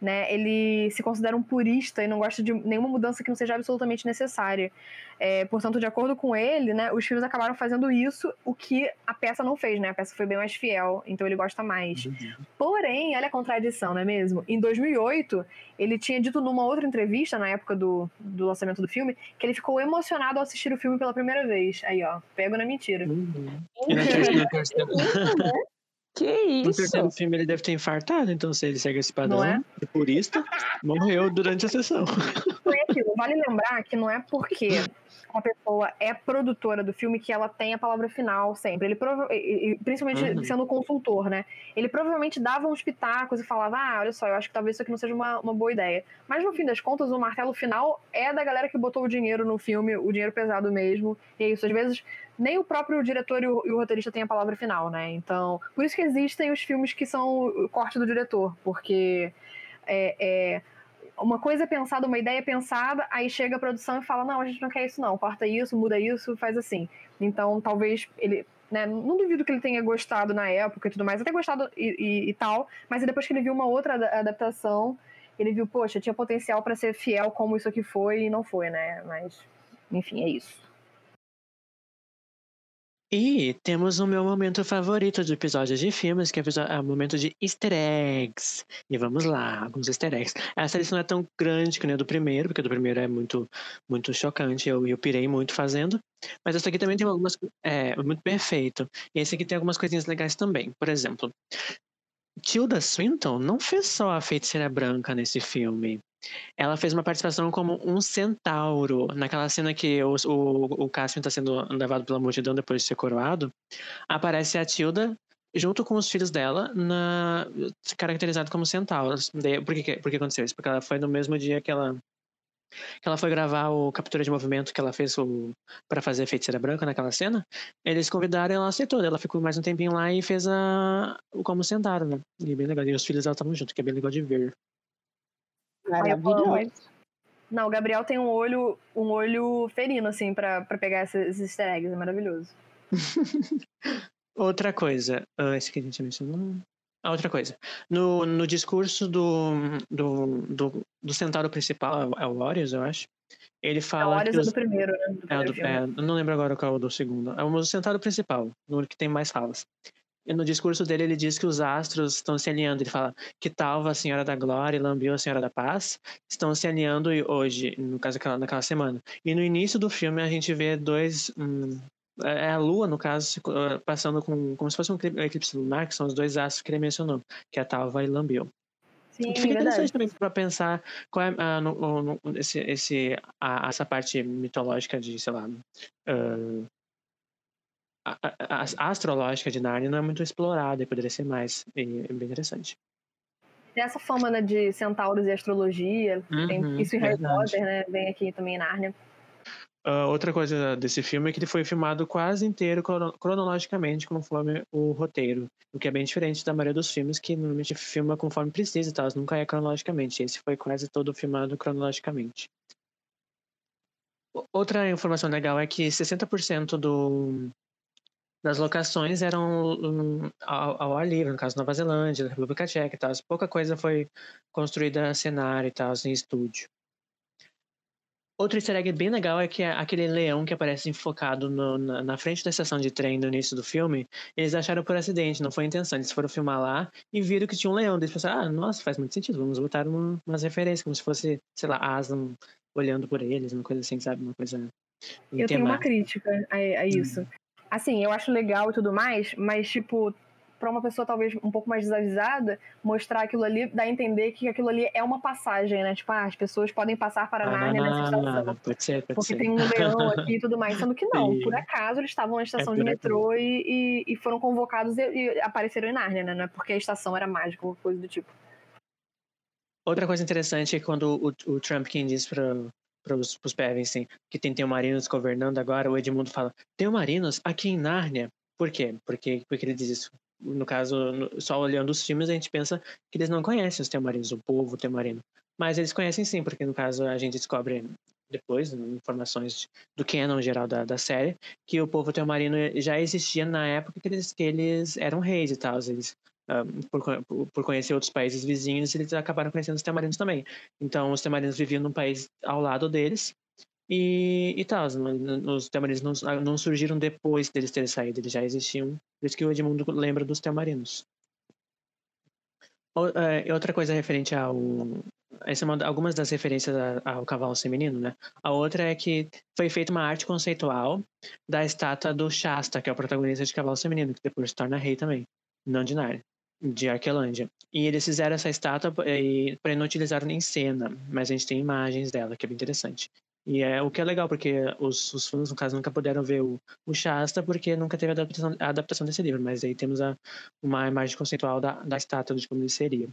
Né, ele se considera um purista e não gosta de nenhuma mudança que não seja absolutamente necessária. É, portanto, de acordo com ele, né, os filmes acabaram fazendo isso, o que a peça não fez, né? A peça foi bem mais fiel, então ele gosta mais. Porém, olha a contradição, não é mesmo? Em 2008, ele tinha dito numa outra entrevista, na época do, do lançamento do filme, que ele ficou emocionado ao assistir o filme pela primeira vez. Aí, ó, pego na mentira. Uhum. No no Que no isso? terceiro filme ele deve ter infartado, então se ele segue esse padrão é? de purista, morreu durante a sessão. Foi. Vale lembrar que não é porque a pessoa é produtora do filme que ela tem a palavra final sempre. Ele prova- principalmente Uhum. sendo consultor, né? Ele provavelmente dava uns pitacos e falava: Ah, olha só, eu acho que talvez isso aqui não seja uma, uma boa ideia. Mas no fim das contas, o martelo final é da galera que botou o dinheiro no filme, o dinheiro pesado mesmo. E é isso, às vezes, nem o próprio diretor e o, e o roteirista têm a palavra final, né? Então, por isso que existem os filmes que são o corte do diretor, porque é, é, uma coisa é pensada, uma ideia pensada, aí chega a produção e fala: não, a gente não quer isso, não, corta isso, muda isso, faz assim. Então, talvez ele. Né, não duvido que ele tenha gostado na época e tudo mais, até gostado e, e- e tal, mas depois que ele viu uma outra ada- adaptação, ele viu, poxa, tinha potencial para ser fiel como isso aqui foi e não foi, né? Mas, enfim, é isso. E temos o meu momento favorito do episódio de filmes, que é é o momento de easter eggs. E vamos lá, alguns easter eggs. Essa lista não é tão grande que nem a do primeiro, porque a do primeiro é muito, muito chocante, eu, eu pirei muito fazendo. Mas essa aqui também tem algumas. É, muito perfeito. E esse aqui tem algumas coisinhas legais também. Por exemplo, Tilda Swinton não fez só a feiticeira branca nesse filme. Ela fez uma participação como um centauro. Naquela cena que o, o, o Caspian está sendo levado pela multidão depois de ser coroado, aparece a Tilda junto com os filhos dela, na, caracterizado como centauros. Por que, por que aconteceu isso? Porque ela foi no mesmo dia que ela que ela foi gravar o captura de movimento que ela fez o, pra fazer Feiticeira Branca naquela cena. Eles convidaram e ela aceitou. Ela ficou mais um tempinho lá e fez a, como sentaram, né? E bem legal. E os filhos dela estavam junto, que é bem legal de ver. Maravilhoso. Não, o Gabriel tem um olho, um olho ferino, assim, pra, pra pegar esses easter eggs. É maravilhoso. Outra coisa, ah, esse que a gente mencionou. Ah, outra coisa. No, no discurso do, do, do, do centauro principal, é o Warriors, eu acho. Ele É o fala. Que é os- do primeiro, né? Do é, primeiro do, filme. é, não lembro agora qual é o do segundo. É o centauro principal, no que tem mais falas. E no discurso dele, ele diz que os astros estão se alinhando. Ele fala que Talva, a Senhora da Glória, e Lambiel, a Senhora da Paz, estão se alinhando hoje, no caso daquela, naquela semana. E no início do filme, a gente vê dois. hum, é é a Lua, no caso, eh, passando com, como se fosse um eclipse- lunar, que são os dois astros que ele mencionou, que é Talva e Lambiel. Sim, Que fica verdade. interessante também para pensar qual é ah, no- no- esse, esse, a- essa parte mitológica de, sei lá, ah, a, a- a astrológica de Narnia não é muito explorada e poderia ser mais. É bem interessante. Tem essa fama, né, de centauros e astrologia. Tem Uhum, isso em Harry verdade. Potter, né? Vem aqui também em Nárnia. Ah, outra coisa desse filme é que ele foi filmado quase inteiro crono- cronologicamente, conforme o roteiro. O que é bem diferente da maioria dos filmes, que normalmente filma conforme precisa tal, nunca é cronologicamente. Esse foi quase todo filmado cronologicamente. Outra informação legal é que 60% do, das locações eram hum, ao, ao ar livre, no caso Nova Zelândia, República Tcheca e tal. Pouca coisa foi construída cenário e tal, em estúdio. Outro easter egg bem legal é que é aquele leão que aparece enfocado no- na, na frente da estação de trem no início do filme, eles acharam por acidente, não foi intenção. Eles foram filmar lá e viram que tinha um leão. Eles pensaram, ah, nossa, faz muito sentido, vamos botar uma, umas referências, como se fosse, sei lá, Aslan olhando por eles, uma coisa assim, sabe? Uma coisa. Eu tenho uma temática. crítica a, a isso. Assim, eu acho legal e tudo mais, mas, tipo, pra uma pessoa talvez um pouco mais desavisada, mostrar aquilo ali, dá a entender que aquilo ali é uma passagem, né? Tipo, ah, as pessoas podem passar para Nárnia nessa estação. Ah, pode ser, pode Porque ser. tem um leão aqui e tudo mais. Sendo que não, Sim. por acaso eles estavam na estação É de metrô e, e, foram convocados e, e apareceram em Nárnia, né? Não é porque a estação era mágica ou coisa do tipo. Outra coisa interessante é quando o, o Trump quem diz para os PEVs assim, que tem Teomarinos governando agora, o Edmundo fala: Teomarinos aqui em Nárnia. Por quê? Porque, porque ele diz isso. No caso, só olhando os filmes, a gente pensa que eles não conhecem os Teomarinos, o povo Teomarino. Mas eles conhecem sim, porque no caso a gente descobre depois, né, informações do canon geral da, da série, que o povo Teomarino já existia na época que eles, que eles eram reis e tal. Eles, ah, por, por- conhecer outros países vizinhos, eles acabaram conhecendo os Teomarinos também. Então, os Temarinos viviam num país ao lado deles. E, e tal, os Temarinos não, não surgiram depois deles terem saído, eles já existiam. Por isso que o Edmundo lembra dos Temarinos. O- é, e outra coisa referente ao. Essa é uma, algumas das referências ao cavalo feminino, né? A outra é que foi feita uma arte conceitual da estátua do Shasta, que é o protagonista de Cavalo Feminino, que depois se torna rei também, não de Narnia de Arquelândia. E eles fizeram essa estátua para não utilizar em cena, mas a gente tem imagens dela, que é bem interessante. E é o que é legal, porque os, os fãs, no caso, nunca puderam ver o, o Shasta, porque nunca teve a adaptação, a adaptação desse livro, mas aí temos a, uma imagem conceitual da, da estátua, de como ele seria.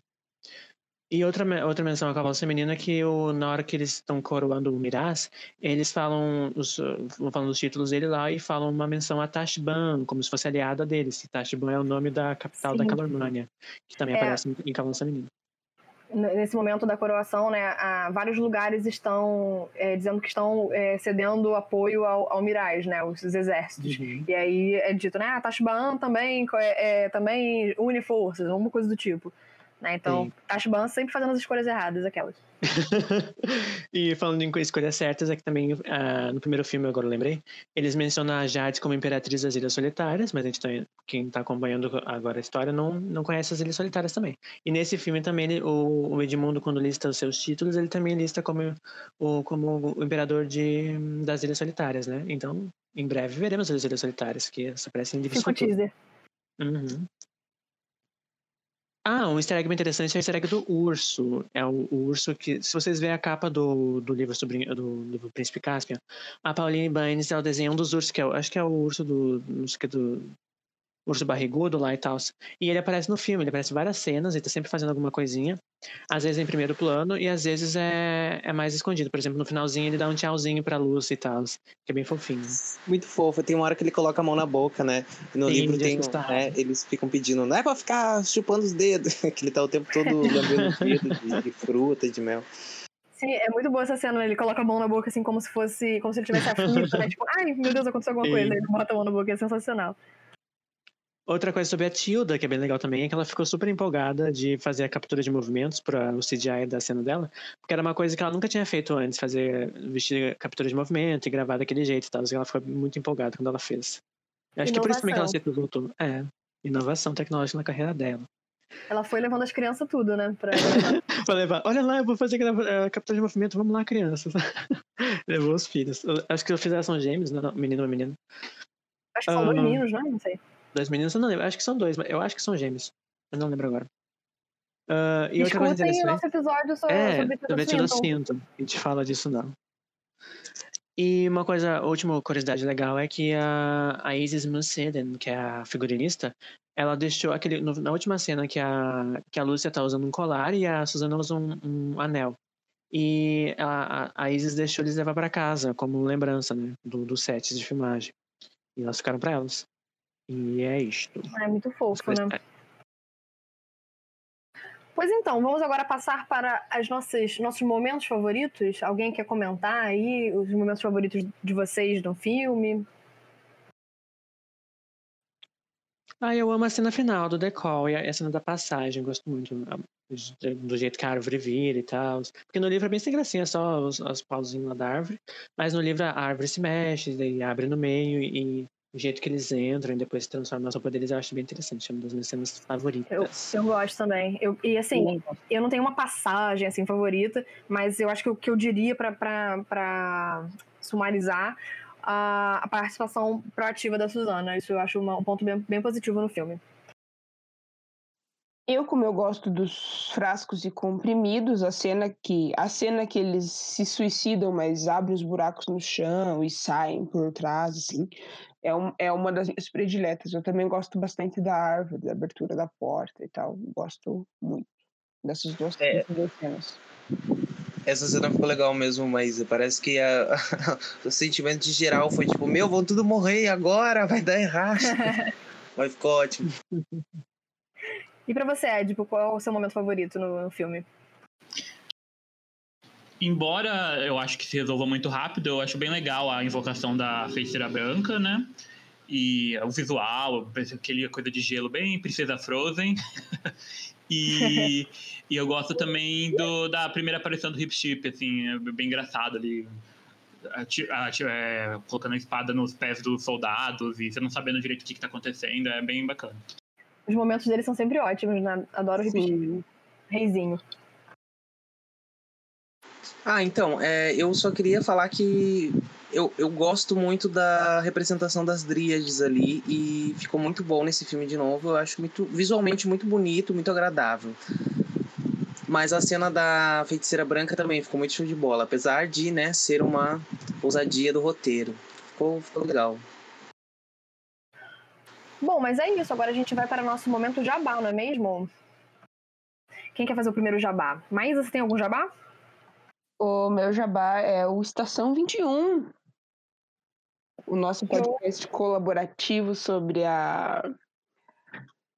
E outra, outra menção ao cavalo feminino é que o, na hora que eles estão coroando o Miraz, eles falam, os, falando os títulos dele lá e falam uma menção a Tashban, como se fosse aliada deles. E Tashban é o nome da capital da Sim. Calormânia, que também É. aparece em, cavalo feminino. Nesse momento da coroação, né, a- vários lugares estão é, dizendo que estão é, cedendo apoio ao, ao Miraz, né, os, os exércitos. Uhum. E aí é dito, né, a Tashban também, é, é, também une forças, alguma coisa do tipo. Né? Então, Sim. Tashban sempre fazendo as escolhas erradas, aquelas. e falando em escolhas certas, é que também ah, no primeiro filme, agora eu lembrei, eles mencionam a Jade como imperatriz das Ilhas Solitárias, mas a gente tá, quem está acompanhando agora a história não, não conhece as Ilhas Solitárias também. E nesse filme também, ele- o, o Edmundo, quando lista os seus títulos, ele também lista como o, como o imperador de, das Ilhas Solitárias, né? Então, em breve veremos as Ilhas Solitárias, que aparecem em livros Fica o futuros. teaser. Uhum. Ah, um easter egg bem interessante é o easter egg do urso. É o, o urso que, se vocês verem a capa do, do livro sobre do livro Príncipe Caspian, a Pauline Baines desenha um dos ursos, que é, acho que é o urso do, não sei que, do urso barrigudo lá e tal. E ele aparece no filme, ele aparece em várias cenas, ele tá sempre fazendo alguma coisinha. Às vezes em primeiro plano e às vezes é, é mais escondido. Por exemplo, no finalzinho ele dá um tchauzinho pra Lucy e tal, que é bem fofinho. Muito fofo. Tem uma hora que ele coloca a mão na boca, né? E no Sim, livro tem, né, eles ficam pedindo, não é pra ficar chupando os dedos, que ele tá o tempo todo lambendo os dedos de, de fruta, de mel. Sim, é muito boa essa cena, né? ele coloca a mão na boca assim como se fosse, como se ele tivesse aflito, né? Tipo, ai, meu Deus, aconteceu alguma Sim. coisa. Ele bota a mão na boca, é sensacional. Outra coisa sobre a Tilda, que é bem legal também, é que ela ficou super empolgada de fazer a captura de movimentos para o CGI da cena dela, porque era uma coisa que ela nunca tinha feito antes, fazer vestir captura de movimento e gravar daquele jeito e tal. Ela ficou muito empolgada quando ela fez. Eu acho que é por isso também que ela se voltou. É, inovação tecnológica na carreira dela. Ela foi levando as crianças tudo, né? Pra... Levar, olha lá, eu vou fazer grava- eh, captura de movimento, vamos lá, crianças. Levou os filhos. Eu acho que os filhos são gêmeos, não, menino ou menina. Acho que são dois Ah. meninos, né? Não sei. Dois meninos, eu não lembro. Acho que são dois, mas eu acho que são gêmeos. Eu não lembro agora. Ah, e outra coisa Escutem o interessante. nosso episódio sobre, É, sobre Swinton. Swinton. A gente fala disso não. E uma coisa, última curiosidade legal é que a, a Isis Musseden, que é a figurinista, ela deixou aquele. no- na última cena que a, que a Lúcia tá usando um colar e a Susana usa um, um anel. E a, a, Isis deixou eles levar para casa, como lembrança, né? Do, dos sets de filmagem. E elas ficaram para elas. E é isto. É muito fofo, né? Pois então, vamos agora passar para as nossas, nossos momentos favoritos. Alguém quer comentar aí os momentos favoritos de vocês no filme? Ah, eu amo a cena final do Decol e a cena da passagem. Gosto muito ah, do- do jeito que a árvore vira e tal. Porque no livro é bem sem gracinha, é só os, os pauzinhos lá da árvore. Mas no livro a árvore se mexe, daí abre no meio e o jeito que eles entram e depois se transformam na sopa deles eu acho bem interessante. É uma das minhas cenas Eu, favoritas. eu gosto também. Eu, e assim, eu não tenho uma passagem assim favorita, mas eu acho que o que eu diria pra sumarizar a, a participação proativa da Susana. Isso eu acho uma- um ponto bem, bem positivo no filme. Eu, como eu gosto dos frascos e comprimidos, a cena que a cena que eles se suicidam, mas abrem os buracos no chão e saem por trás, assim, é, um, é uma das minhas prediletas. Eu também gosto bastante da árvore, da abertura da porta e tal. Gosto muito dessas duas, É. duas cenas. Essa cena ficou legal mesmo, mas parece que a- o sentimento de geral foi tipo, meu, vão tudo morrer agora, vai dar errado. Mas ficou ótimo. E pra você, Ed, qual é o seu momento favorito no, no filme? Embora eu acho que se resolva muito rápido, eu acho bem legal a invocação da feiticeira branca, né? E o visual, aquele coisa de gelo bem Princesa Frozen. e, e eu gosto também do, da primeira aparição do Hip Chip, assim, é bem engraçado ali. ati- é, colocando a espada nos pés dos soldados e você não sabendo direito o que, que tá acontecendo, é bem bacana. Os momentos dele são sempre ótimos, né? Adoro repetir. Sim. Reizinho. Ah, então, é, eu só queria falar que eu, eu gosto muito da representação das dríades ali e ficou muito bom nesse filme de novo. Eu acho muito visualmente muito bonito, muito agradável. Mas a cena da feiticeira branca também ficou muito show de bola, apesar de, né, ser uma ousadia do roteiro. Ficou, ficou legal. Bom, mas é isso. Agora a gente vai para o nosso momento jabá, não é mesmo? Quem quer fazer o primeiro jabá? Maísa, você tem algum jabá? O meu jabá é o Estação 21. O nosso podcast colaborativo sobre a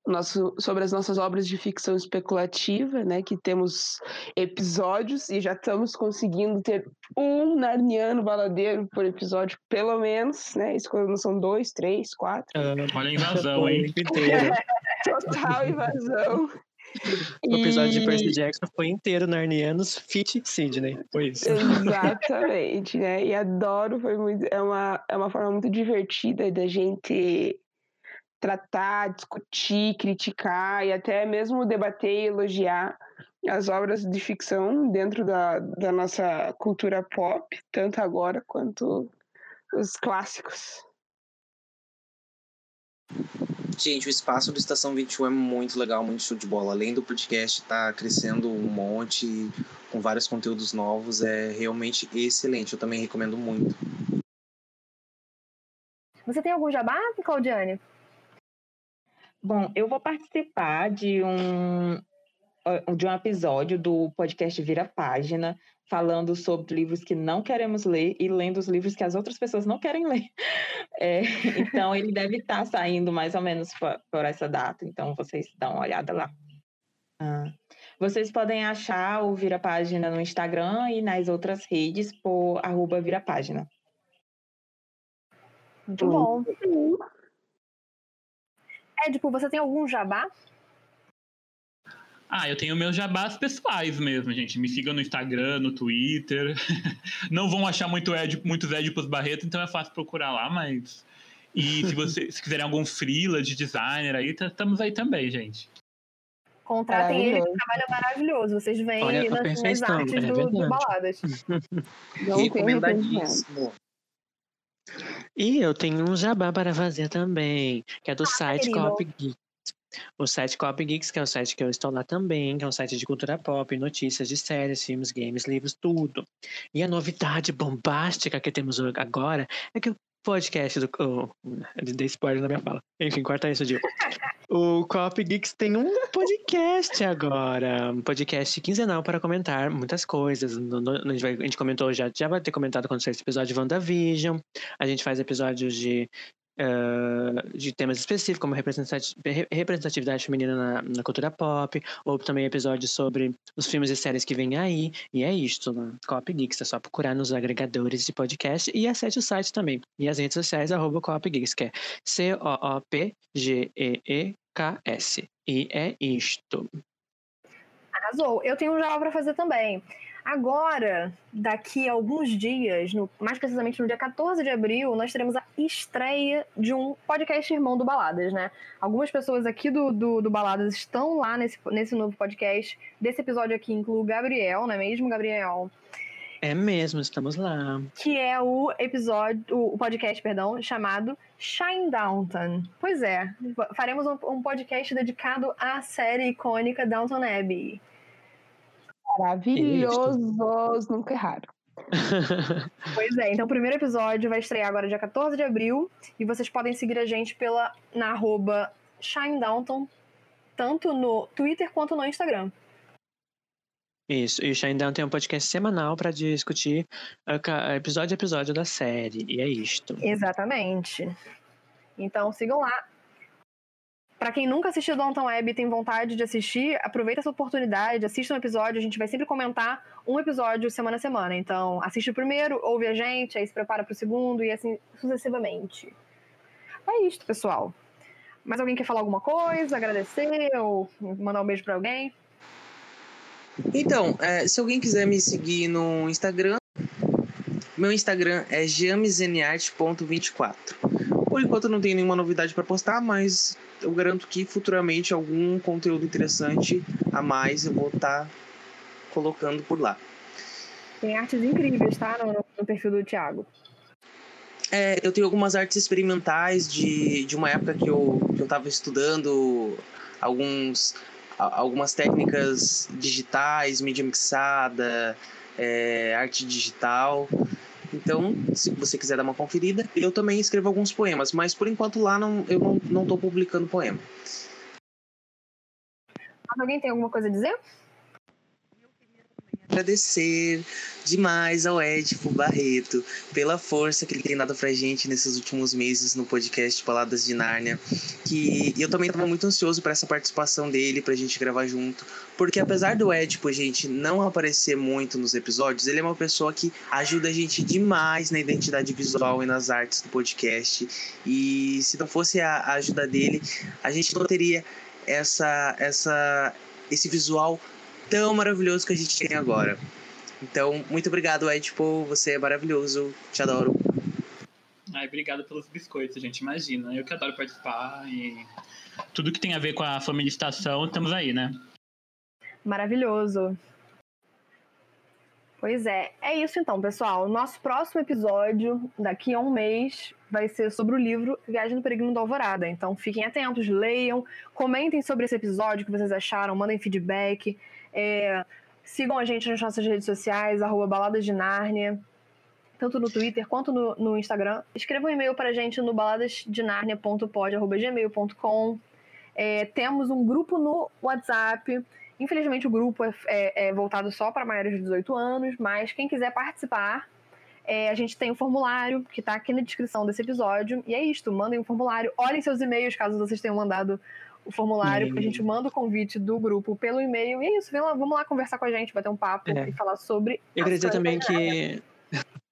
nosso, sobre as nossas obras de ficção especulativa, né? Que temos episódios e já estamos conseguindo ter um narniano baladeiro por episódio, pelo menos, né? Isso quando não são dois, três, quatro. Olha a invasão, hein? Total invasão. O episódio de E- Percy Jackson foi inteiro Narnianos Fit Sidney. Foi isso. Exatamente, né? E adoro, foi muito, é uma, é uma forma muito divertida da gente tratar, discutir, criticar e até mesmo debater e elogiar as obras de ficção dentro da, da nossa cultura pop, tanto agora quanto os clássicos. Gente, o espaço do Estação 21 é muito legal, muito show de bola. Além do podcast estar crescendo um monte, com vários conteúdos novos, é realmente excelente. Eu também recomendo muito. Você tem algum jabá, Claudiane? Bom, eu vou participar de um de um episódio do podcast Vira Página, falando sobre livros que não queremos ler e lendo os livros que as outras pessoas não querem ler. É, então, ele deve estar saindo mais ou menos por, por, essa data, então vocês dão uma olhada lá. Ah. Vocês podem achar o Vira Página no Instagram e nas outras redes por arroba Vira Página. Muito bom. Édipo, você tem algum jabá? Ah, eu tenho meus jabás pessoais mesmo, gente. Me sigam no Instagram, no Twitter. Não vão achar muito Ed, muitos Edipos Barreto, então é fácil procurar lá, mas. E se vocês se quiserem algum freela de designer aí, tá, estamos aí também, gente. Contratem ele, que trabalho é maravilhoso. Vocês veem Olha, nas, nas artes é do, do Baladas. Recomendadíssimo. E eu tenho um jabá para fazer também, que é do ah, site Cop Geek. O site Cop Geeks, que é o site que eu estou lá também, que é um site de cultura pop, notícias de séries, filmes, games, livros, tudo. E a novidade bombástica que temos agora é que o podcast do. Oh, dei spoiler na minha fala. Enfim, corta isso, Gil. O Cop Geeks tem um podcast agora. Um podcast quinzenal para comentar muitas coisas. No, no, a, gente vai, a, gente comentou já, já vai ter comentado quando sair esse episódio de WandaVision. A gente faz episódios de Uh, de temas específicos, como representatividade feminina na, na, cultura pop, ou também episódios sobre os filmes e séries que vêm aí. E é isto, na Cop Geeks. É só procurar nos agregadores de podcast e acesse o site também. E as redes sociais, arroba Geeks, que é C-O-O-P-G-E-E-K-S. E é isto. Arrasou. Eu tenho um jabá para fazer também. Agora, daqui a alguns dias, no, mais precisamente no dia 14 de abril, nós teremos a estreia de um podcast irmão do Baladas, né? Algumas pessoas aqui do, do, do Baladas estão lá nesse, nesse novo podcast. Desse episódio aqui inclui o Gabriel, não é mesmo, Gabriel? É mesmo, estamos lá. Que é o episódio, o podcast, perdão, chamado Shine Downton. Pois é, faremos um, um podcast dedicado à série icônica Downton Abbey. Maravilhosos, nunca erraram. pois é, então o primeiro episódio vai estrear agora dia 14 de abril e vocês podem seguir a gente pela na arroba Shine Downton, tanto no Twitter quanto no Instagram. Isso, e o Shine Down tem um podcast semanal para discutir episódio a episódio da série, e é isto. Exatamente. Então sigam lá. Para quem nunca assistiu Downton Web e tem vontade de assistir, aproveita essa oportunidade, assista um episódio. A gente vai sempre comentar um episódio semana a semana. Então, assiste o primeiro, ouve a gente, aí se prepara para o segundo e assim sucessivamente. É isto, pessoal. Mais alguém quer falar alguma coisa, agradecer ou mandar um beijo para alguém? Então, é, se alguém quiser me seguir no Instagram, meu Instagram é jamesnart.24. Por enquanto não tenho nenhuma novidade para postar, mas eu garanto que futuramente algum conteúdo interessante a mais eu vou estar tá colocando por lá. Tem artes incríveis, tá? No, no perfil do Thiago. É, eu tenho algumas artes experimentais de, de uma época que eu, que eu estudando alguns, algumas técnicas digitais, mídia mixada, é, arte digital. Então, se você quiser dar uma conferida, eu também escrevo alguns poemas, mas por enquanto lá não, eu não, tô publicando poema. Alguém tem alguma coisa a dizer? Agradecer demais ao Edipo Barreto pela força que ele tem dado pra gente nesses últimos meses no podcast Palavras de Nárnia. Que eu também estava muito ansioso para essa participação dele, pra gente gravar junto. Porque apesar do Edipo, gente, não aparecer muito nos episódios, ele é uma pessoa que ajuda a gente demais na identidade visual e nas artes do podcast. E se não fosse a ajuda dele, a gente não teria essa, essa, esse visual tão maravilhoso que a gente tem agora. Então, muito obrigado, Edipo. Você é maravilhoso. Te adoro. Ai, obrigado pelos biscoitos, gente. Imagina. Eu que adoro participar e tudo que tem a ver com a família estação, estamos aí, né? Maravilhoso. Pois é, é isso então, pessoal. Nosso próximo episódio, daqui a um mês, vai ser sobre o livro Viagem do Peregrino da Alvorada. Então fiquem atentos, leiam, comentem sobre esse episódio, o que vocês acharam, mandem feedback. É, sigam a gente nas nossas redes sociais, arroba Baladas de Nárnia, tanto no Twitter quanto no, no Instagram. Escrevam um e-mail para a gente no baladasdenarnia.pod.gmail.com. É, temos um grupo no WhatsApp. Infelizmente, o grupo é, é, é voltado só para maiores de 18 anos, mas quem quiser participar, é, a gente tem o um formulário que está aqui na descrição desse episódio. E é isto: mandem o um formulário, olhem seus e-mails caso vocês tenham mandado o formulário, porque a gente manda o convite do grupo pelo e-mail. E é isso, lá, vamos lá conversar com a gente, bater um papo é. e falar sobre. Eu queria dizer também que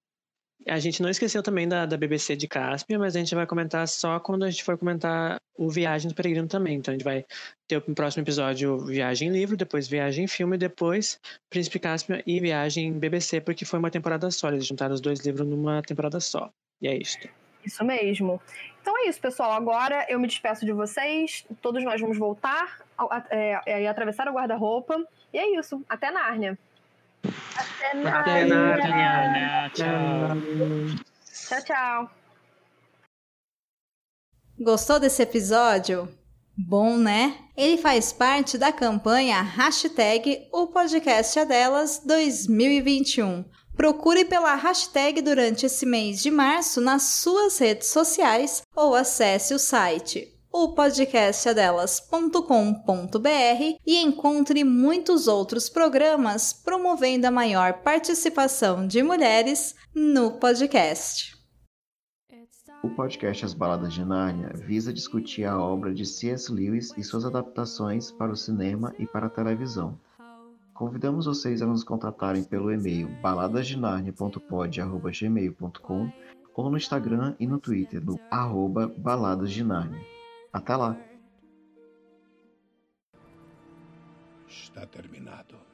a gente não esqueceu também da, da BBC de Cáspia, mas a gente vai comentar só quando a gente for comentar o Viagem do Peregrino também. Então a gente vai ter o próximo episódio Viagem Livro, depois Viagem Filme, depois Príncipe Cáspia e Viagem BBC, porque foi uma temporada só. Eles juntaram os dois livros numa temporada só. E é isso. Isso mesmo. Então é isso, pessoal. Agora eu me despeço de vocês. Todos nós vamos voltar é, é, atravessar o guarda-roupa. E é isso. Até Nárnia. Até Nárnia. Tchau. Tchau, tchau. Gostou desse episódio? Bom, né? Ele faz parte da campanha hashtag O Podcast é Delas 2021. Procure pela hashtag durante esse mês de março nas suas redes sociais ou acesse o site o podcastadelas.com.br e encontre muitos outros programas promovendo a maior participação de mulheres no podcast. O podcast As Baladas de Nárnia visa discutir a obra de C.S. Lewis e suas adaptações para o cinema e para a televisão. Convidamos vocês a nos contatarem pelo e-mail baladasdenarnia.pod.gmail.com ou no Instagram e no Twitter no arroba baladasdenarnia. Até lá! Está terminado.